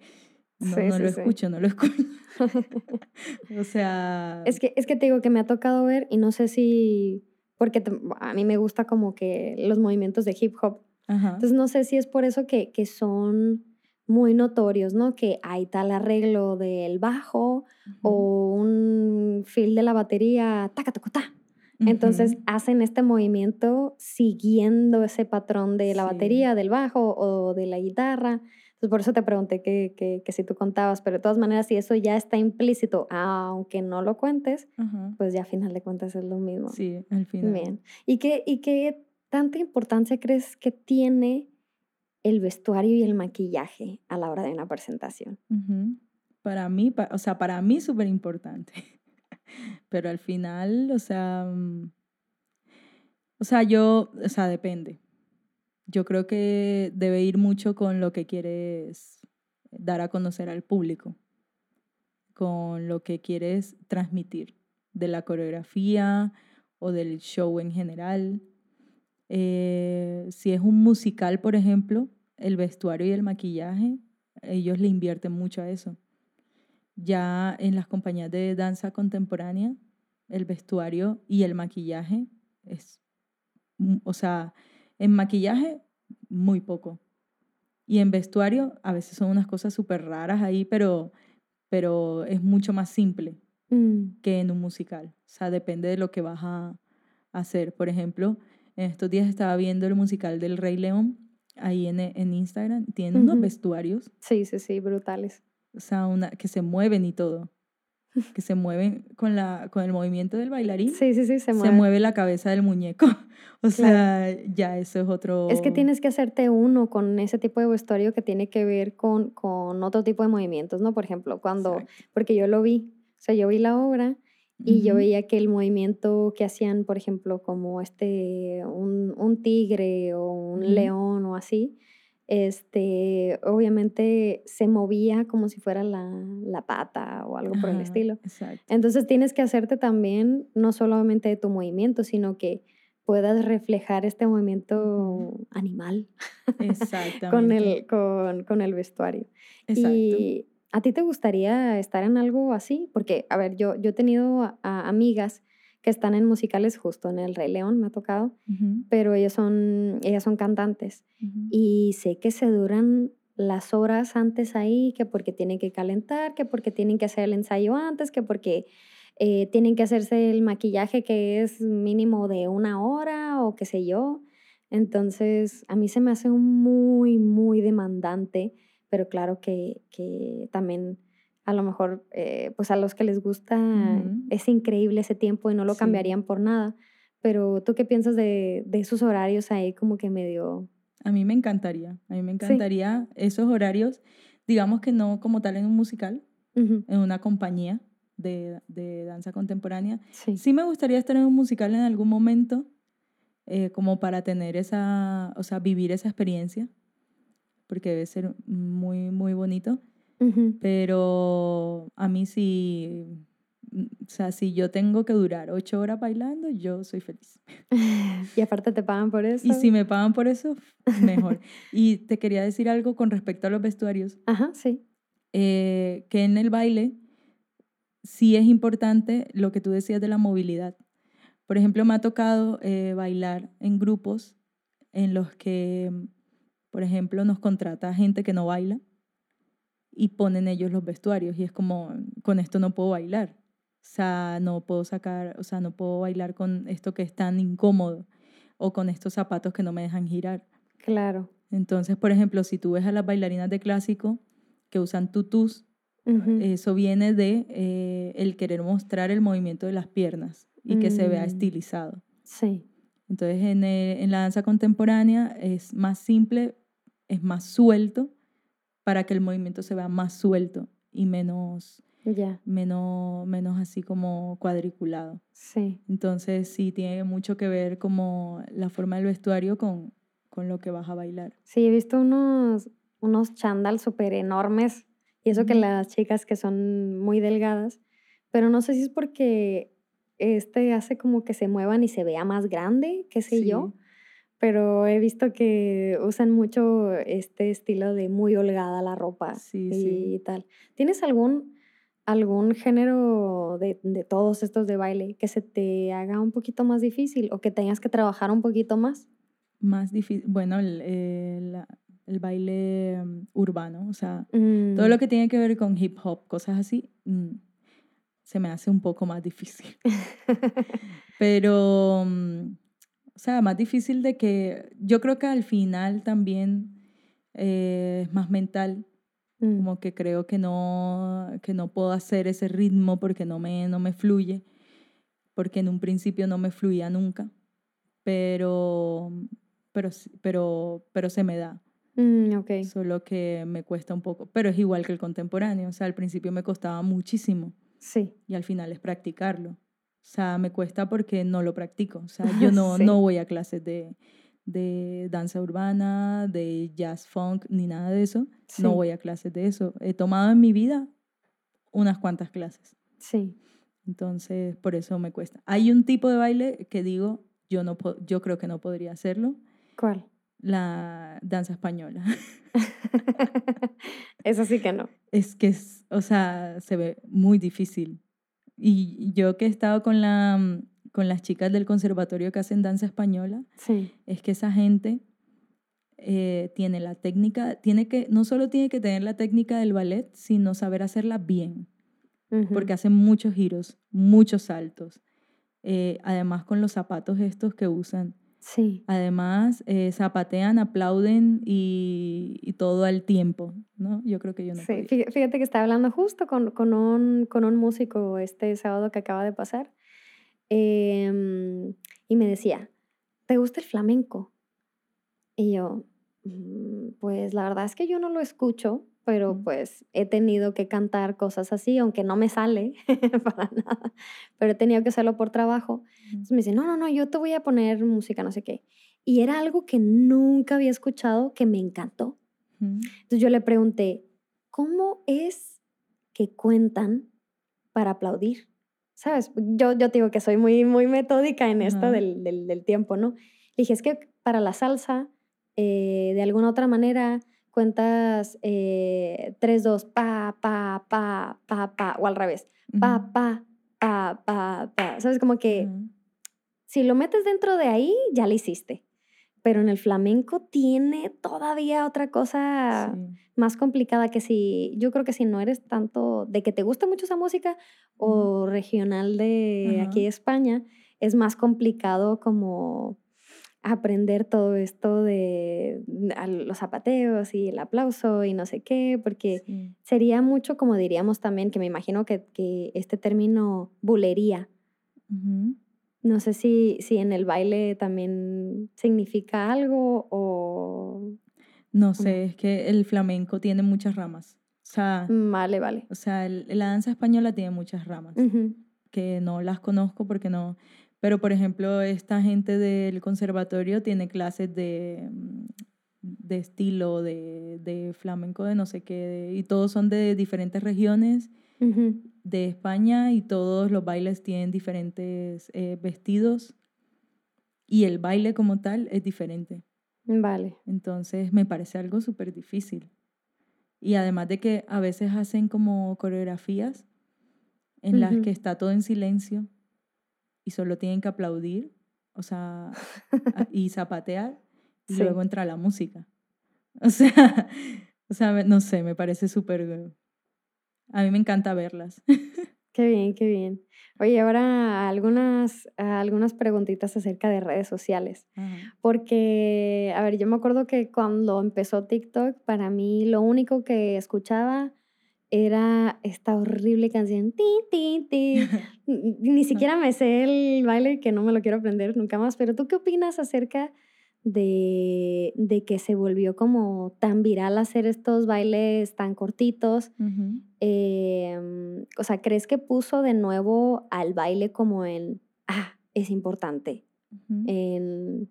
no, no lo escucho, no lo escucho. <laughs> o sea... Es que, es que te digo que me ha tocado ver y no sé si... Porque a mí me gusta como que los movimientos de hip hop. Entonces no sé si es por eso que, que son muy notorios, ¿no? Que hay tal arreglo del bajo o un feel de la batería, taca, taca, ta. Entonces hacen este movimiento siguiendo ese patrón de la batería, del bajo o de la guitarra. Entonces, por eso te pregunté que, que, que, si tú contabas, pero de todas maneras, si eso ya está implícito, aunque no lo cuentes, pues ya a final de cuentas es lo mismo. Sí, al final. Bien. ¿Y qué, ¿Y qué tanta importancia crees que tiene el vestuario y el maquillaje a la hora de una presentación? Para mí, o sea, para mí súper importante. <laughs> pero al final, o sea, mm, o sea, yo, o sea, depende yo creo que debe ir mucho con lo que quieres dar a conocer al público con lo que quieres transmitir de la coreografía o del show en general. Eh, si es un musical, por ejemplo, el vestuario y el maquillaje, ellos le invierten mucho a eso. Ya en las compañías de danza contemporánea, el vestuario y el maquillaje es, o sea, en maquillaje muy poco. Y en vestuario a veces son unas cosas súper raras ahí, pero, pero es mucho más simple mm. que en un musical. O sea, depende de lo que vas a hacer. Por ejemplo, en estos días estaba viendo el musical del Rey León ahí en, en Instagram. Tienen unos vestuarios. Sí, sí, sí, brutales. O sea, una, que se mueven y todo. <laughs> Que se mueven con, la, con el movimiento del bailarín. Sí, sí, sí, se mueve. Se mueve la cabeza del muñeco. <laughs> O sea, ya eso es otro... Es que tienes que hacerte uno con ese tipo de vestuario que tiene que ver con, con otro tipo de movimientos, ¿no? Por ejemplo, cuando... Porque yo lo vi. O sea, yo vi la obra y yo veía que el movimiento que hacían, por ejemplo, como este, un, un tigre o un león o así, este, obviamente se movía como si fuera la, la pata o algo por el estilo. Entonces tienes que hacerte también, no solamente de tu movimiento, sino que puedas reflejar este movimiento animal <laughs> con, el, con, con, el vestuario. Exacto. Y a ti te gustaría estar en algo así? Porque, a ver, yo, yo he tenido amigas que están en musicales justo en El Rey León, me ha tocado, pero ellas son, ellas son cantantes. Y sé que se duran las horas antes ahí, que porque tienen que calentar, que porque tienen que hacer el ensayo antes, que porque eh, tienen que hacerse el maquillaje que es mínimo de una hora o qué sé yo. Entonces, a mí se me hace muy, muy demandante, pero claro que, que también a lo mejor, eh, pues a los que les gusta, es increíble ese tiempo y no lo cambiarían por nada. Pero tú qué piensas de, de, esos horarios ahí como que medio... A mí me encantaría, a mí me encantaría esos horarios, digamos que no como tal en un musical, en una compañía de, de danza contemporánea. Sí. sí. me gustaría estar en un musical en algún momento, eh, como para tener esa, o sea, vivir esa experiencia, porque debe ser muy, muy bonito. Pero a mí sí, mm, o sea, si yo tengo que durar ocho horas bailando, yo soy feliz. <laughs> y aparte te pagan por eso. Y si me pagan por eso, mejor. <laughs> y te quería decir algo con respecto a los vestuarios. Ajá, sí. Eh, que en el baile sí es importante lo que tú decías de la movilidad. Por ejemplo, me ha tocado eh, bailar en grupos en los que, por ejemplo, nos contrata gente que no baila y ponen ellos los vestuarios y es como, con esto no puedo bailar. O sea, no puedo sacar, o sea, no puedo bailar con esto que es tan incómodo o con estos zapatos que no me dejan girar. Claro. Entonces, por ejemplo, si tú ves a las bailarinas de clásico que usan tutús, eso viene de eh, el querer mostrar el movimiento de las piernas y que se vea mm. estilizado. Sí. Entonces, en, eh, en la danza contemporánea es más simple, es más suelto para que el movimiento se vea más suelto y menos, menos, menos así como cuadriculado. Sí. Entonces sí tiene mucho que ver como la forma del vestuario con, con lo que vas a bailar. Sí, he visto unos, unos chandals súper enormes y eso que las chicas que son muy delgadas, pero no sé si es porque este hace como que se muevan y se vea más grande, qué sé yo pero he visto que usan mucho este estilo de muy holgada la ropa y, tal. ¿Tienes algún, algún género de, de, todos estos de baile que se te haga un poquito más difícil o que tengas que trabajar un poquito más? Más difícil, bueno, el, el, el baile mm, urbano, o sea, todo lo mm. que tiene que ver con hip hop, cosas así, mm, se me hace un poco más difícil. <laughs> Pero o sea, más difícil de que yo creo que al final también eh, es más mental, mm. como que creo que no, que no puedo hacer ese ritmo porque no me, no me fluye, porque en un principio no me fluía nunca, pero, pero, pero, pero se me da. Mm, okay. Solo que me cuesta un poco, pero es igual que el contemporáneo, o sea, al principio me costaba muchísimo. Sí. Y al final es practicarlo. O sea, me cuesta porque no lo practico. O sea, <laughs> yo no, no voy a clases de, de danza urbana, de jazz funk, ni nada de eso. No voy a clases de eso. He tomado en mi vida unas cuantas clases. Sí. Entonces, por eso me cuesta. Hay un tipo de baile que digo, yo, no yo creo que no podría hacerlo. ¿Cuál? La danza española. <laughs> eso sí que no. <laughs> Es que, es, o sea, se ve muy difícil. Y yo que he estado con, la, con las chicas del conservatorio que hacen danza española, sí. es que esa gente eh, tiene la técnica, tiene que, no solo tiene que tener la técnica del ballet, sino saber hacerla bien porque hacen muchos giros, muchos saltos. Eh, además con los zapatos estos que usan. Sí. Además, eh, zapatean, aplauden y, todo al tiempo, ¿no? Yo creo que yo no Sí, fíjate que estaba hablando justo con, con, un, con un músico este sábado que acaba de pasar em, y me decía, ¿te gusta el flamenco? Y yo, mm, pues la verdad es que yo no lo escucho, pero pues he tenido que cantar cosas así, aunque no me sale <laughs> para nada, pero he tenido que hacerlo por trabajo. Entonces me dice, no, no, no, yo te voy a poner música, no sé qué. Y era algo que nunca había escuchado que me encantó. Entonces yo le pregunté, ¿cómo es que cuentan para aplaudir? ¿Sabes? Yo, yo te digo que soy muy, muy metódica en esto del, del, tiempo, ¿no? Le dije, es que para la salsa, eh, de alguna otra manera, cuentas eh, 3, 2, pa, pa, pa, pa, pa, o al revés, pa, pa, pa, pa, pa. ¿Sabes? Como que si lo metes dentro de ahí, ya lo hiciste. Pero en el flamenco tiene todavía otra cosa más complicada que si, yo creo que si no eres tanto de que te gusta mucho esa música o regional de aquí de España, es más complicado como aprender todo esto de los zapateos y el aplauso y no sé qué, porque sería mucho, como diríamos también, que me imagino que, que este término bulería. No sé si, si en el baile también significa algo o... No sé, es que el flamenco tiene muchas ramas. O sea, mm, vale, vale. O sea, la danza española tiene muchas ramas que no las conozco porque no, pero, por ejemplo, esta gente del conservatorio tiene clases de, mm, de estilo, de, de, flamenco, de no sé qué, y todos son de diferentes regiones de España y todos los bailes tienen diferentes eh, vestidos y el baile como tal es diferente. Vale. Entonces me parece algo súper difícil. Y además de que a veces hacen como coreografías en las que está todo en silencio y solo tienen que aplaudir, o sea, <laughs> y zapatear, y luego entra la música. <laughs> O sea, o sea, no sé, me parece súper... A mí me encanta verlas. <laughs> Qué bien, qué bien. Oye, ahora algunas, algunas preguntitas acerca de redes sociales. Porque, a ver, yo me acuerdo que cuando empezó TikTok, para mí lo único que escuchaba era esta horrible canción. <laughs> Ni siquiera me sé el baile, que no me lo quiero aprender nunca más, pero ¿tú qué opinas acerca de, de que se volvió como tan viral hacer estos bailes tan cortitos? Em, o sea, ¿crees que puso de nuevo al baile como en, ah, es importante? en,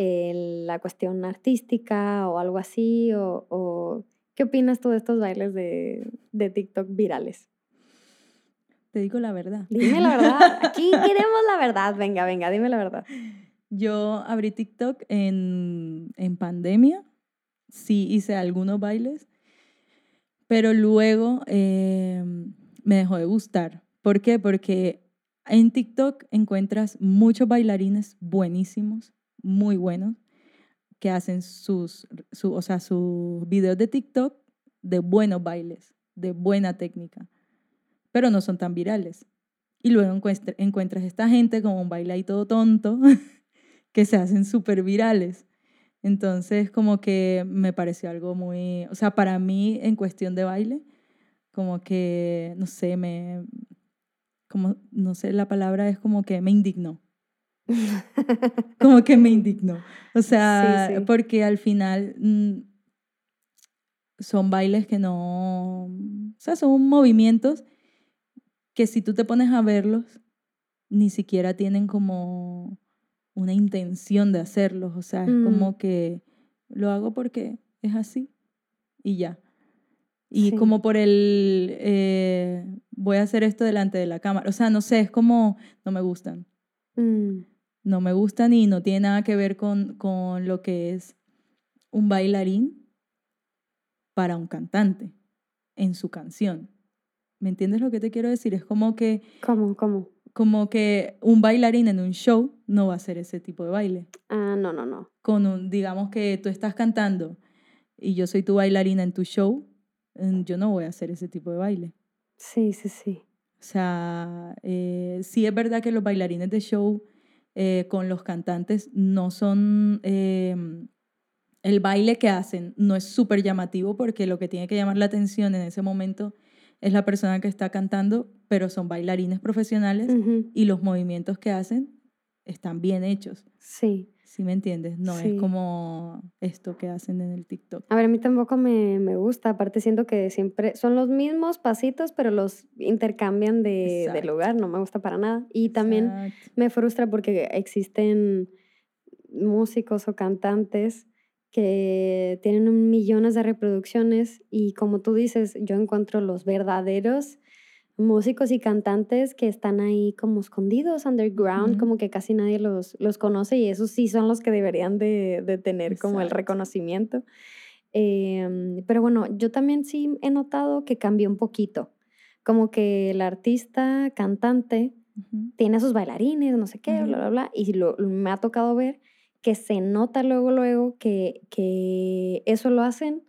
la cuestión artística o algo así, o ¿Qué opinas tú de estos bailes de, de TikTok virales? Te digo la verdad. Dime la verdad. Aquí <laughs> queremos la verdad. Venga, venga, dime la verdad. Yo abrí TikTok en, en pandemia. Sí hice algunos bailes. Pero luego eh, me dejó de gustar. ¿Por qué? Porque en TikTok encuentras muchos bailarines buenísimos, muy buenos, que hacen sus, o sea, sus videos de TikTok de buenos bailes, de buena técnica, pero no son tan virales. Y luego encuentras esta gente como un baile ahí todo tonto, <laughs> que se hacen súper virales. Entonces, como que me pareció algo muy, o sea, para mí en cuestión de baile, como que, no sé, me, como, no sé, la palabra es como que me indignó. <laughs> como que me indignó. O sea, porque al final mm, son bailes que no, o sea, son movimientos que si tú te pones a verlos, ni siquiera tienen como una intención de hacerlos, o sea, es Mm. como que lo hago porque es así y ya. Y Sí. como por el, eh, voy a hacer esto delante de la cámara, o sea, no sé, es como, no me gustan, Mm, no me gustan y no tiene nada que ver con, con lo que es un bailarín para un cantante en su canción. ¿Me entiendes lo que te quiero decir? Es como que, ¿Cómo? ¿Cómo? como que un bailarín en un show no va a hacer ese tipo de baile. Ah, no, no, no. Con un, digamos que tú estás cantando y yo soy tu bailarina en tu show, yo no voy a hacer ese tipo de baile. Sí, sí, sí. O sea, eh, sí es verdad que los bailarines de show eh, con los cantantes no son... eh, el baile que hacen no es súper llamativo porque lo que tiene que llamar la atención en ese momento es la persona que está cantando, pero son bailarines profesionales y los movimientos que hacen están bien hechos. Sí. ¿Sí me entiendes? No Sí. es como esto que hacen en el TikTok. A ver, a mí tampoco me, me gusta. Aparte, siento que siempre son los mismos pasitos, pero los intercambian de, de lugar. No me gusta para nada. Y también Exacto. me frustra porque existen músicos o cantantes que tienen millones de reproducciones y como tú dices, yo encuentro los verdaderos músicos y cantantes que están ahí como escondidos, underground, como que casi nadie los, los conoce y esos sí son los que deberían de, de tener como el reconocimiento. Em, pero bueno, yo también sí he notado que cambió un poquito, como que el artista, cantante, Ujú. tiene a sus bailarines, no sé qué, bla, Ujú. bla, bla, y lo, me ha tocado ver que se nota luego, luego que, que eso lo hacen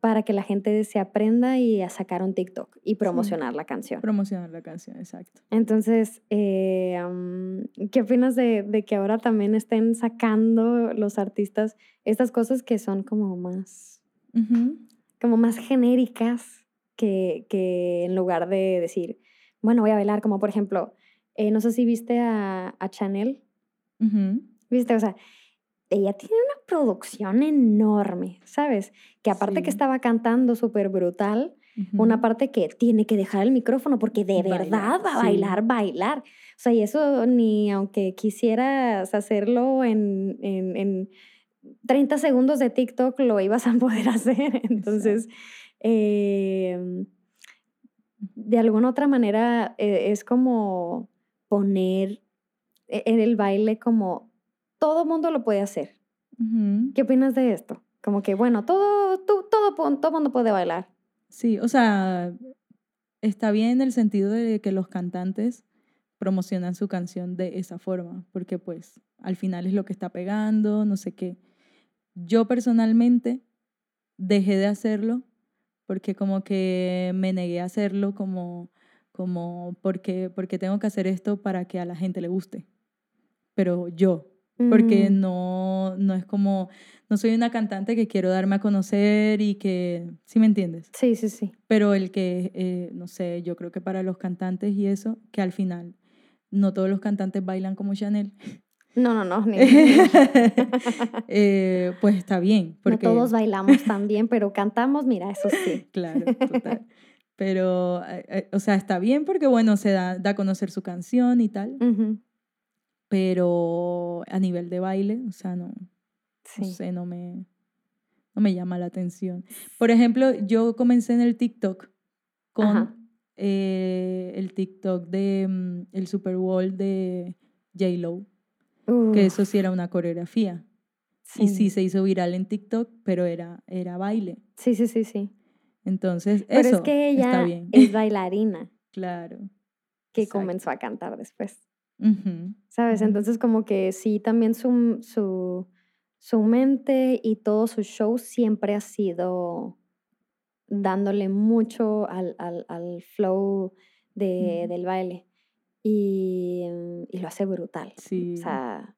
para que la gente se aprenda y a sacar un TikTok y promocionar la canción. Promocionar la canción, exacto. Entonces, eh, am, ¿qué opinas de, de que ahora también estén sacando los artistas estas cosas que son como más, Ujú. como más genéricas que, que en lugar de decir, bueno, voy a bailar, como por ejemplo, eh, no sé si viste a, a Chanel, Ujú. ¿viste? O sea, ella tiene una producción enorme, ¿sabes? Que aparte que estaba cantando súper brutal, una parte que tiene que dejar el micrófono porque de Bailar, verdad va a sí. bailar, bailar. O sea, y eso ni aunque quisieras hacerlo en, en, en 30 segundos de TikTok lo ibas a <laughs> poder hacer. Entonces, eh, de alguna otra manera eh, es como poner e- en el baile como todo mundo lo puede hacer. Ujú. ¿Qué opinas de esto? Como que, bueno, todo, tú- todo, pon- todo mundo puede bailar. Sí, o sea, está bien en el sentido de que los cantantes promocionan su canción de esa forma, porque pues al final es lo que está pegando, no sé qué. Yo personalmente dejé de hacerlo porque como que me negué a hacerlo como, como porque, porque tengo que hacer esto para que a la gente le guste. Pero yo, porque Mm, no, no es como, no soy una cantante que quiero darme a conocer y que, ¿sí me entiendes? Sí, sí, sí. Pero el que, eh, no sé, yo creo que para los cantantes y eso, que al final no todos los cantantes bailan como Chanel, No, no, no. <laughs> ni- <laughs> eh, pues está bien. no Porque, todos bailamos tan bien, pero cantamos, mira, eso sí. <laughs> Claro, total. Pero, eh, eh, o sea, está bien porque, bueno, se da, da a conocer su canción y tal, Ujú, pero a nivel de baile, o sea, no, no Sí. sé, no me, no me llama la atención. Por ejemplo, yo comencé en el TikTok con eh, el TikTok de mm, el Super Bowl de J-Lo, que eso sí era una coreografía. Y sí sí. se hizo viral en TikTok, pero era, era baile. Sí, sí, sí, sí. Entonces, Pero eso es que está ella bien. es bailarina <laughs> Claro. que Exacto. comenzó a cantar después, ¿sabes? Entonces como que sí, también su, su, su mente y todo su show siempre ha sido dándole mucho al, al, al flow de, del baile. Y, y lo hace brutal. O Sí, sea,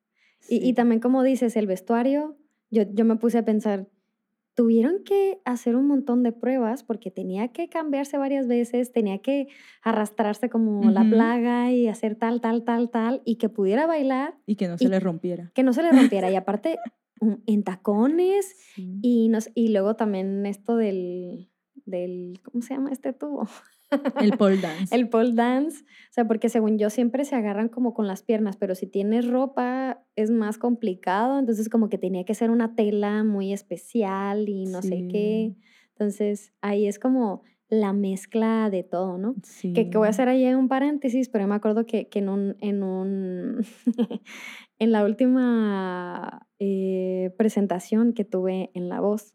y, y también como dices, el vestuario, yo, yo me puse a pensar, tuvieron que hacer un montón de pruebas porque tenía que cambiarse varias veces, tenía que arrastrarse como la plaga y hacer tal, tal, tal, tal, y que pudiera bailar Y que no se y le rompiera. que no se le rompiera. Y <laughs> aparte, en tacones Sí. y, nos, y luego también esto del, del, ¿cómo se llama este tubo? El <laughs> pole dance. el pole dance, o sea, porque según yo siempre se agarran como con las piernas, pero si tienes ropa es más complicado, entonces como que tenía que ser una tela muy especial y no sé qué. Entonces ahí es como la mezcla de todo, ¿no? Sí. Que, voy a hacer ahí un paréntesis, pero me acuerdo que, que en un, en un, <laughs> en la última eh, presentación que tuve en La Voz,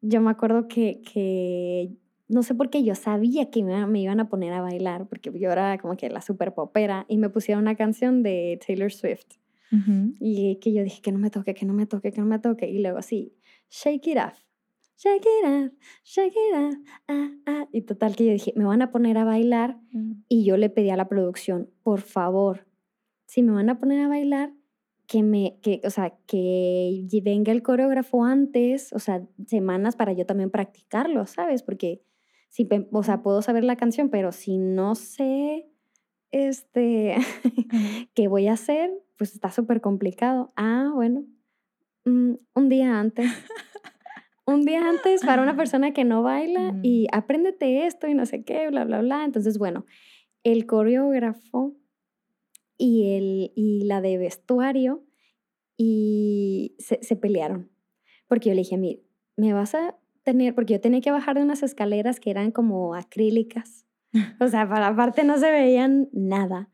yo me acuerdo que, que, no sé por qué yo sabía que me, me, iban a poner a bailar, porque yo era como que la super popera, y me pusieron una canción de Taylor Swift. Y que yo dije que no me toque, que no me toque, que no me toque. Y luego así, shake it off shake it up, shake it up, ah, ah. Y total que yo dije, me van a poner a bailar. Mm. Y yo le pedí a la producción, por favor, si me van a poner a bailar, que me, que, o sea, que venga el coreógrafo antes, o sea, semanas para yo también practicarlo, ¿sabes? Porque, si, o sea, puedo saber la canción, pero si no sé, este, <laughs> qué voy a hacer, pues está súper complicado. Ah, bueno, mm, un día antes. <laughs> un día antes para una persona que no baila y apréndete esto y no sé qué, bla, bla, bla. Entonces, bueno, el coreógrafo y, el, y la de vestuario y se, pelearon. Porque yo le dije, mire, me vas a tener, porque yo tenía que bajar de unas escaleras que eran como acrílicas. <laughs> O sea, para aparte no se veían nada.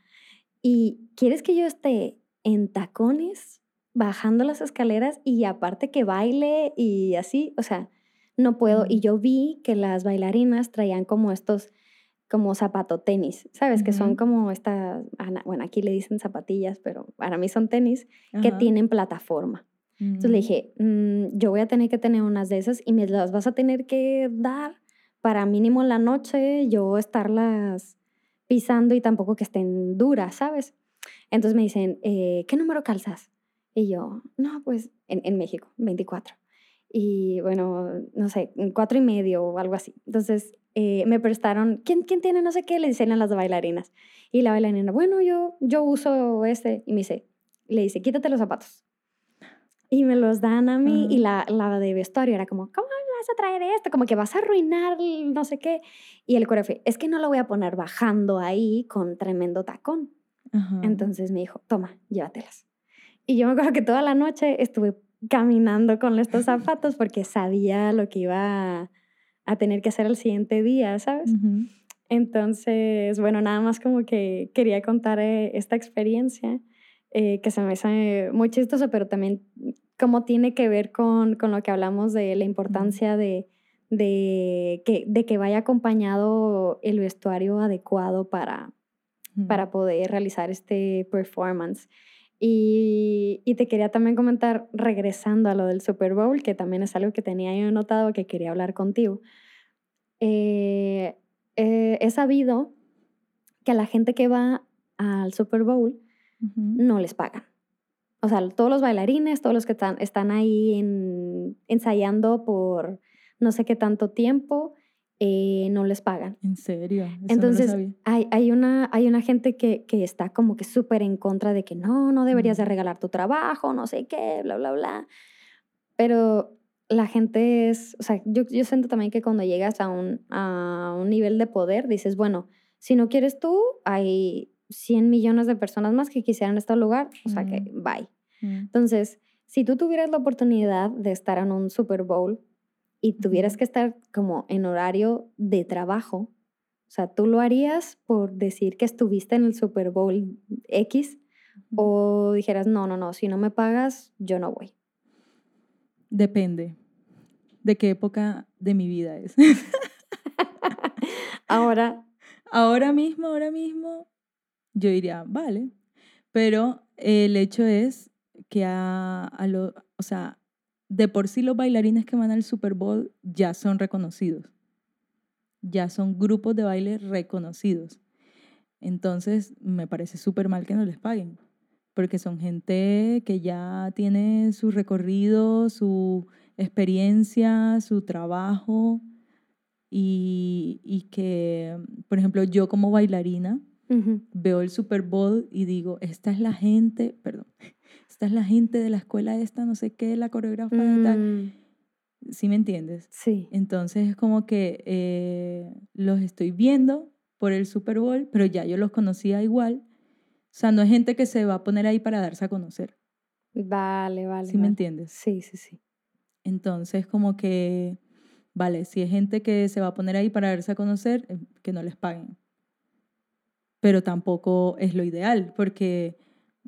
Y quieres que yo esté en tacones bajando las escaleras y aparte que baile y así, o sea, no puedo. Y yo vi que las bailarinas traían como estos, como zapato tenis, ¿sabes? Que son como estas, bueno, aquí le dicen zapatillas, pero para mí son tenis que tienen plataforma. Entonces le mm. dije, mm, yo voy a tener que tener unas de esas y me las vas a tener que dar para mínimo en la noche yo estarlas pisando y tampoco que estén duras, ¿sabes? Entonces me dicen, eh, ¿qué número calzas? Y yo, no, pues en, en México, 24. Y bueno, no sé, cuatro y medio o algo así. Entonces eh, me prestaron, ¿quién, ¿quién tiene no sé qué? Le dicen a las bailarinas. Y la bailarina, bueno, yo, yo uso este. Y me dice, le dice, quítate los zapatos. Y me los dan a mí. Y la, la de vestuario era como, ¿cómo vas a traer esto? Como que vas a arruinar no sé qué. Y el coreógrafo, es que no lo voy a poner bajando ahí con tremendo tacón. Entonces me dijo, toma, llévatelas. Y yo me acuerdo que toda la noche estuve caminando con estos <laughs> zapatos porque sabía lo que iba a, tener que hacer el siguiente día, ¿sabes? Entonces, bueno, nada más como que quería contar eh, esta experiencia eh, que se me hace muy chistosa, pero también cómo tiene que ver con, con lo que hablamos de la importancia de, de, que, de que vaya acompañado el vestuario adecuado para, para poder realizar este performance. Y, te quería también comentar, regresando a lo del Super Bowl, que también es algo que tenía yo notado que quería hablar contigo. Eh, eh, he sabido que a la gente que va al Super Bowl no les pagan. O sea, todos los bailarines, todos los que están, están ahí ensayando por no sé qué tanto tiempo, eh, no les pagan. ¿En serio? Entonces, hay, hay, una, hay una gente que, que está como que súper en contra de que no, no deberías de regalar tu trabajo, no sé qué, bla, bla, bla. Pero la gente es, o sea, yo, yo siento también que cuando llegas a un, a un nivel de poder, dices, bueno, si no quieres tú, hay 100 millones de personas más que quisieran estar lugar, o sea que bye. Entonces, si tú tuvieras la oportunidad de estar en un Super Bowl, y tuvieras que estar como en horario de trabajo, o sea, ¿tú lo harías por decir que estuviste en el Super Bowl X o dijeras, no, no, no, si no me pagas, yo no voy? Depende de qué época de mi vida es. <laughs> ahora. Ahora mismo, ahora mismo, yo diría, vale. Pero el hecho es que a, a lo, o sea, de por sí los bailarines que van al Super Bowl ya son reconocidos. Ya son grupos de baile reconocidos. Entonces, me parece súper mal que no les paguen, porque son gente que ya tiene su recorrido, su experiencia, su trabajo, y, que, por ejemplo, yo como bailarina veo el Super Bowl y digo, esta es la gente, perdón, <laughs> esta es la gente de la escuela esta, no sé qué, la coreógrafa tal. Mm. ¿Sí me entiendes? Sí. Entonces es como que eh, los estoy viendo por el Super Bowl, pero ya yo los conocía igual. O sea, no es gente que se va a poner ahí para darse a conocer. Vale, vale. ¿Sí me entiendes? Sí, sí, sí. Entonces, como que, vale, si es gente que se va a poner ahí para darse a conocer, eh, que no les paguen. Pero tampoco es lo ideal, porque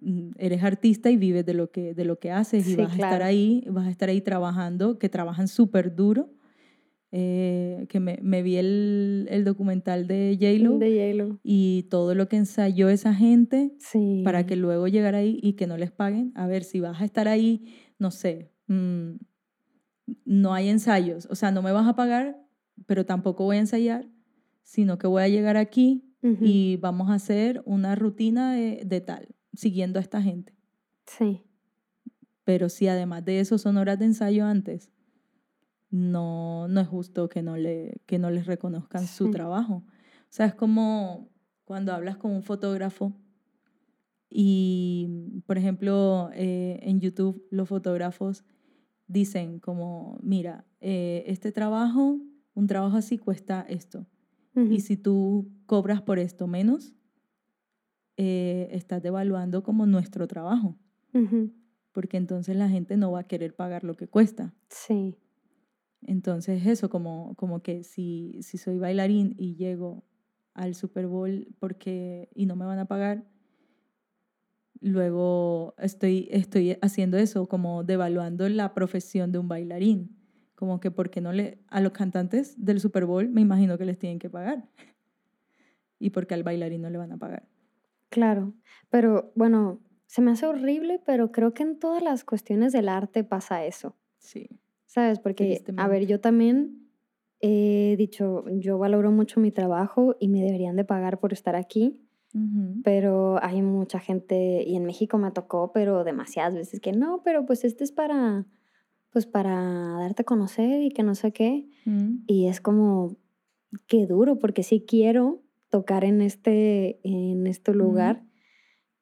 mm, eres artista y vives de lo que, de lo que haces y vas a estar ahí, vas a estar ahí trabajando, que trabajan súper duro. Eh, que me, me, vi el, el documental de J-Lo. De Y todo lo que ensayó esa gente para que luego llegara ahí y que no les paguen. A ver, si vas a estar ahí, no sé, mm, no hay ensayos. O sea, no me vas a pagar, pero tampoco voy a ensayar, sino que voy a llegar aquí y vamos a hacer una rutina de, de tal, siguiendo a esta gente. Sí. Pero si además de eso son horas de ensayo antes, no, no es justo que no, le, que no les reconozcan su trabajo. O sea, es como cuando hablas con un fotógrafo y, por ejemplo, eh, en YouTube los fotógrafos dicen como, mira, eh, este trabajo, un trabajo así cuesta esto. Y si tú cobras por esto menos, eh, estás devaluando como nuestro trabajo. Porque entonces la gente no va a querer pagar lo que cuesta. Sí. Entonces eso, como, como que si, si soy bailarín y llego al Super Bowl porque, y no me van a pagar, luego estoy, estoy haciendo eso, como devaluando la profesión de un bailarín. Como que porque no le, a los cantantes del Super Bowl me imagino que les tienen que pagar. <laughs> Y porque al bailarín no le van a pagar. Claro, pero bueno, se me hace horrible, pero creo que en todas las cuestiones del arte pasa eso. Sí. ¿Sabes? Porque, a ver, yo también he dicho, yo valoro mucho mi trabajo y me deberían de pagar por estar aquí, pero hay mucha gente, y en México me tocó, pero demasiadas veces que no, pero pues este es para, pues para darte a conocer y que no sé qué. Mm. Y es como, qué duro, porque sí quiero tocar en este, en este lugar,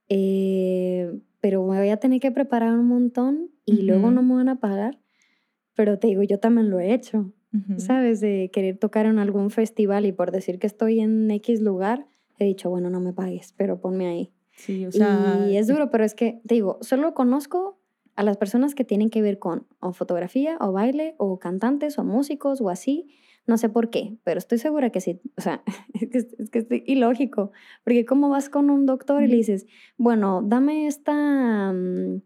eh, pero me voy a tener que preparar un montón y luego no me van a pagar. Pero te digo, yo también lo he hecho, ¿sabes? De querer tocar en algún festival y por decir que estoy en X lugar, he dicho, bueno, no me pagues, pero ponme ahí. Sí, o sea... Y es duro, pero es que, te digo, solo conozco a las personas que tienen que ver con o fotografía o baile o cantantes o músicos o así. No sé por qué, pero estoy segura que sí. O sea, <laughs> es que es, que es ilógico. Porque ¿cómo vas con un doctor y le dices, bueno, dame esta... Mm,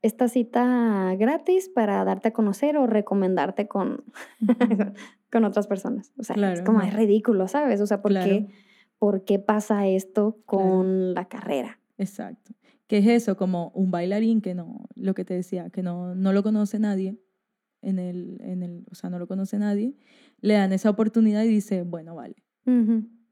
esta cita gratis para darte a conocer o recomendarte con, <laughs> con otras personas. O sea, es como es ridículo, ¿sabes? O sea, ¿por, qué, ¿por qué pasa esto con la carrera? Exacto. ¿Qué es eso? Como un bailarín que no, lo que te decía, que no, no lo conoce nadie, en el, en el, o sea, no lo conoce nadie, le dan esa oportunidad y dice, bueno, vale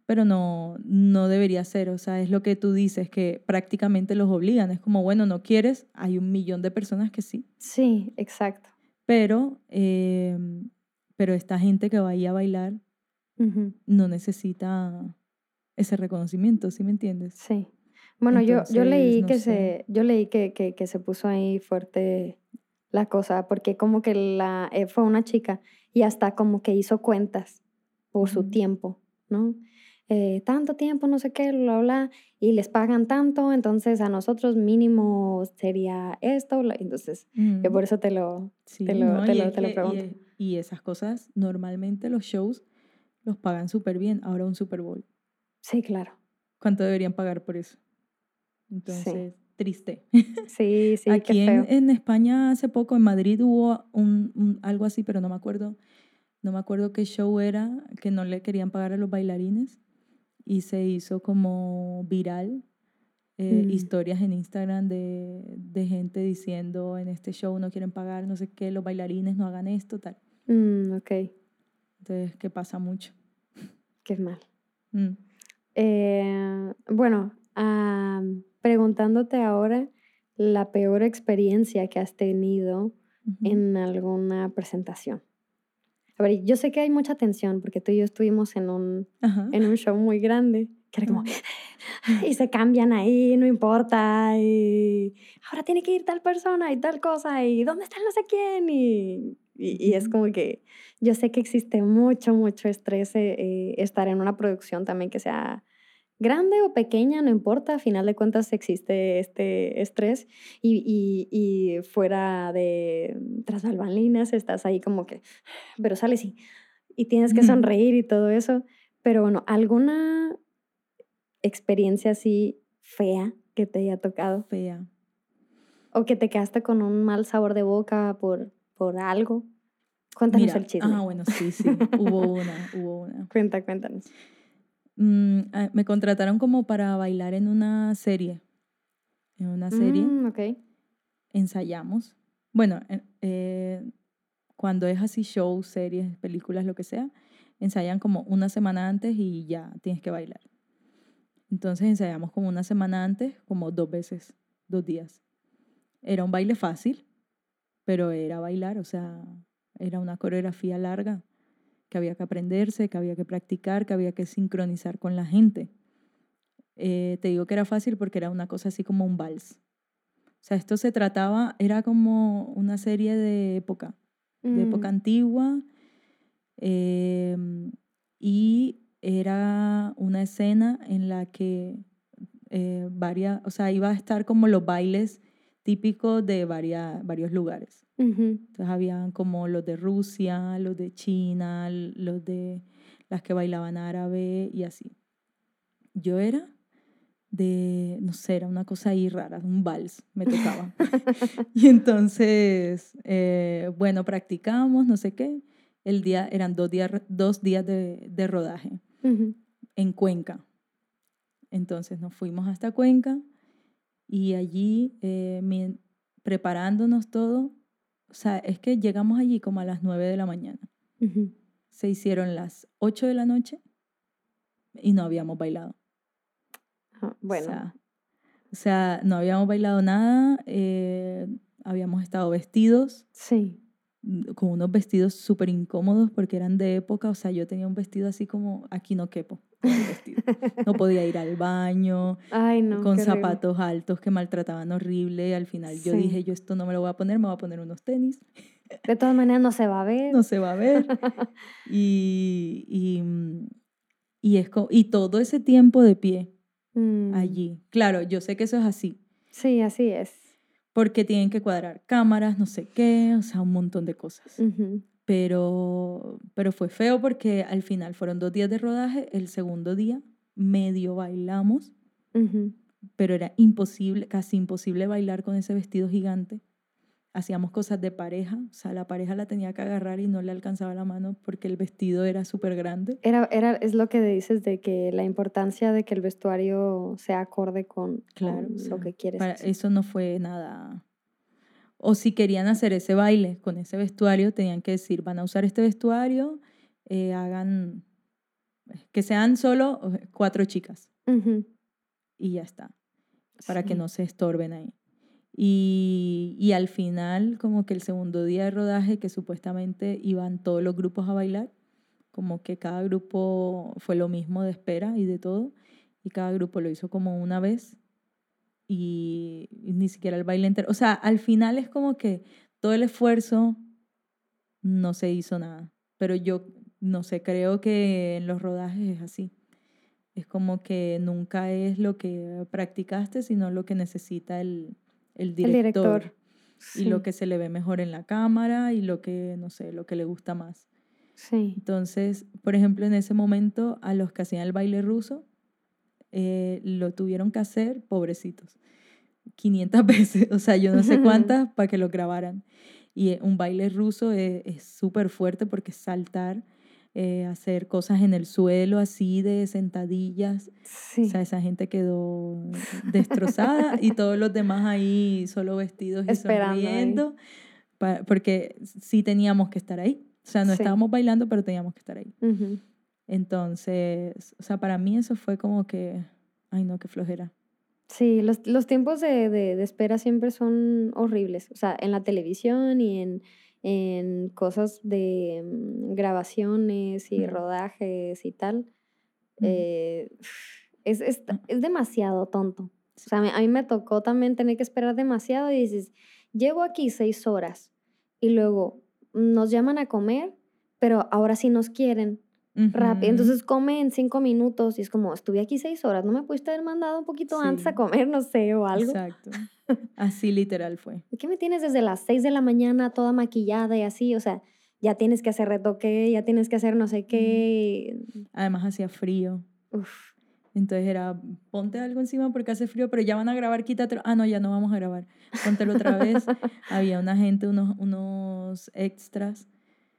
pero no, no debería ser. O sea, es lo que tú dices, que prácticamente los obligan. Es como, bueno, no quieres, hay un millón de personas que sí. Sí, exacto. Pero, em, pero esta gente que va ahí a bailar no necesita ese reconocimiento, ¿sí me entiendes? Sí. Bueno, yo, yo leí, que, se, yo leí que, que, que, se puso ahí fuerte la cosa, porque como que la, eh, fue una chica y hasta como que hizo cuentas por su tiempo, ¿no? Eh, tanto tiempo, no sé qué, bla, bla, y les pagan tanto, entonces a nosotros mínimo sería esto, entonces yo por eso te lo, te lo, te, lo, pregunto. Y, esas cosas, normalmente los shows los pagan súper bien, ahora un Super Bowl. Sí, claro. ¿Cuánto deberían pagar por eso? Entonces, triste. Sí, sí. Aquí En, en, España hace poco, en Madrid hubo un, algo así, pero no me acuerdo, no me acuerdo qué show era, que no le querían pagar a los bailarines y se hizo como viral eh, mm. historias en Instagram de, de, gente diciendo en este show no quieren pagar, no sé qué, los bailarines no hagan esto, tal. Mm, ok. Entonces, ¿qué pasa mucho. Qué mal. Mm. Eh, bueno, preguntándote ahora la peor experiencia que has tenido en alguna presentación. A ver, yo sé que hay mucha tensión porque tú y yo estuvimos en un, en un show muy grande, que era como, <laughs> y se cambian ahí, no importa, y ahora tiene que ir tal persona y tal cosa, y dónde está no sé quién, y Y, es como que yo sé que existe mucho, mucho estrés eh, eh, estar en una producción también que sea grande o pequeña, no importa, a final de cuentas existe este estrés y, y, fuera de tras balbalinas estás ahí como que, <sighs> pero sale sí, y tienes que sonreír y todo eso, pero bueno, ¿alguna experiencia así fea que te haya tocado? Fea. O que te quedaste con un mal sabor de boca por, por algo. Cuéntanos el chisme. Ah, bueno, sí, sí. hubo una, hubo una. <laughs> Cuenta, cuéntanos. Mm, ah, me contrataron como para bailar en una serie. En una serie. Mm, ok. Ensayamos. Bueno, eh, cuando es así show, series, películas, lo que sea, ensayan como una semana antes y ya tienes que bailar. Entonces ensayamos como una semana antes, como dos veces, dos días. Era un baile fácil, pero era bailar, o sea, era una coreografía larga que había que aprenderse, que había que practicar, que había que sincronizar con la gente. Eh, te digo que era fácil porque era una cosa así como un vals. O sea, esto se trataba, era como una serie de época, de época mm. antigua, em, y era una escena en la que eh, varias, o sea, iba a estar como los bailes típico de varios lugares. Entonces habían como los de Rusia, los de China, los de las que bailaban árabe y así. Yo era de, no sé, era una cosa ahí rara, un vals, me tocaba. <laughs> <laughs> y entonces, eh, bueno, practicamos, no sé qué. El día, eran dos días, dos días de, de rodaje en Cuenca. Entonces nos fuimos hasta Cuenca y allí, eh, preparándonos todo, o sea, es que llegamos allí como a las 9 de la mañana. Se hicieron las 8 de la noche y no habíamos bailado. Ah, bueno. O sea, no habíamos bailado nada, eh, habíamos estado vestidos. Sí con unos vestidos súper incómodos porque eran de época, o sea, yo tenía un vestido así como, aquí no quepo, No podía ir al baño, <laughs> con zapatos altos que maltrataban horrible. Al final yo dije, yo esto no me lo voy a poner, me voy a poner unos tenis. De todas maneras no se va a <laughs> ver. No se va a ver. <laughs> y, y, y, es y todo ese tiempo de pie mm. allí. Claro, yo sé que eso es así. Sí, así es porque tienen que cuadrar cámaras, no sé qué, o sea, un montón de cosas. pero, pero fue feo porque al final fueron dos días de rodaje, el segundo día medio bailamos, pero era imposible, casi imposible bailar con ese vestido gigante hacíamos cosas de pareja, o sea, la pareja la tenía que agarrar y no le alcanzaba la mano porque el vestido era súper grande. Era, era, es lo que dices de que la importancia de que el vestuario sea acorde con, claro, lo que quieres. Para, eso no fue nada. O si querían hacer ese baile con ese vestuario, tenían que decir, van a usar este vestuario, eh, hagan, que sean solo cuatro chicas. Y ya está, para que no se estorben ahí. Y, y, al final, como que el segundo día de rodaje, que supuestamente iban todos los grupos a bailar, como que cada grupo fue lo mismo de espera y de todo, y cada grupo lo hizo como una vez y, ni siquiera el baile entero. O sea, al final es como que todo el esfuerzo no se hizo nada, pero yo no sé, creo que en los rodajes es así. Es como que nunca es lo que practicaste, sino lo que necesita el, el director, y lo que se le ve mejor en la cámara y lo que, no sé, lo que le gusta más. Sí. Entonces, por ejemplo, en ese momento a los que hacían el baile ruso eh, lo tuvieron que hacer, pobrecitos, 500 <laughs> veces, o sea, yo no sé <laughs> cuántas para que lo grabaran. Y eh, un baile ruso es súper fuerte porque saltar eh, hacer cosas en el suelo así de sentadillas. O sea, esa gente quedó destrozada y todos los demás ahí solo vestidos y sonriendo. porque sí teníamos que estar ahí. O sea, no estábamos bailando, pero teníamos que estar ahí. Entonces, o sea, para mí eso fue como que, ay no, qué flojera. Sí, los, los tiempos de, de, de, espera siempre son horribles. O sea, en la televisión y en, en cosas de mm, grabaciones y rodajes y tal, eh, es, es, ah. es, demasiado tonto. O sea, a mí me tocó también tener que esperar demasiado y dices, llevo aquí seis horas y luego nos llaman a comer, pero ahora sí nos quieren rápido. Entonces come en cinco minutos y es como, estuve aquí seis horas, ¿no me pudiste haber mandado un poquito antes a comer, no sé, o algo? Exacto. <laughs> Así literal fue. ¿Qué me tienes desde las seis de la mañana toda maquillada y así? O sea, ya tienes que hacer retoque, ya tienes que hacer no sé qué. Además hacía frío. Uf. Entonces era, ponte algo encima porque hace frío, pero ya van a grabar, quítatelo. Ah, no, ya no vamos a grabar. Póntelo otra vez. <laughs> Había una gente, unos, unos extras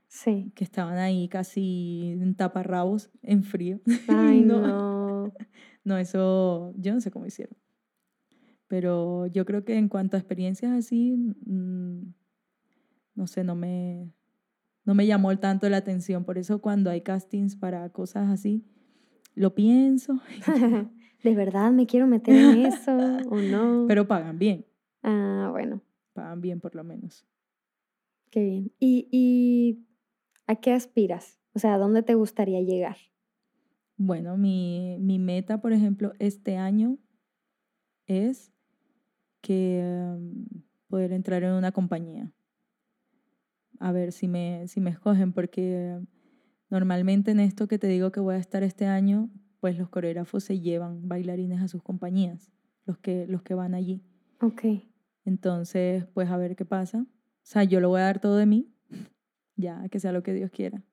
Sí. Que estaban ahí casi en taparrabos, en frío. <laughs> Ay, no. <laughs> no. eso yo no sé cómo hicieron. Pero yo creo que en cuanto a experiencias así, mm, no sé, no me, no me llamó tanto la atención. Por eso cuando hay castings para cosas así, lo pienso. <laughs> ¿De verdad me quiero meter en eso o no? Pero pagan bien. Ah, bueno. Pagan bien por lo menos. Qué bien. ¿Y, y ¿A qué aspiras? O sea, ¿a dónde te gustaría llegar? Bueno, mi, meta, por ejemplo, este año es que mm, poder entrar en una compañía. A ver si me, si me escogen, porque normalmente en esto que te digo que voy a estar este año, pues los coreógrafos se llevan bailarines a sus compañías, los que, los que van allí. Ok. Entonces, pues a ver qué pasa. O sea, yo lo voy a dar todo de mí, ya, que sea lo que Dios quiera.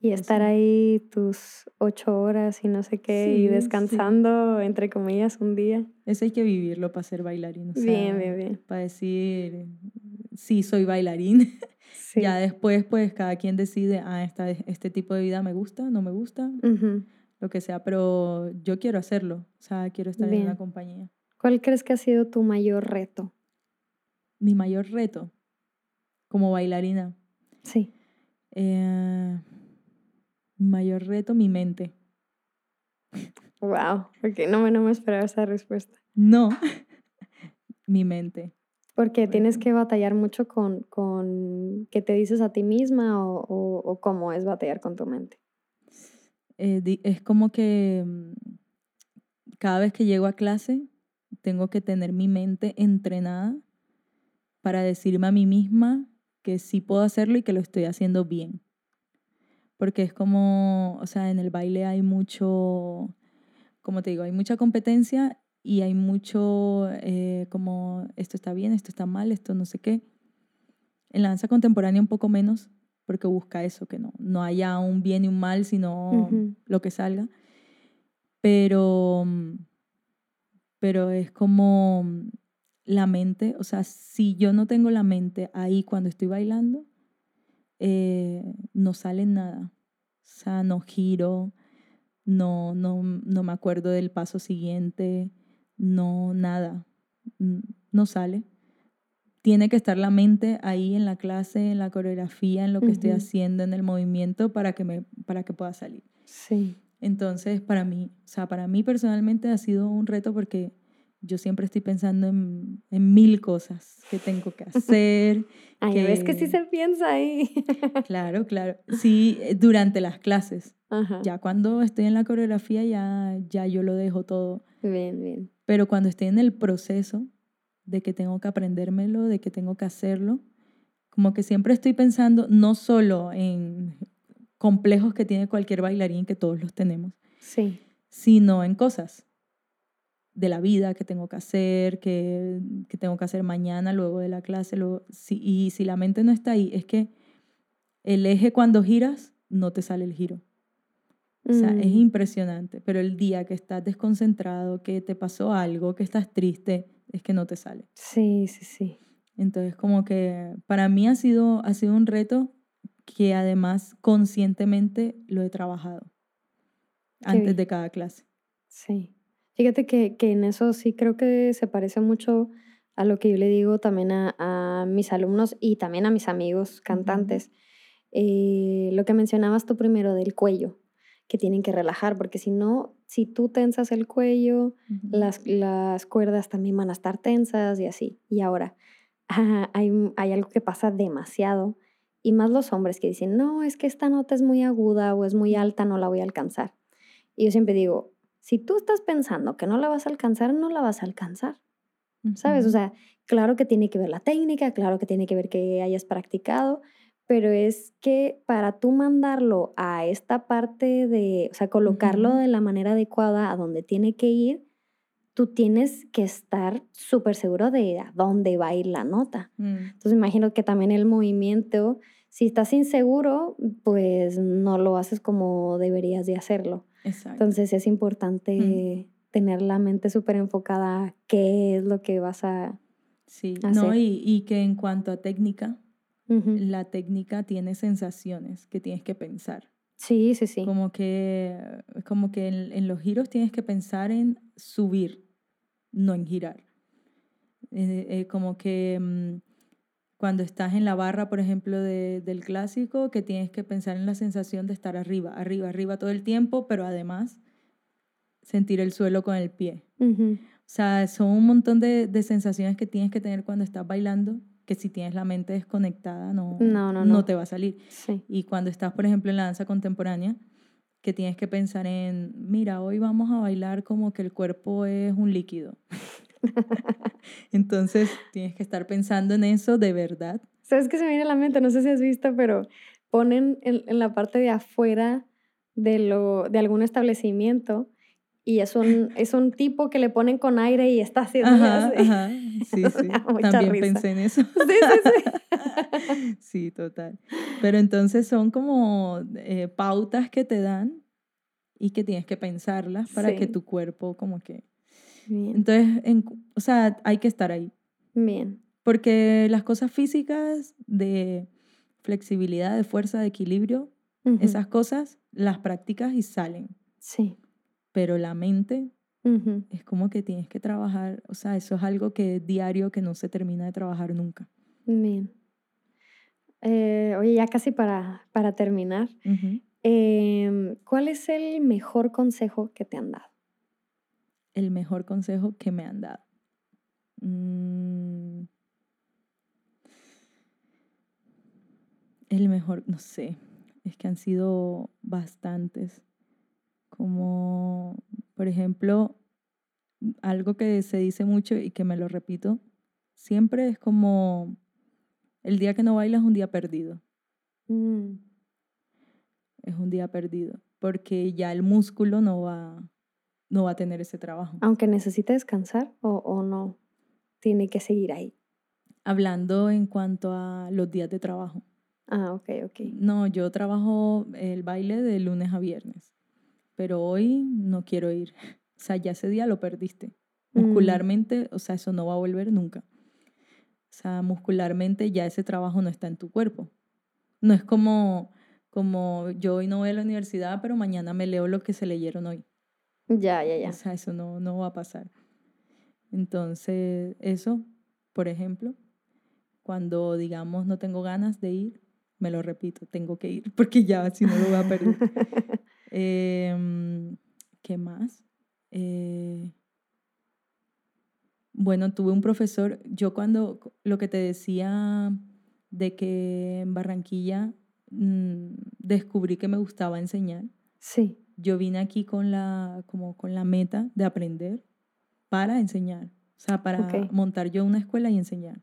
Y estar ahí tus ocho horas y no sé qué, y descansando, entre comillas, un día. Eso hay que vivirlo para ser bailarín. bien, bien, bien. Para decir, sí, soy bailarín. <laughs> Ya después, pues, cada quien decide, ah, esta, este tipo de vida me gusta, no me gusta, lo que sea, pero yo quiero hacerlo. O sea, quiero estar en una compañía. ¿Cuál crees que ha sido tu mayor reto? Mi mayor reto como bailarina. Sí. Eh, mayor reto, mi mente. Wow, porque no, no me esperaba esa respuesta. No, <laughs> mi mente. Porque tienes que batallar mucho con, con qué te dices a ti misma o, o, cómo es batallar con tu mente. Eh, es como que mm, cada vez que llego a clase tengo que tener mi mente entrenada para decirme a mí misma que sí puedo hacerlo y que lo estoy haciendo bien. Porque es como, o sea, en el baile hay mucho, como te digo, hay mucha competencia y hay mucho eh, como esto está bien, esto está mal, esto no sé qué. En la danza contemporánea un poco menos, porque busca eso, que no, no haya un bien y un mal, sino lo que salga. Pero, pero es como la mente, o sea, si yo no tengo la mente ahí cuando estoy bailando, eh, no sale nada. O sea, no giro, no, no, no me acuerdo del paso siguiente, no, nada, no sale. Tiene que estar la mente ahí en la clase, en la coreografía, en lo que estoy haciendo, en el movimiento para que, me, para que pueda salir. Sí. Entonces, para mí, o sea, para mí personalmente ha sido un reto porque yo siempre estoy pensando en, en mil cosas que tengo que hacer. <laughs> Ay, que... ves que sí se piensa ahí. <laughs> claro, claro. Sí, eh, durante las clases. Ya cuando estoy en la coreografía ya, ya yo lo dejo todo. Bien, bien. Pero cuando estoy en el proceso de que tengo que aprendérmelo, de que tengo que hacerlo, como que siempre estoy pensando no solo en complejos que tiene cualquier bailarín, que todos los tenemos, sí. sino en cosas de la vida que tengo que hacer, que, que tengo que hacer mañana luego de la clase. Luego, si, y si la mente no está ahí, es que el eje cuando giras no te sale el giro. O sea, es mm. impresionante, pero el día que estás desconcentrado, que te pasó algo, que estás triste, es que no te sale. Sí, sí, sí. Entonces, como que para mí ha sido, ha sido un reto que además conscientemente lo he trabajado antes de cada clase. Sí. Fíjate que, que, en eso sí creo que se parece mucho a lo que yo le digo también a, a mis alumnos y también a mis amigos cantantes. Eh, lo que mencionabas tú primero del cuello, que tienen que relajar, porque si no, si tú tensas el cuello, las, las, cuerdas también van a estar tensas y así. Y ahora, <laughs> hay, hay algo que pasa demasiado, y más los hombres que dicen, no, es que esta nota es muy aguda o es muy alta, no la voy a alcanzar. Y yo siempre digo, si tú estás pensando que no la vas a alcanzar, no la vas a alcanzar. ¿sabes? O sea, claro que tiene que ver la técnica, claro que tiene que ver que hayas practicado, pero es que para tú mandarlo a esta parte de, o sea, colocarlo de la manera adecuada a donde tiene que ir, tú tienes que estar súper seguro de a dónde va a ir la nota. Mm. Entonces imagino que también el movimiento, si estás inseguro, pues no lo haces como deberías de hacerlo. Entonces es importante mm. tener la mente súper enfocada a qué es lo que vas a... Sí, no, y, y que en cuanto a técnica, la técnica tiene sensaciones que tienes que pensar. Sí, sí, sí. Como que, como que en, los giros tienes que pensar en subir, no en girar. Eh, eh, como que mm, cuando estás en la barra, por ejemplo, del clásico, que tienes que pensar en la sensación de estar arriba, arriba, arriba todo el tiempo, pero además sentir el suelo con el pie. O sea, son un montón de, de sensaciones que tienes que tener cuando estás bailando que si tienes la mente desconectada no, no, no, no. te va a salir. Y cuando estás, por ejemplo, en la danza contemporánea, que tienes que pensar en, mira, hoy vamos a bailar como que el cuerpo es un líquido. <laughs> <laughs> Entonces tienes que estar pensando en eso de verdad. ¿Sabes qué se me viene a la mente? No sé si has visto, pero ponen en, en la parte de afuera de, lo, de algún establecimiento y es un, <laughs> es un tipo que le ponen con aire y está haciendo ajá, Ajá. Sí, <laughs> sí. También pensé en eso. Sí, sí, sí. sí, total. Pero entonces son como eh, pautas que te dan y que tienes que pensarlas para que tu cuerpo como que... Bien. Entonces, o sea, hay que estar ahí. Bien. Porque las cosas físicas de flexibilidad, de fuerza, de equilibrio, esas cosas las practicas y salen. Sí pero la mente es como que tienes que trabajar, o sea, eso es algo que es diario, que no se termina de trabajar nunca. Bien. Eh, oye, ya casi para, para terminar, em, ¿cuál es el mejor consejo que te han dado? El mejor consejo que me han dado. Mm. El mejor, no sé, es que han sido bastantes como por ejemplo, algo que se dice mucho y que me lo repito, siempre es como el día que no bailas es un día perdido. Mm. Es un día perdido, porque ya el músculo no va, no va a tener ese trabajo. Aunque necesite descansar o, o no, tiene que seguir ahí. Hablando en cuanto a los días de trabajo. Ah, ok, ok. No, yo trabajo el baile de lunes a viernes pero hoy no quiero ir. <laughs> O sea, ya ese día lo perdiste. Mm. Muscularmente, o sea, eso no va a volver nunca. O sea, muscularmente ya ese trabajo no está en tu cuerpo. No es como, como yo hoy no voy a la universidad, pero mañana me leo lo que se leyeron hoy. Ya, ya, ya. O sea, eso no, no va a pasar. Entonces, eso, por ejemplo, cuando digamos no tengo ganas de ir, me lo repito, tengo que ir, <laughs> porque ya si no lo voy a perder. <laughs> Em, ¿Qué más? Eh, bueno, tuve un profesor, yo cuando lo que te decía de que en Barranquilla mm, descubrí que me gustaba enseñar. Sí. Yo vine aquí con la, como con la meta de aprender para enseñar, o sea, para montar yo una escuela y enseñar.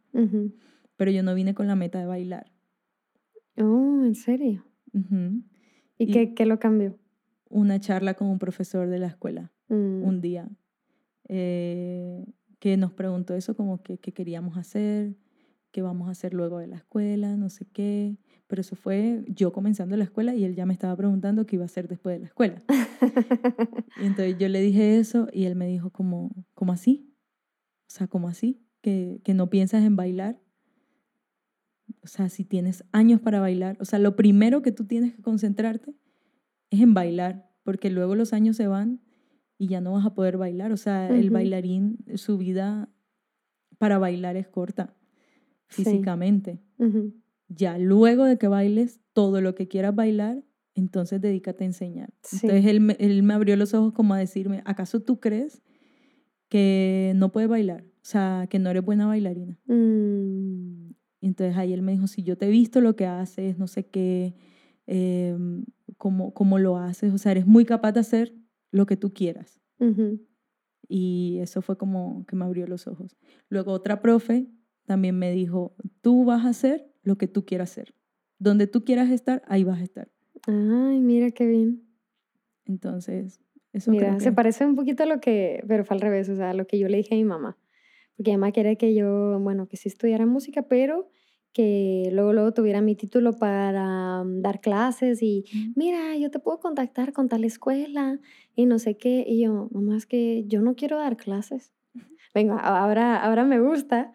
Pero yo no vine con la meta de bailar. Oh, ¿en serio? ¿Y, qué, qué lo cambió? una charla con un profesor de la escuela mm. un día eh, que nos preguntó eso como que qué queríamos hacer, qué vamos a hacer luego de la escuela, no sé qué. Pero eso fue yo comenzando la escuela y él ya me estaba preguntando qué iba a hacer después de la escuela. <laughs> y entonces yo le dije eso y él me dijo como, ¿cómo así? O sea, ¿cómo así? ¿Que, que no piensas en bailar? O sea, si tienes años para bailar, o sea, lo primero que tú tienes que concentrarte es en bailar, porque luego los años se van y ya no vas a poder bailar. O sea, el bailarín, su vida para bailar es corta físicamente. Ya luego de que bailes todo lo que quieras bailar, entonces dedícate a enseñar. Entonces él, él, me abrió los ojos como a decirme, ¿acaso tú crees que no puedes bailar? O sea, que no eres buena bailarina. Mm. Y entonces ahí él me dijo, si yo te he visto lo que haces, no sé qué, eh, cómo, lo haces, o sea, eres muy capaz de hacer lo que tú quieras. Y eso fue como que me abrió los ojos. Luego otra profe también me dijo, tú vas a hacer lo que tú quieras hacer. Donde tú quieras estar, ahí vas a estar. Ay, mira qué bien. Entonces, eso Mira, creo se que... parece un poquito a lo que, pero fue al revés, o sea, a lo que yo le dije a mi mamá. Porque mi mamá quería que yo, bueno, que sí estudiara música, pero que luego, luego tuviera mi título para mm, dar clases y, mira, yo te puedo contactar con tal escuela y no sé qué. Y yo, mamá, es que yo no quiero dar clases. Venga, ahora, ahora me gusta,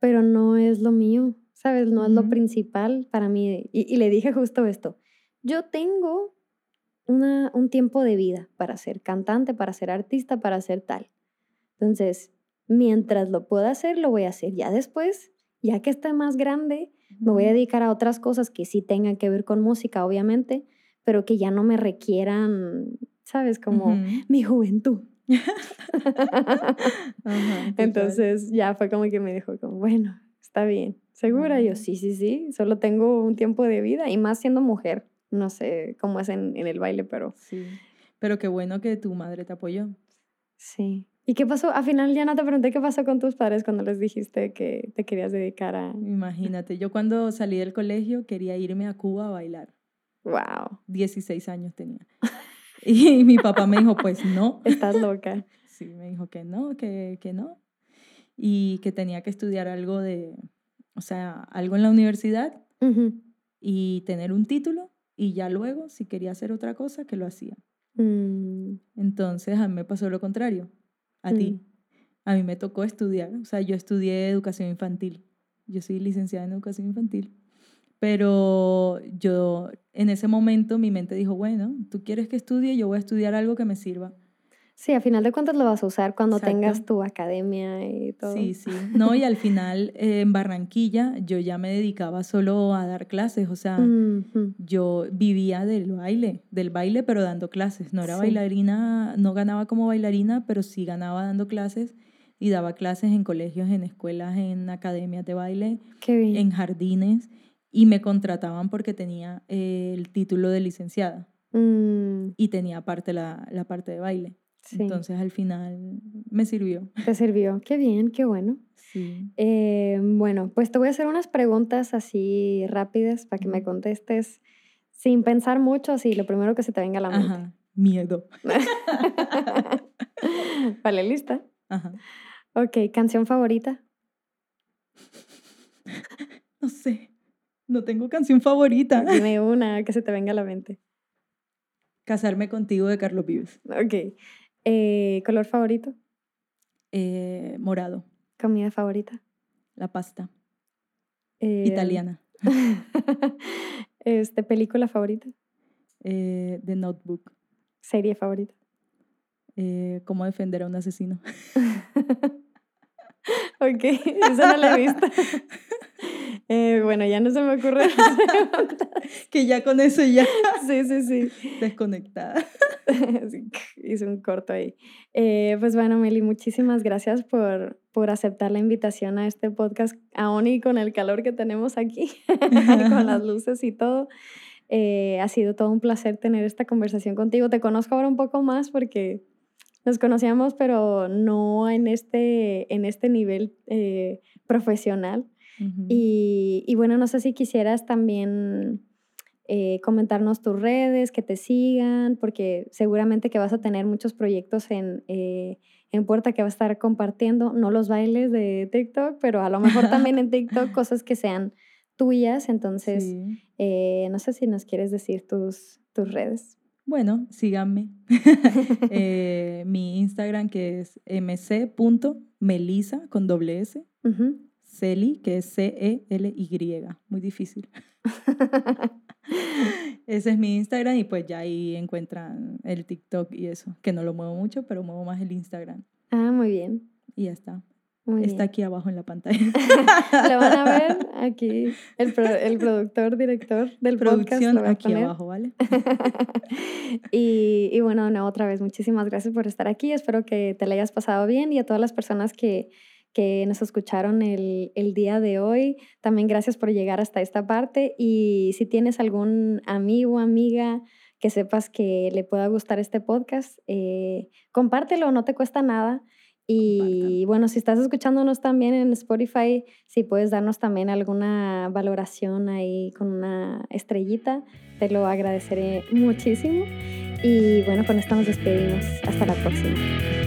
pero no es lo mío, ¿sabes? No es lo principal para mí. Y, y le dije justo esto. Yo tengo una, un tiempo de vida para ser cantante, para ser artista, para ser tal. Entonces, mientras lo pueda hacer, lo voy a hacer. Ya después, ya que esté más grande, me voy a dedicar a otras cosas que sí tengan que ver con música, obviamente, pero que ya no me requieran, ¿sabes? Como mi juventud. <laughs> <laughs> Entonces ya fue como que me dijo, como, bueno, está bien, ¿segura? Y yo, Ah, sí, sí, sí, solo tengo un tiempo de vida y más siendo mujer. No sé cómo es en, en el baile, pero sí. Pero qué bueno que tu madre te apoyó. sí. ¿Y qué pasó? Al final ya no te pregunté qué pasó con tus padres cuando les dijiste que te querías dedicar a... Imagínate, yo cuando salí del colegio quería irme a Cuba a bailar. Wow, 16 años tenía. <laughs> Y mi papá me dijo, pues no. estás <laughs> loca. Sí, me dijo que no, que, que no. Y que tenía que estudiar algo de, o sea, algo en la universidad y tener un título y ya luego, si quería hacer otra cosa, que lo hacía. Mm, Entonces a mí me pasó lo contrario, a Mm. ti. A mí me tocó estudiar, o sea, yo estudié educación infantil. Yo soy licenciada en educación infantil. Pero yo en ese momento mi mente dijo, bueno, tú quieres que estudie, yo voy a estudiar algo que me sirva. Sí, a final de cuentas lo vas a usar cuando tengas tu academia y todo. Sí, sí. No, y al final eh, en Barranquilla yo ya me dedicaba solo a dar clases, o sea, yo vivía del baile, del baile pero dando clases. No era Sí. bailarina, no ganaba como bailarina, pero sí ganaba dando clases y daba clases en colegios, en escuelas, en academias de baile, Qué bien. en jardines y me contrataban porque tenía eh, el título de licenciada Mm, y tenía aparte la, la parte de baile. Sí, Entonces al final me sirvió. te sirvió. Qué bien, qué bueno. Sí. Eh, bueno, pues te voy a hacer unas preguntas así rápidas para que me contestes sin pensar mucho, así lo primero que se te venga a la mente. Ajá, miedo. <laughs> vale, lista. Ajá. Ok, canción favorita. <laughs> No sé, no tengo canción favorita. Dime <laughs> una que se te venga a la mente. Casarme contigo de Carlos Vives. Ok. Eh, color favorito. Eh, morado, Comida favorita. la pasta, Eh, italiana. <laughs> este, película favorita. Eh, The Notebook. Serie favorita. Eh, cómo defender a un asesino. <laughs> Ok, esa no la he visto. <laughs> Eh, bueno, ya no se me ocurre. <laughs> que ya con eso ya sí, sí, sí. desconectada. <laughs> Sí, Hice un corto ahí. Eh, pues bueno, Meli, muchísimas gracias por, por aceptar la invitación a este podcast, aún y con el calor que tenemos aquí, <laughs> con las luces y todo. Eh, ha sido todo un placer tener esta conversación contigo. Te conozco ahora un poco más porque nos conocíamos, pero no en este, en este nivel eh, profesional. Y, y bueno, no sé si quisieras también eh, comentarnos tus redes, que te sigan, porque seguramente que vas a tener muchos proyectos en, eh, en puerta que vas a estar compartiendo, no los bailes de TikTok, pero a lo mejor también en TikTok <laughs> cosas que sean tuyas. Entonces, Sí. eh, no sé si nos quieres decir tus, tus redes. Bueno, síganme. <laughs> Eh, mi Instagram que es mc.melisa con doble S. Ujú. Celi, que es C-E-L-Y. Muy difícil. <laughs> Ese es mi Instagram y pues ya ahí encuentran el TikTok y eso, que no lo muevo mucho, pero muevo más el Instagram. ah, muy bien. Y ya está. Muy está bien. aquí abajo en la pantalla. <laughs> Lo van a ver aquí, el, pro- el productor, director del podcast. Producción a aquí abajo, ¿vale? <laughs> y, y bueno, no, otra vez, muchísimas gracias por estar aquí. Espero que te la hayas pasado bien y a todas las personas que, que nos escucharon el, el día de hoy, también gracias por llegar hasta esta parte. Y si tienes algún amigo, amiga que sepas que le pueda gustar este podcast. Eh, compártelo, no te cuesta nada. Y bueno, si estás escuchándonos también en Spotify, si puedes darnos también alguna valoración ahí con una estrellita, te lo agradeceré muchísimo. Y bueno, con esto nos despedimos. Hasta la próxima.